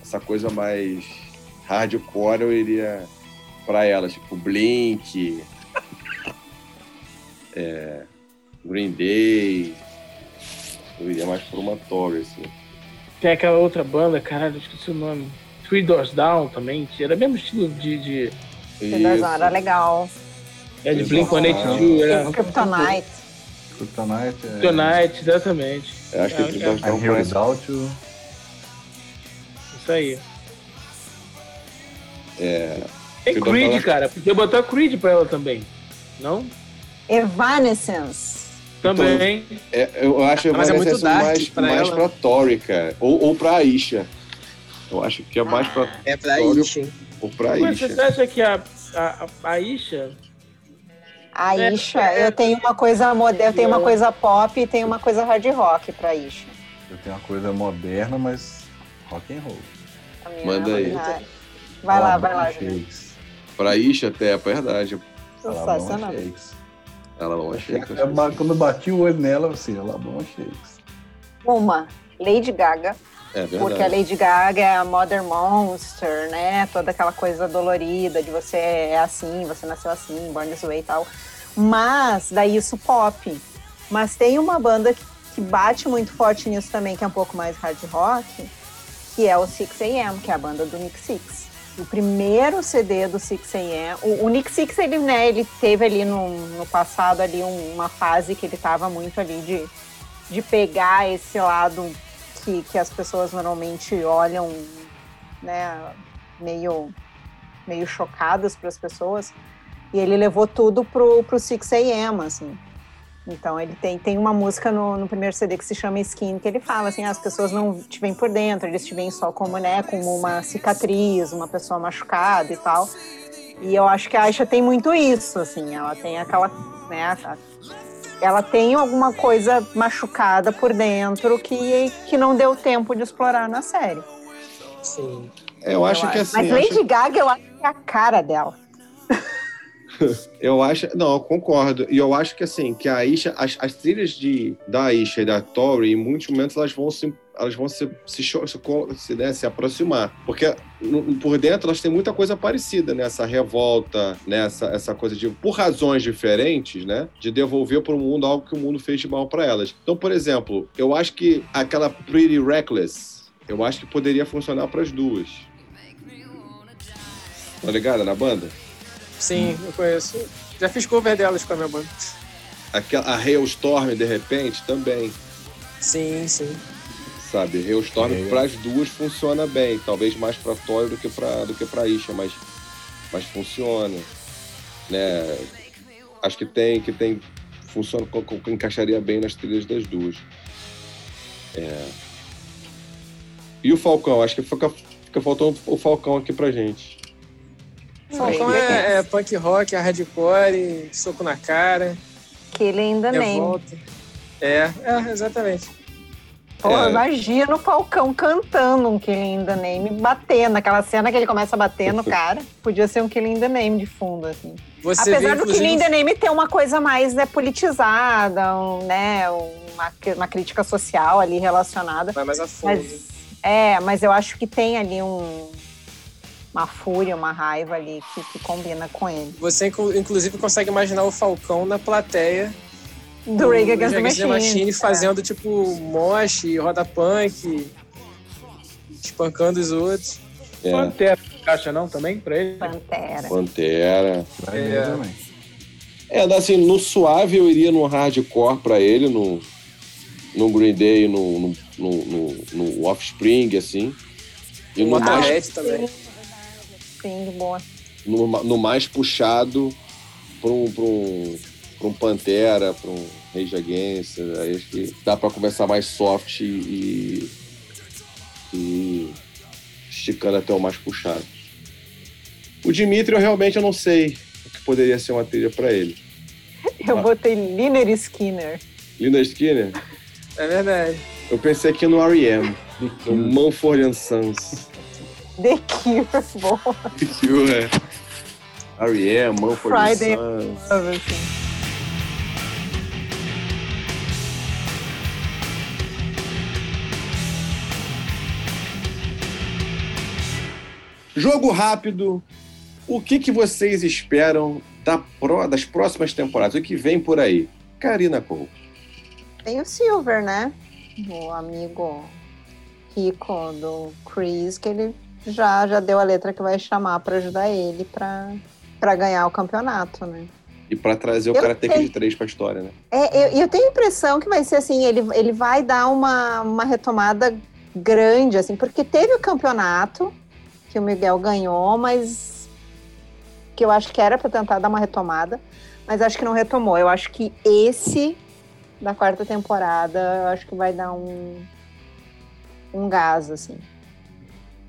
Speaker 1: essa coisa mais hardcore eu iria pra ela, tipo Blink, é, Green Day, eu iria mais por uma Tory, assim.
Speaker 3: Tem aquela outra banda, caralho, esqueci o nome. Three Doors Down também, que era o mesmo estilo de, de,
Speaker 2: Isso. Era legal.
Speaker 3: é, de
Speaker 1: Isso.
Speaker 3: Blink-182. Era
Speaker 2: Kryptonite.
Speaker 5: Kryptonite é...
Speaker 3: Kryptonite, exatamente.
Speaker 1: Eu acho que
Speaker 3: É,
Speaker 1: o Three
Speaker 3: é.
Speaker 5: Without You.
Speaker 3: Isso aí.
Speaker 1: É,
Speaker 3: Tem Creed,
Speaker 1: Down-
Speaker 3: cara. Podia botar Creed pra ela também. Não?
Speaker 2: Evanescence.
Speaker 3: Também.
Speaker 1: É, eu acho
Speaker 4: Mas é muito
Speaker 1: Evanescence
Speaker 4: dark
Speaker 1: mais,
Speaker 4: pra
Speaker 1: mais
Speaker 4: ela.
Speaker 1: pra Tori, cara. Ou, ou pra Aisha. Eu acho que é mais pra,
Speaker 4: É pra isso, hein?
Speaker 1: ou pra
Speaker 3: Mas você
Speaker 1: Aisha.
Speaker 3: acha que a, a, a Isha
Speaker 2: A
Speaker 3: É,
Speaker 2: Isha,
Speaker 3: é.
Speaker 2: eu tenho uma coisa moderna, eu tenho uma coisa pop e tenho uma coisa hard rock pra Isha.
Speaker 5: Eu tenho uma coisa moderna, mas rock and roll.
Speaker 1: Manda aí.
Speaker 2: Ah, Vai lá, vai lá.
Speaker 5: Shakes.
Speaker 1: Pra Aisha até, é verdade.
Speaker 2: Sensacional.
Speaker 5: Shakes.
Speaker 1: Ela não
Speaker 5: Eu ba- Quando eu bati o olho nela, assim, Alabama Shakes.
Speaker 2: Uma, Lady Gaga,
Speaker 1: É
Speaker 2: porque a. Lady Gaga é a Modern Monster, né? Toda aquela coisa dolorida de você é assim, você nasceu assim, Born This Way e tal. Mas, daí isso pop. Mas tem uma banda que, que bate muito forte nisso também, que é um pouco mais hard rock, que é o 6am, que é a banda do Nick Six. O primeiro CD do 6am, o, o Nick Six, ele, né, ele teve ali no, no passado ali um- uma fase que ele tava muito ali de, de pegar esse lado que, que as pessoas normalmente olham, né, meio, meio chocadas para as pessoas. E ele levou tudo pro, pro 6am, assim. Então ele tem, tem uma música no, no primeiro CD que se chama Skin, que ele fala assim, "Ah, as pessoas não te veem por dentro, eles te veem só como, né, como uma cicatriz, uma pessoa machucada e tal. E eu acho que a Aisha tem muito isso, assim, ela tem aquela, né, ela tem alguma coisa machucada por dentro que, que não deu tempo de explorar na série.
Speaker 4: Sim.
Speaker 1: É, eu acho que assim.
Speaker 2: Mas
Speaker 1: eu acho-
Speaker 2: Lady Gaga, eu acho que é a cara dela.
Speaker 1: Eu acho, não, eu concordo. E eu acho que assim, que a Aisha, as, as trilhas de, da Aisha e da Tori, em muitos momentos elas vão se, elas vão se, se, se, né, se aproximar. Porque no- por dentro elas têm muita coisa parecida, né? Essa revolta, né? Essa, essa coisa de, por razões diferentes, né? De devolver para o mundo algo que o mundo fez de mal para elas. Então, por exemplo, eu acho que aquela Pretty Reckless, eu acho que poderia funcionar para as duas. Tá ligado na banda?
Speaker 4: Sim, eu conheço. Já fiz cover delas com a minha banda.
Speaker 1: Aquela, a Hailstorm, de repente, também.
Speaker 4: Sim, sim.
Speaker 1: Sabe? Hailstorm
Speaker 5: Hail.
Speaker 1: para as duas funciona bem, talvez mais para Toy do que para do que para Isha, mas mas funciona, né? Acho que tem que tem funciona encaixaria bem nas trilhas das duas. É. E o Falcão, acho que fica, fica faltando o Falcão aqui pra gente.
Speaker 4: Falcão é, é punk rock, é hardcore, soco na cara,
Speaker 2: Killing the Name.
Speaker 4: revolta. É, é, exatamente.
Speaker 2: Pô,
Speaker 1: É.
Speaker 2: imagina o Falcão cantando um Killing the Name, batendo. Aquela cena que ele começa a bater no cara. Podia ser um Killing the Name de fundo, assim.
Speaker 4: Você vê,
Speaker 2: Apesar do
Speaker 4: inclusive,
Speaker 2: Killing the Name ter uma coisa mais né, politizada, um, né, uma, uma crítica social ali relacionada.
Speaker 4: vai mais a fundo.
Speaker 2: Mas, é, mas eu acho que tem ali um, uma fúria, uma raiva ali que, que combina com ele.
Speaker 4: Você, inclu- inclusive, consegue imaginar o Falcão na plateia
Speaker 2: Do Rage Against the Machine. É.
Speaker 4: fazendo, tipo, mosh, roda punk, espancando os outros.
Speaker 1: É.
Speaker 3: Pantera. encaixa não também pra ele?
Speaker 2: Pantera.
Speaker 1: Pantera.
Speaker 3: É.
Speaker 1: É, assim, no suave eu iria no hardcore pra ele, no, no Green Day, no, no, no, no- no Offspring, assim. E no mais,
Speaker 4: também.
Speaker 2: Sim, boa.
Speaker 1: no, no mais puxado pra um, pra um, pra um Pantera, pra um Rage Against. Aí acho que dá pra começar mais soft e, e esticando até o mais puxado. O Dimitri, eu realmente eu não sei o que poderia ser uma trilha pra ele.
Speaker 2: Eu
Speaker 1: Ah.
Speaker 2: botei Liner Skinner.
Speaker 1: Linda Skinner,
Speaker 4: É verdade.
Speaker 1: eu pensei aqui no R.E.M., no
Speaker 5: Cure.
Speaker 1: Mumford Sons.
Speaker 2: The Cure, boa.
Speaker 1: The Cure, é. R.E.M., Mumford
Speaker 2: Friday.
Speaker 1: Sons.
Speaker 2: Assim.
Speaker 1: Jogo rápido. O que, que vocês esperam da pro- das próximas temporadas? O que vem por aí? Karina Cole.
Speaker 2: Tem o Silver, né? O amigo rico do Chris, que ele já, já deu a letra que vai chamar pra ajudar ele pra ganhar o campeonato, né?
Speaker 1: E pra trazer o
Speaker 2: Eu
Speaker 1: Karate. Kid 3 pra história, né?
Speaker 2: É, eu, eu tenho a impressão que vai ser assim, ele, ele vai dar uma, uma retomada grande, assim, porque teve o campeonato que o Miguel ganhou, mas que eu acho que era para tentar dar uma retomada, mas acho que não retomou. Eu acho que esse da quarta temporada, eu acho que vai dar um um gás assim.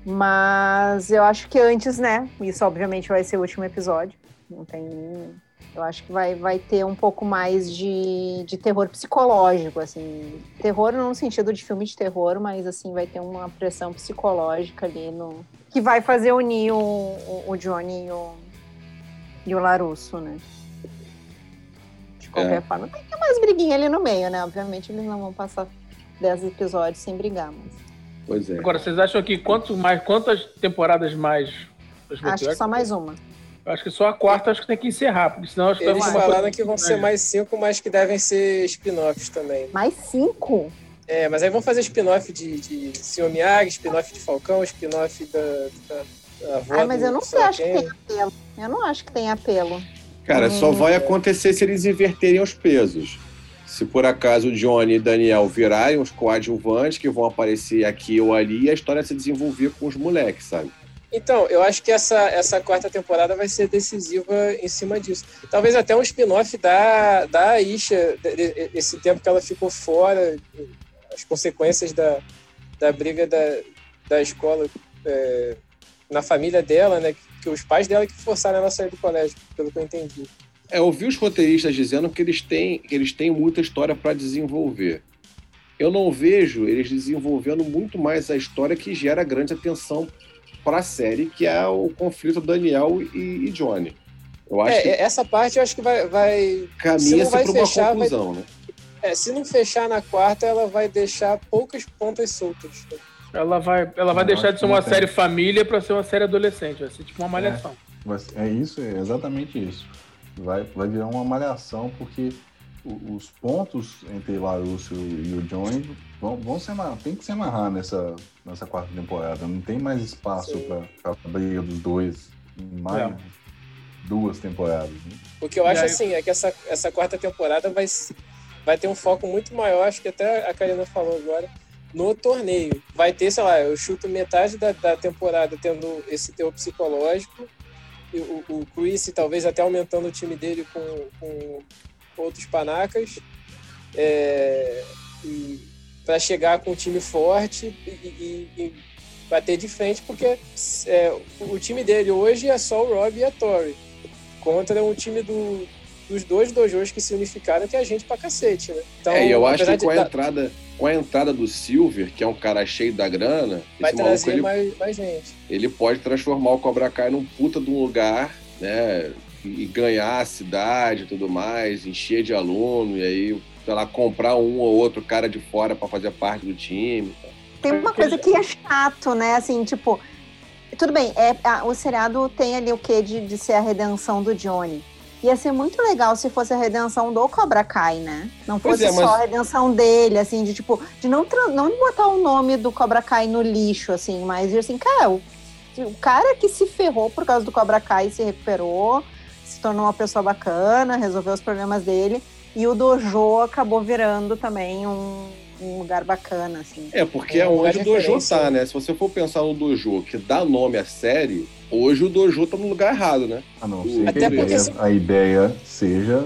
Speaker 2: Mas eu acho que antes, né? Isso obviamente vai ser o último episódio. Não tem eu acho que vai, vai ter um pouco mais de, de terror psicológico, assim. Terror não no sentido de filme de terror, mas assim, vai ter uma pressão psicológica ali no. Que vai fazer unir o, o, o Johnny e o, e o Larusso, né? De qualquer
Speaker 1: É.
Speaker 2: forma. Ter umas briguinhas ali no meio, né? Obviamente eles não vão passar 10 episódios sem brigar, mas.
Speaker 1: Pois é.
Speaker 3: Agora, vocês acham que quanto mais, quantas temporadas mais?
Speaker 2: Acho que só mais uma.
Speaker 3: Acho que só a quarta acho que tem que encerrar, porque senão acho que
Speaker 4: Eles falaram que vão ser mais cinco, mas que devem ser spin-offs também.
Speaker 2: Mais cinco?
Speaker 4: É, mas aí vão fazer spin-off de, de Sr. Miyagi, spin-off de Falcão, spin-off da, da, da avó
Speaker 2: Ah, mas eu não sei, acho que tem apelo. Eu não acho que tem apelo.
Speaker 1: Cara, só
Speaker 2: Hum.
Speaker 1: vai acontecer se eles inverterem os pesos. Se por acaso o Johnny e Daniel virarem os coadjuvantes que vão aparecer aqui ou ali e a história se desenvolver com os moleques, sabe?
Speaker 4: Então, eu acho que essa, essa quarta temporada vai ser decisiva em cima disso. Talvez até um spin-off da, da de- esse tempo que ela ficou fora, as consequências da, da briga da, da escola é, na família dela, né? Que os pais dela que forçaram ela a sair do colégio, pelo que eu entendi.
Speaker 1: É, eu vi os roteiristas dizendo que eles têm, que eles têm muita história para desenvolver. Eu não vejo eles desenvolvendo muito mais a história que gera grande atenção para a série, que é o conflito Daniel e, e Johnny. Eu acho
Speaker 4: É,
Speaker 1: que
Speaker 4: essa parte eu acho que vai, vai se
Speaker 1: caminha-se para uma
Speaker 4: fechar, vai-
Speaker 1: conclusão, né?
Speaker 4: É, se não fechar na quarta, ela vai deixar poucas pontas soltas.
Speaker 3: Ela vai, ela vai
Speaker 5: Não,
Speaker 3: deixar de ser uma série família pra ser uma série adolescente. Vai ser tipo uma malhação.
Speaker 5: Vai ser- É isso, é exatamente isso. Vai, vai virar uma malhação, porque o- os pontos entre Larusso e o Johnny vão, vão se amarrar, tem que se amarrar nessa, nessa quarta temporada. Não tem mais espaço para a briga dos dois em mais
Speaker 3: Não.
Speaker 5: duas temporadas. né?
Speaker 4: O que eu
Speaker 3: E
Speaker 4: acho
Speaker 3: aí-
Speaker 4: assim é que essa, essa quarta temporada vai, vai ter um foco muito maior, acho que até a Karina falou agora, no torneio. Vai ter, sei lá, eu chuto metade da, da temporada tendo esse teor psicológico, e o, o Chris talvez até aumentando o time dele com, com outros panacas, é, para chegar com um time forte e, e- e bater de frente, porque é, o time dele hoje é só o Rob e a Tori contra um time do, dos dois dojos que se unificaram, que é a gente pra cacete, né? Então,
Speaker 1: é, e eu acho que com a, entrada, com a entrada do Silver, que é um cara cheio da grana,
Speaker 4: vai
Speaker 1: esse maluco ele,
Speaker 4: mais, mais gente.
Speaker 1: ele pode transformar o Cobra Kai num puta de um lugar, né? E ganhar a cidade e tudo mais, encher de aluno, e aí, sei lá, comprar um ou outro cara de fora para fazer parte do time.
Speaker 2: Tem uma coisa que é chato, né? Assim, tipo, tudo bem, é, a- o seriado tem ali o quê de, de ser a redenção do Johnny. Ia ser muito legal se fosse a redenção do Cobra Kai, né? Não fosse
Speaker 1: é, mas-
Speaker 2: só a redenção dele, assim, de tipo, de não, não botar o nome do Cobra Kai no lixo, assim, mas de assim, cara, o- o cara que se ferrou por causa do Cobra Kai se recuperou, se tornou uma pessoa bacana, resolveu os problemas dele. E o dojo acabou virando também um, um lugar bacana, assim.
Speaker 1: É, porque
Speaker 4: É
Speaker 1: é onde o dojo tá, né? Se você for pensar no dojo que dá nome à série, hoje o dojo tá no lugar errado, né?
Speaker 5: A não
Speaker 1: Até
Speaker 5: ser que a
Speaker 4: porque
Speaker 5: ideia,
Speaker 4: se-
Speaker 5: a ideia seja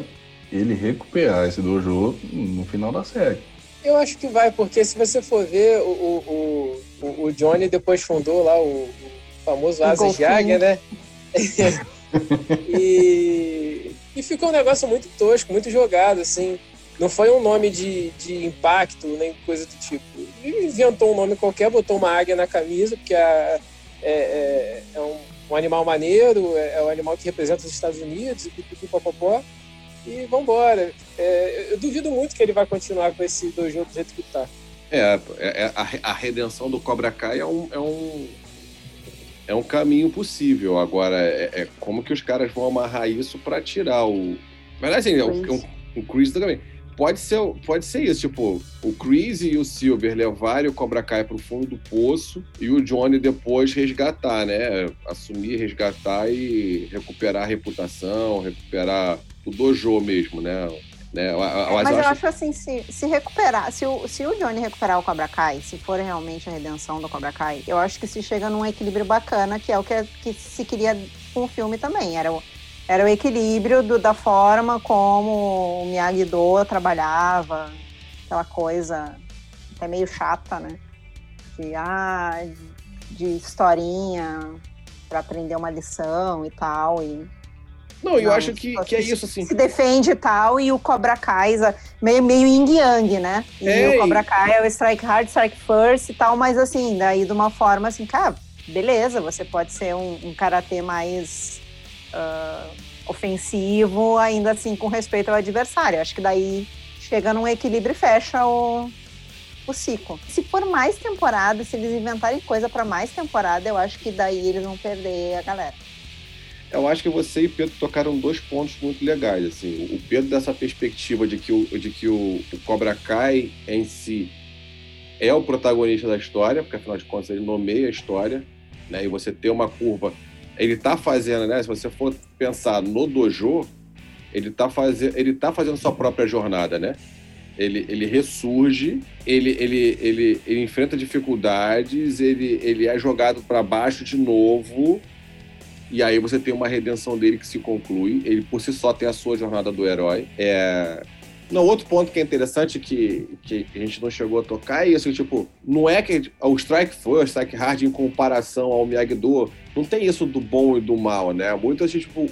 Speaker 5: ele recuperar esse dojo no final da série.
Speaker 4: Eu acho que vai, porque se você for ver, o, o, o, o Johnny depois fundou lá o, o famoso
Speaker 2: O
Speaker 4: Asas de. Águia, né? e, e ficou um negócio muito tosco, muito jogado, assim. Não foi um nome de, de impacto, nem coisa do tipo. Ele inventou um nome qualquer, botou uma águia na camisa, porque é, é, é, é um, um animal maneiro, é, é um animal que representa os Estados Unidos, e pipipipopopó. E vambora. É, eu duvido muito que ele vai continuar com esse dojo do jeito que tá.
Speaker 1: É, é- é- a, a redenção do Cobra Kai é um, é um, é um caminho possível. Agora, é, é como que os caras vão amarrar isso pra tirar o. Mas assim, é um,
Speaker 2: Chris.
Speaker 1: um, um Chris também. Pode ser, pode ser isso, tipo, o Chris e o Silver levarem o Cobra Kai pro fundo do poço e o Johnny depois resgatar, né? Assumir, resgatar e recuperar a reputação, recuperar o dojo mesmo, né? né?
Speaker 2: Mas eu acho assim, se, se recuperar, se o, se o Johnny recuperar o Cobra Kai, se for realmente a redenção do Cobra Kai, eu acho que se chega num equilíbrio bacana, que é o que, que se queria com o filme também. Era o, era o equilíbrio do- da forma como o Miyagi-Do trabalhava, aquela coisa até meio chata, né? De, ah, de historinha para aprender uma lição e tal. E
Speaker 1: Não, eu
Speaker 2: Não,
Speaker 1: acho que, que é isso, assim.
Speaker 2: se defende e tal, e o Cobra Kai, za- meio, meio yin yang, né? E
Speaker 1: É,
Speaker 2: o Cobra Kai é o strike hard, strike first e tal, mas assim, daí de uma forma assim, cara, beleza, você pode ser um, um karatê mais ah, ofensivo, ainda assim com respeito ao adversário. Acho que daí chega num equilíbrio e fecha o, o ciclo. Se for mais temporada, se eles inventarem coisa para mais temporada, eu acho que daí eles vão perder a galera.
Speaker 1: Eu acho que você e Pedro tocaram dois pontos muito legais. Assim, o Pedro dessa perspectiva de que o, de que o, o Cobra Kai em si é o protagonista da história, porque afinal de contas ele nomeia a história, né? E você ter uma curva, ele tá fazendo, né? Se você for pensar no dojo, ele tá fazendo, ele tá fazendo sua própria jornada, né? Ele, ele ressurge, ele, ele, ele, ele enfrenta dificuldades, ele, ele é jogado para baixo de novo, e aí você tem uma redenção dele que se conclui. Ele por si só tem a sua jornada do herói. É... Não, outro ponto que é interessante que, que a gente não chegou a tocar é isso, tipo, não é que o Strike First, Strike Hard em comparação ao Miyagi-Do, não tem isso do bom e do mal, né? Muito assim, tipo,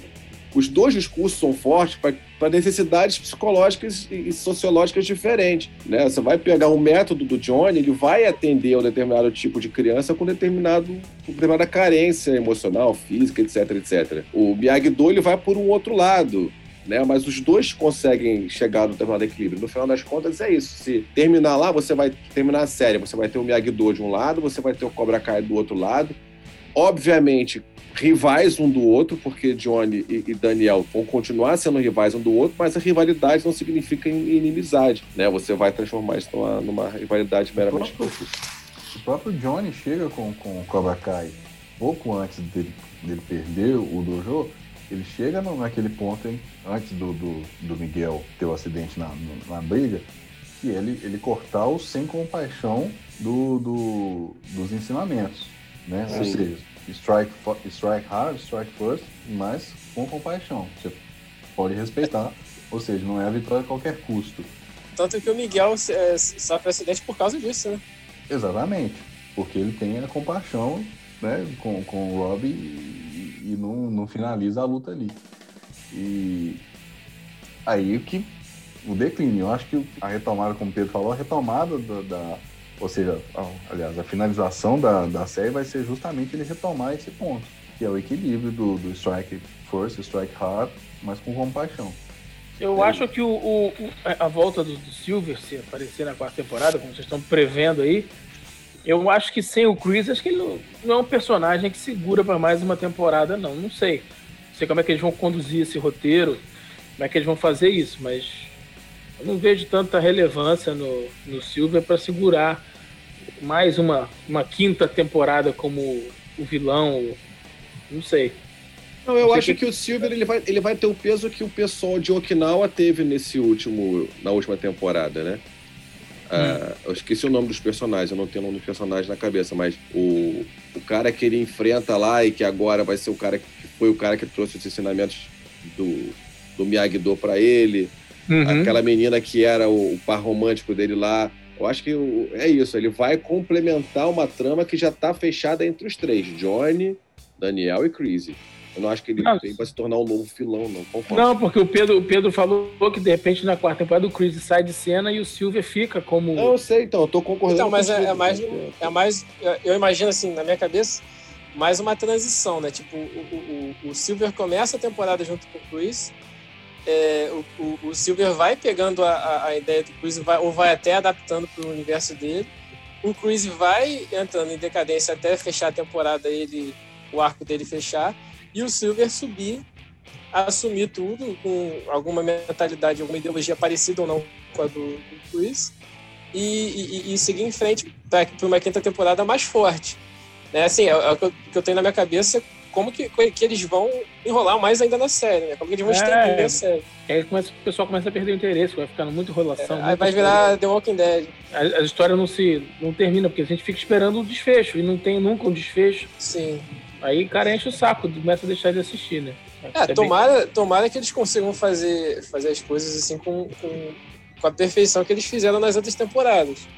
Speaker 1: os dois discursos são fortes para necessidades psicológicas e sociológicas diferentes, né? Você vai pegar um método do Johnny, ele vai atender um determinado tipo de criança com determinado, com determinada carência emocional, física, etc, etc. O Miyagi-Do, ele vai por um outro lado, né? Mas os dois conseguem chegar no determinado equilíbrio. No final das contas, é isso. Se terminar lá, você vai terminar a série, você vai ter o Miyagi-Do de um lado, você vai ter o Cobra Kai do outro lado. Obviamente, rivais um do outro, porque Johnny e Daniel vão continuar sendo rivais um do outro, mas a rivalidade não significa in- inimizade, né? Você vai transformar isso numa, numa rivalidade meramente
Speaker 5: próprio- O próprio Johnny chega com, com o Cobra Kai pouco antes dele, dele perder o dojo. Ele chega no- naquele ponto em- antes do, do, do Miguel ter o acidente na, na briga, que ele, ele cortar o sem compaixão do, do- dos ensinamentos. Né? Ou seja, strike, strike hard, strike first, mas com compaixão. Você pode respeitar, ou seja, não é a vitória a qualquer custo.
Speaker 4: Tanto que o Miguel é, sofre acidente por causa disso, né?
Speaker 5: Exatamente, porque ele tem a compaixão né, com, com o Rob e, não, não finaliza a luta ali. E aí que o declínio, eu acho que a retomada, como o Pedro falou, a retomada da, da- ou seja, aliás, a finalização da, da série vai ser justamente ele retomar esse ponto, que é o equilíbrio do, do strike first, strike hard, mas com compaixão.
Speaker 3: Eu acho que o, o- o- a volta do, do Silver, se aparecer na quarta temporada, como vocês estão prevendo aí, eu acho que sem o Chris, acho que ele não, não é um personagem que segura para mais uma temporada, não. Não sei. Não sei como é que eles vão conduzir esse roteiro, como é que eles vão fazer isso, mas eu não vejo tanta relevância no, no Silver para segurar mais uma, uma quinta temporada como o vilão. Não sei.
Speaker 1: Não, eu
Speaker 3: Você
Speaker 1: acho
Speaker 3: tem-
Speaker 1: que o Silver ele vai, ele vai ter o peso que o pessoal de Okinawa teve nesse último, na última temporada, né? Ah, eu esqueci o nome dos personagens, eu não tenho o nome dos personagens na cabeça, mas o, o cara que ele enfrenta lá e que agora vai ser o cara que foi o cara que trouxe os ensinamentos do, do Miyagi-Do pra ele,
Speaker 3: Uhum.
Speaker 1: aquela menina que era o, o par romântico dele lá. Eu acho que o- é isso, ele vai complementar uma trama que já tá fechada entre os três: Johnny, Daniel e Chrissy. Eu não acho que ele, vai se tornar um novo filão, não. Concordo.
Speaker 3: Não, porque o Pedro, o Pedro falou que de repente na quarta temporada o Chris sai de cena e o Silver fica como.
Speaker 1: Não, eu sei, então, eu tô concordando
Speaker 4: Então, mas
Speaker 1: com
Speaker 4: é,
Speaker 1: você,
Speaker 4: é mais, é mais, eu imagino assim, na minha cabeça, mais uma transição, né? Tipo, o, o, o- o Silver começa a temporada junto com o Chris, é, o, o, o Silver vai pegando a, a, a ideia do Chris vai, ou vai até adaptando para o universo dele. O Chris vai entrando em decadência até fechar a temporada, ele, o arco dele fechar, e o Silver subir, assumir tudo com alguma mentalidade, alguma ideologia parecida ou não com a do, do Chris, e, e- e seguir em frente para uma quinta temporada mais forte. Né? Assim, é, é o que eu, tenho na minha cabeça como que, que eles vão enrolar mais ainda na série, né? Como que eles vão
Speaker 3: É.
Speaker 4: estender a série.
Speaker 3: Aí começa, o pessoal começa a perder o interesse, vai ficando muita enrolação.
Speaker 4: Aí
Speaker 3: muita
Speaker 4: vai virar The Walking Dead.
Speaker 3: A, a história não se não termina, porque a gente fica esperando o desfecho e não tem nunca um desfecho.
Speaker 4: Sim.
Speaker 3: Aí o cara enche o saco, começa a deixar de assistir, né?
Speaker 4: É,
Speaker 3: bem-
Speaker 4: tomara, tomara que eles consigam fazer, fazer as coisas assim com, com, com a perfeição que eles fizeram nas outras temporadas.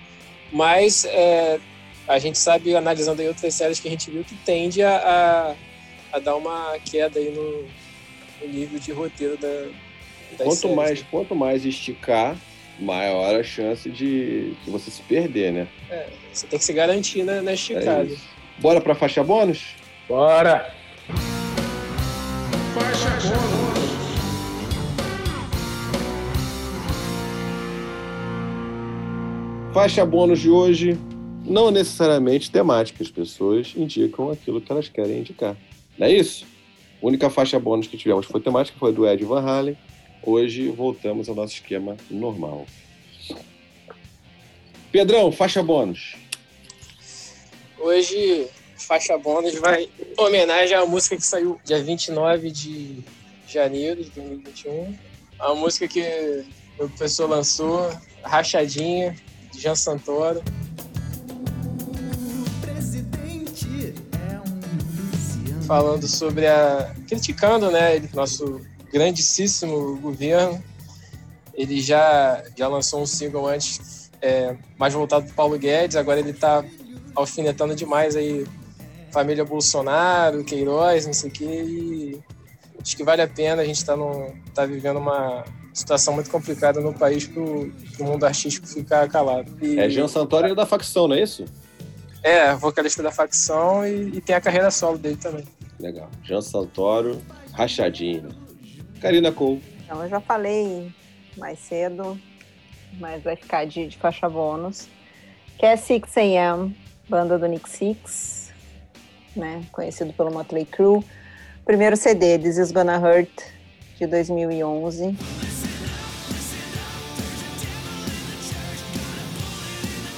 Speaker 4: Mas é, a gente sabe, analisando aí outras séries que a gente viu, que tende a, a, a dar uma queda aí no, no nível de roteiro da, das
Speaker 1: Quanto
Speaker 4: séries,
Speaker 1: mais,
Speaker 4: né?
Speaker 1: quanto mais esticar, maior a chance de, de você se perder, né?
Speaker 4: Você tem que se garantir na, na
Speaker 1: É
Speaker 4: esticada.
Speaker 1: isso. Bora pra faixa bônus?
Speaker 3: Bora!
Speaker 1: Faixa bônus de hoje, não necessariamente temática, as pessoas indicam aquilo que elas querem indicar. Não é isso? A única faixa bônus que tivemos foi temática, foi do Ed Van Halen. Hoje voltamos ao nosso esquema normal. Pedrão, faixa bônus.
Speaker 4: Hoje, faixa bônus vai em homenagem à música que saiu dia 29 de janeiro de 2021. A música que o professor lançou, Rachadinha, de Jean Santoro. Falando sobre a. criticando, né? Nosso grandíssimo governo. Ele já, já lançou um single antes, é, mais voltado para Paulo Guedes, agora ele está alfinetando demais aí família Bolsonaro, Queiroz, não sei o quê, e acho que vale a pena, a gente está tá vivendo uma situação muito complicada no país pro, pro mundo artístico ficar calado. E-
Speaker 1: É Jean Santoro da facção, não é isso?
Speaker 4: é, vocalista da facção e, e tem a carreira solo dele também.
Speaker 1: Legal. Jean Santoro, rachadinho. Karina Cole.
Speaker 2: Então, eu já falei mais cedo, mas vai ficar de, de faixa bônus. Que é 6 AM, banda do Nick Six, né? Conhecido pelo Motley Crue. Primeiro CD, This Is Gonna Hurt, de 2011.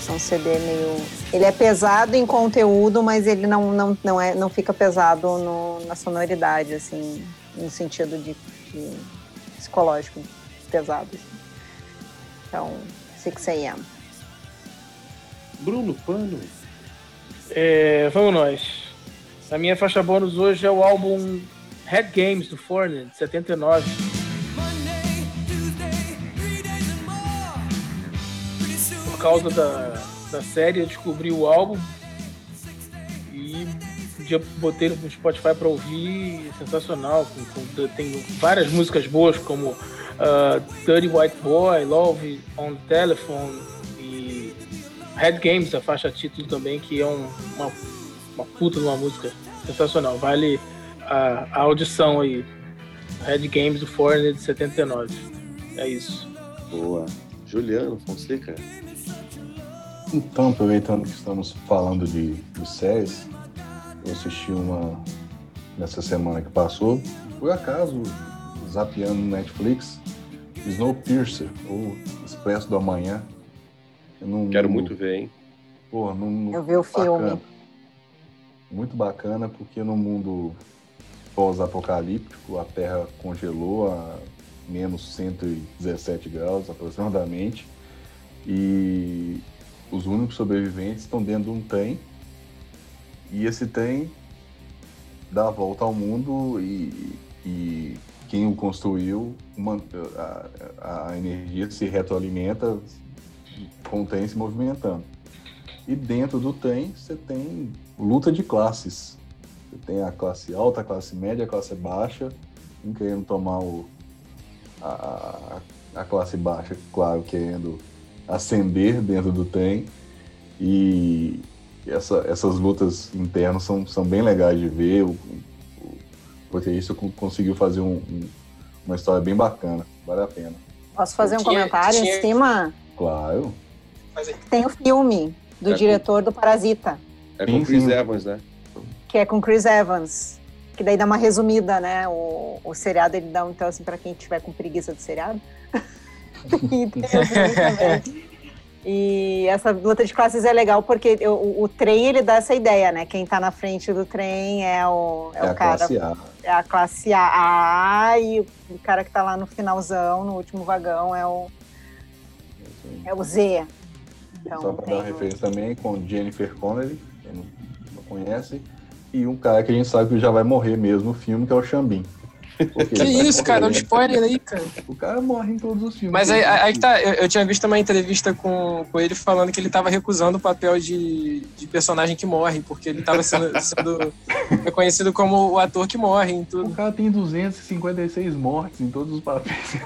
Speaker 2: É um CD meio. Ele é pesado em conteúdo, mas ele não, não, não, é, não fica pesado no- na sonoridade, assim, no sentido de, de psicológico pesado. assim. Então, 6 AM.
Speaker 1: Bruno Pano.
Speaker 3: É, vamos nós. A minha faixa bônus hoje é o álbum Head Games do Foreigner, de 79. Por causa da, da série, eu descobri o álbum e um dia botei no Spotify para ouvir, sensacional. com- com- tem várias músicas boas, como uh, Dirty White Boy, Love on Telephone e Head Games, a faixa título também, que é um- uma, uma puta de uma música sensacional. Vale a, a audição aí. Head Games do Foreigner de 79. É isso.
Speaker 1: Boa. Juliano Fonseca.
Speaker 5: Então, aproveitando que estamos falando de, de séries, eu assisti uma nessa semana que passou, por acaso, zapeando no Netflix, Snowpiercer, ou Expresso do Amanhã. Eu não,
Speaker 1: Quero muito ver, hein?
Speaker 5: Porra, não, não-
Speaker 2: Eu vi o filme.
Speaker 5: Muito bacana porque no mundo pós-apocalíptico a Terra congelou a menos 117 graus aproximadamente e os únicos sobreviventes estão dentro de um trem e esse trem dá a volta ao mundo e, e quem o construiu, uma- a, a energia se retroalimenta com o trem se movimentando. E dentro do trem você tem luta de classes. Você tem a classe alta, a classe média, a classe baixa, um querendo tomar o, a, a, classe baixa, claro, querendo ascender dentro do trem. E essa- essas lutas internas são, são bem legais de ver. O, o, porque isso con- conseguiu fazer um- um- uma história bem bacana. Vale a pena.
Speaker 2: Posso fazer um
Speaker 4: Tinha-
Speaker 2: comentário
Speaker 4: tinha-
Speaker 2: em cima?
Speaker 5: Claro.
Speaker 2: Tem o filme do
Speaker 1: É,
Speaker 2: diretor do Parasita,
Speaker 1: É com
Speaker 5: Sim,
Speaker 1: o Chris
Speaker 5: sim.
Speaker 1: Evans, né?
Speaker 2: que é com Chris Evans. Que daí dá uma resumida, né? O, o seriado ele dá um então assim para quem tiver com preguiça do seriado. e tem. E essa luta de classes é legal porque o, o- o trem ele dá essa ideia, né? Quem tá na frente do trem é o, é
Speaker 5: É,
Speaker 2: o
Speaker 5: a
Speaker 2: cara
Speaker 5: classe A.
Speaker 2: é a classe A e o cara que tá lá no finalzão, no último vagão, é o, é o Z. Então,
Speaker 5: Só para
Speaker 2: tem
Speaker 5: dar
Speaker 2: o-
Speaker 5: referência também com Jennifer Connelly, conhece, e um cara que a gente sabe que já vai morrer mesmo no filme, que é o Xambim. Porque
Speaker 4: que isso, cara? Um
Speaker 5: morrer.
Speaker 4: spoiler aí, cara.
Speaker 5: O cara morre em todos os filmes.
Speaker 4: Mas aí, aí que tá, eu, eu tinha visto uma entrevista com, com ele falando que ele tava recusando o papel de, de personagem que morre, porque ele tava sendo, sendo reconhecido como o ator que morre em
Speaker 5: O
Speaker 4: tudo.
Speaker 5: cara tem 256 mortes em todos os papéis.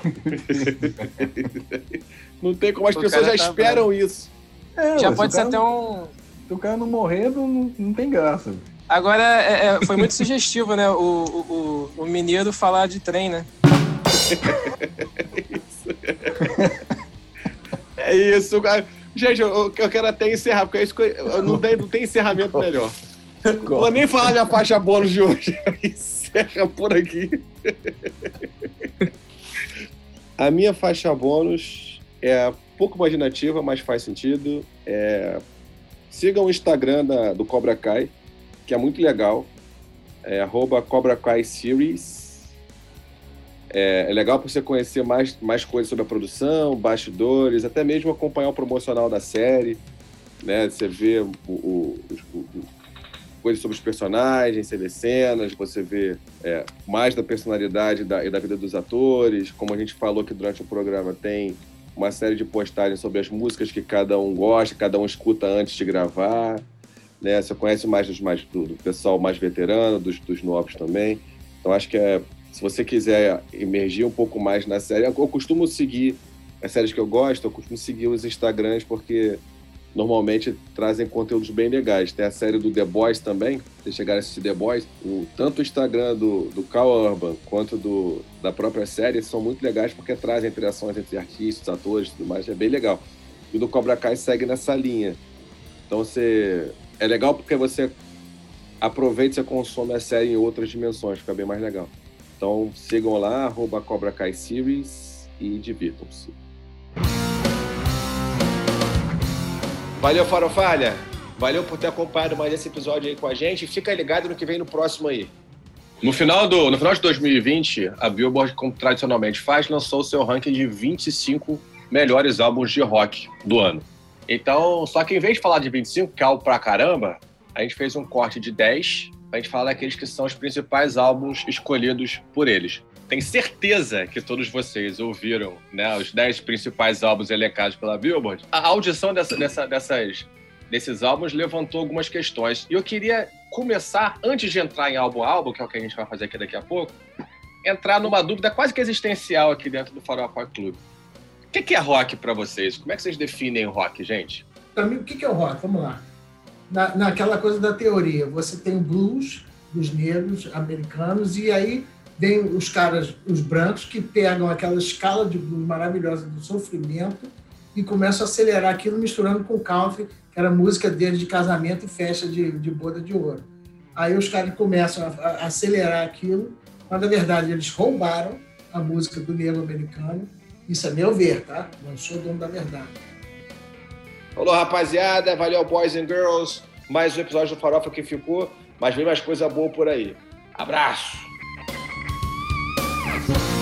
Speaker 1: Não tem como as
Speaker 4: O
Speaker 1: pessoas já
Speaker 4: tá
Speaker 1: esperam isso.
Speaker 5: É,
Speaker 4: Já pode
Speaker 5: se o
Speaker 4: ser
Speaker 5: cara,
Speaker 4: até um.
Speaker 5: Se o cara não morrer, não, não tem graça.
Speaker 4: Agora, é- é, foi muito sugestivo, né? O, o, o, mineiro falar de trem, né?
Speaker 1: É isso, cara. Gente, eu, eu quero até encerrar, porque é isso que eu, eu não, tem, não tem encerramento melhor. Não vou nem falar minha faixa bônus de hoje. Encerra por aqui. A minha faixa bônus é pouco imaginativa, mas faz sentido. É... Sigam o Instagram da- do Cobra Kai, que é muito legal. É arroba Cobra Kai Series. É, é legal para você conhecer mais, mais coisas sobre a produção, bastidores, até mesmo acompanhar o promocional da série. Né? Você vê o, o- o- o- coisas sobre os personagens, você vê cenas, você vê é, mais da personalidade da- e da vida dos atores. Como a gente falou aqui durante o programa, tem uma série de postagens sobre as músicas que cada um gosta, cada um escuta antes de gravar. Né? Você conhece mais, dos, mais do, pessoal mais veterano, dos, dos novos também. Então acho que é, se você quiser emergir um pouco mais na série, eu costumo seguir as séries que eu gosto, eu costumo seguir os Instagrams porque normalmente trazem conteúdos bem legais. Tem a série do The Boys também, se chegarem a assistir The Boys, o, tanto o Instagram do, do Cal Urban quanto do, da própria série são muito legais porque trazem interações entre artistas, atores e tudo mais, é bem legal. E o do Cobra Kai segue nessa linha. Então você. É legal porque você aproveita e consome a série em outras dimensões, fica bem mais legal. Então sigam lá, arroba Cobra Kai Series e divirtam-se. Valeu, Farofalha! Valeu por ter acompanhado mais esse episódio aí com a gente. Fica ligado no que vem no próximo aí. No final, do, no final de 2020, a Billboard, como tradicionalmente faz, lançou o seu ranking de 25 melhores álbuns de rock do ano. Então, só que em vez de falar de 25, que é algo pra caramba, a gente fez um corte de 10 pra gente falar daqueles que são os principais álbuns escolhidos por eles. Tenho certeza que todos vocês ouviram né, os 10 principais álbuns elencados pela Billboard. A audição dessa, dessa, dessas, desses álbuns levantou algumas questões. E eu queria começar, antes de entrar em álbum a álbum, que é o que a gente vai fazer aqui daqui a pouco, entrar numa dúvida quase que existencial aqui dentro do Farol Rock Club. O que é rock pra vocês? Como é que vocês definem rock, gente?
Speaker 7: Para mim, o que é o rock? Vamos lá. Na, naquela coisa da teoria, você tem o blues dos negros americanos e aí vem os caras, os brancos, que pegam aquela escala de blues maravilhosa do sofrimento e começam a acelerar aquilo misturando com country, que era música deles de casamento e festa de, de boda de ouro. Aí os caras começam a, a acelerar aquilo, mas na verdade eles roubaram a música do negro americano. Isso é meu ver, tá? Não sou dono da verdade.
Speaker 1: Falou, rapaziada. Valeu, boys and girls. mais um episódio do Farofa que ficou, mas vem mais coisa boa por aí. Abraço! Thank you.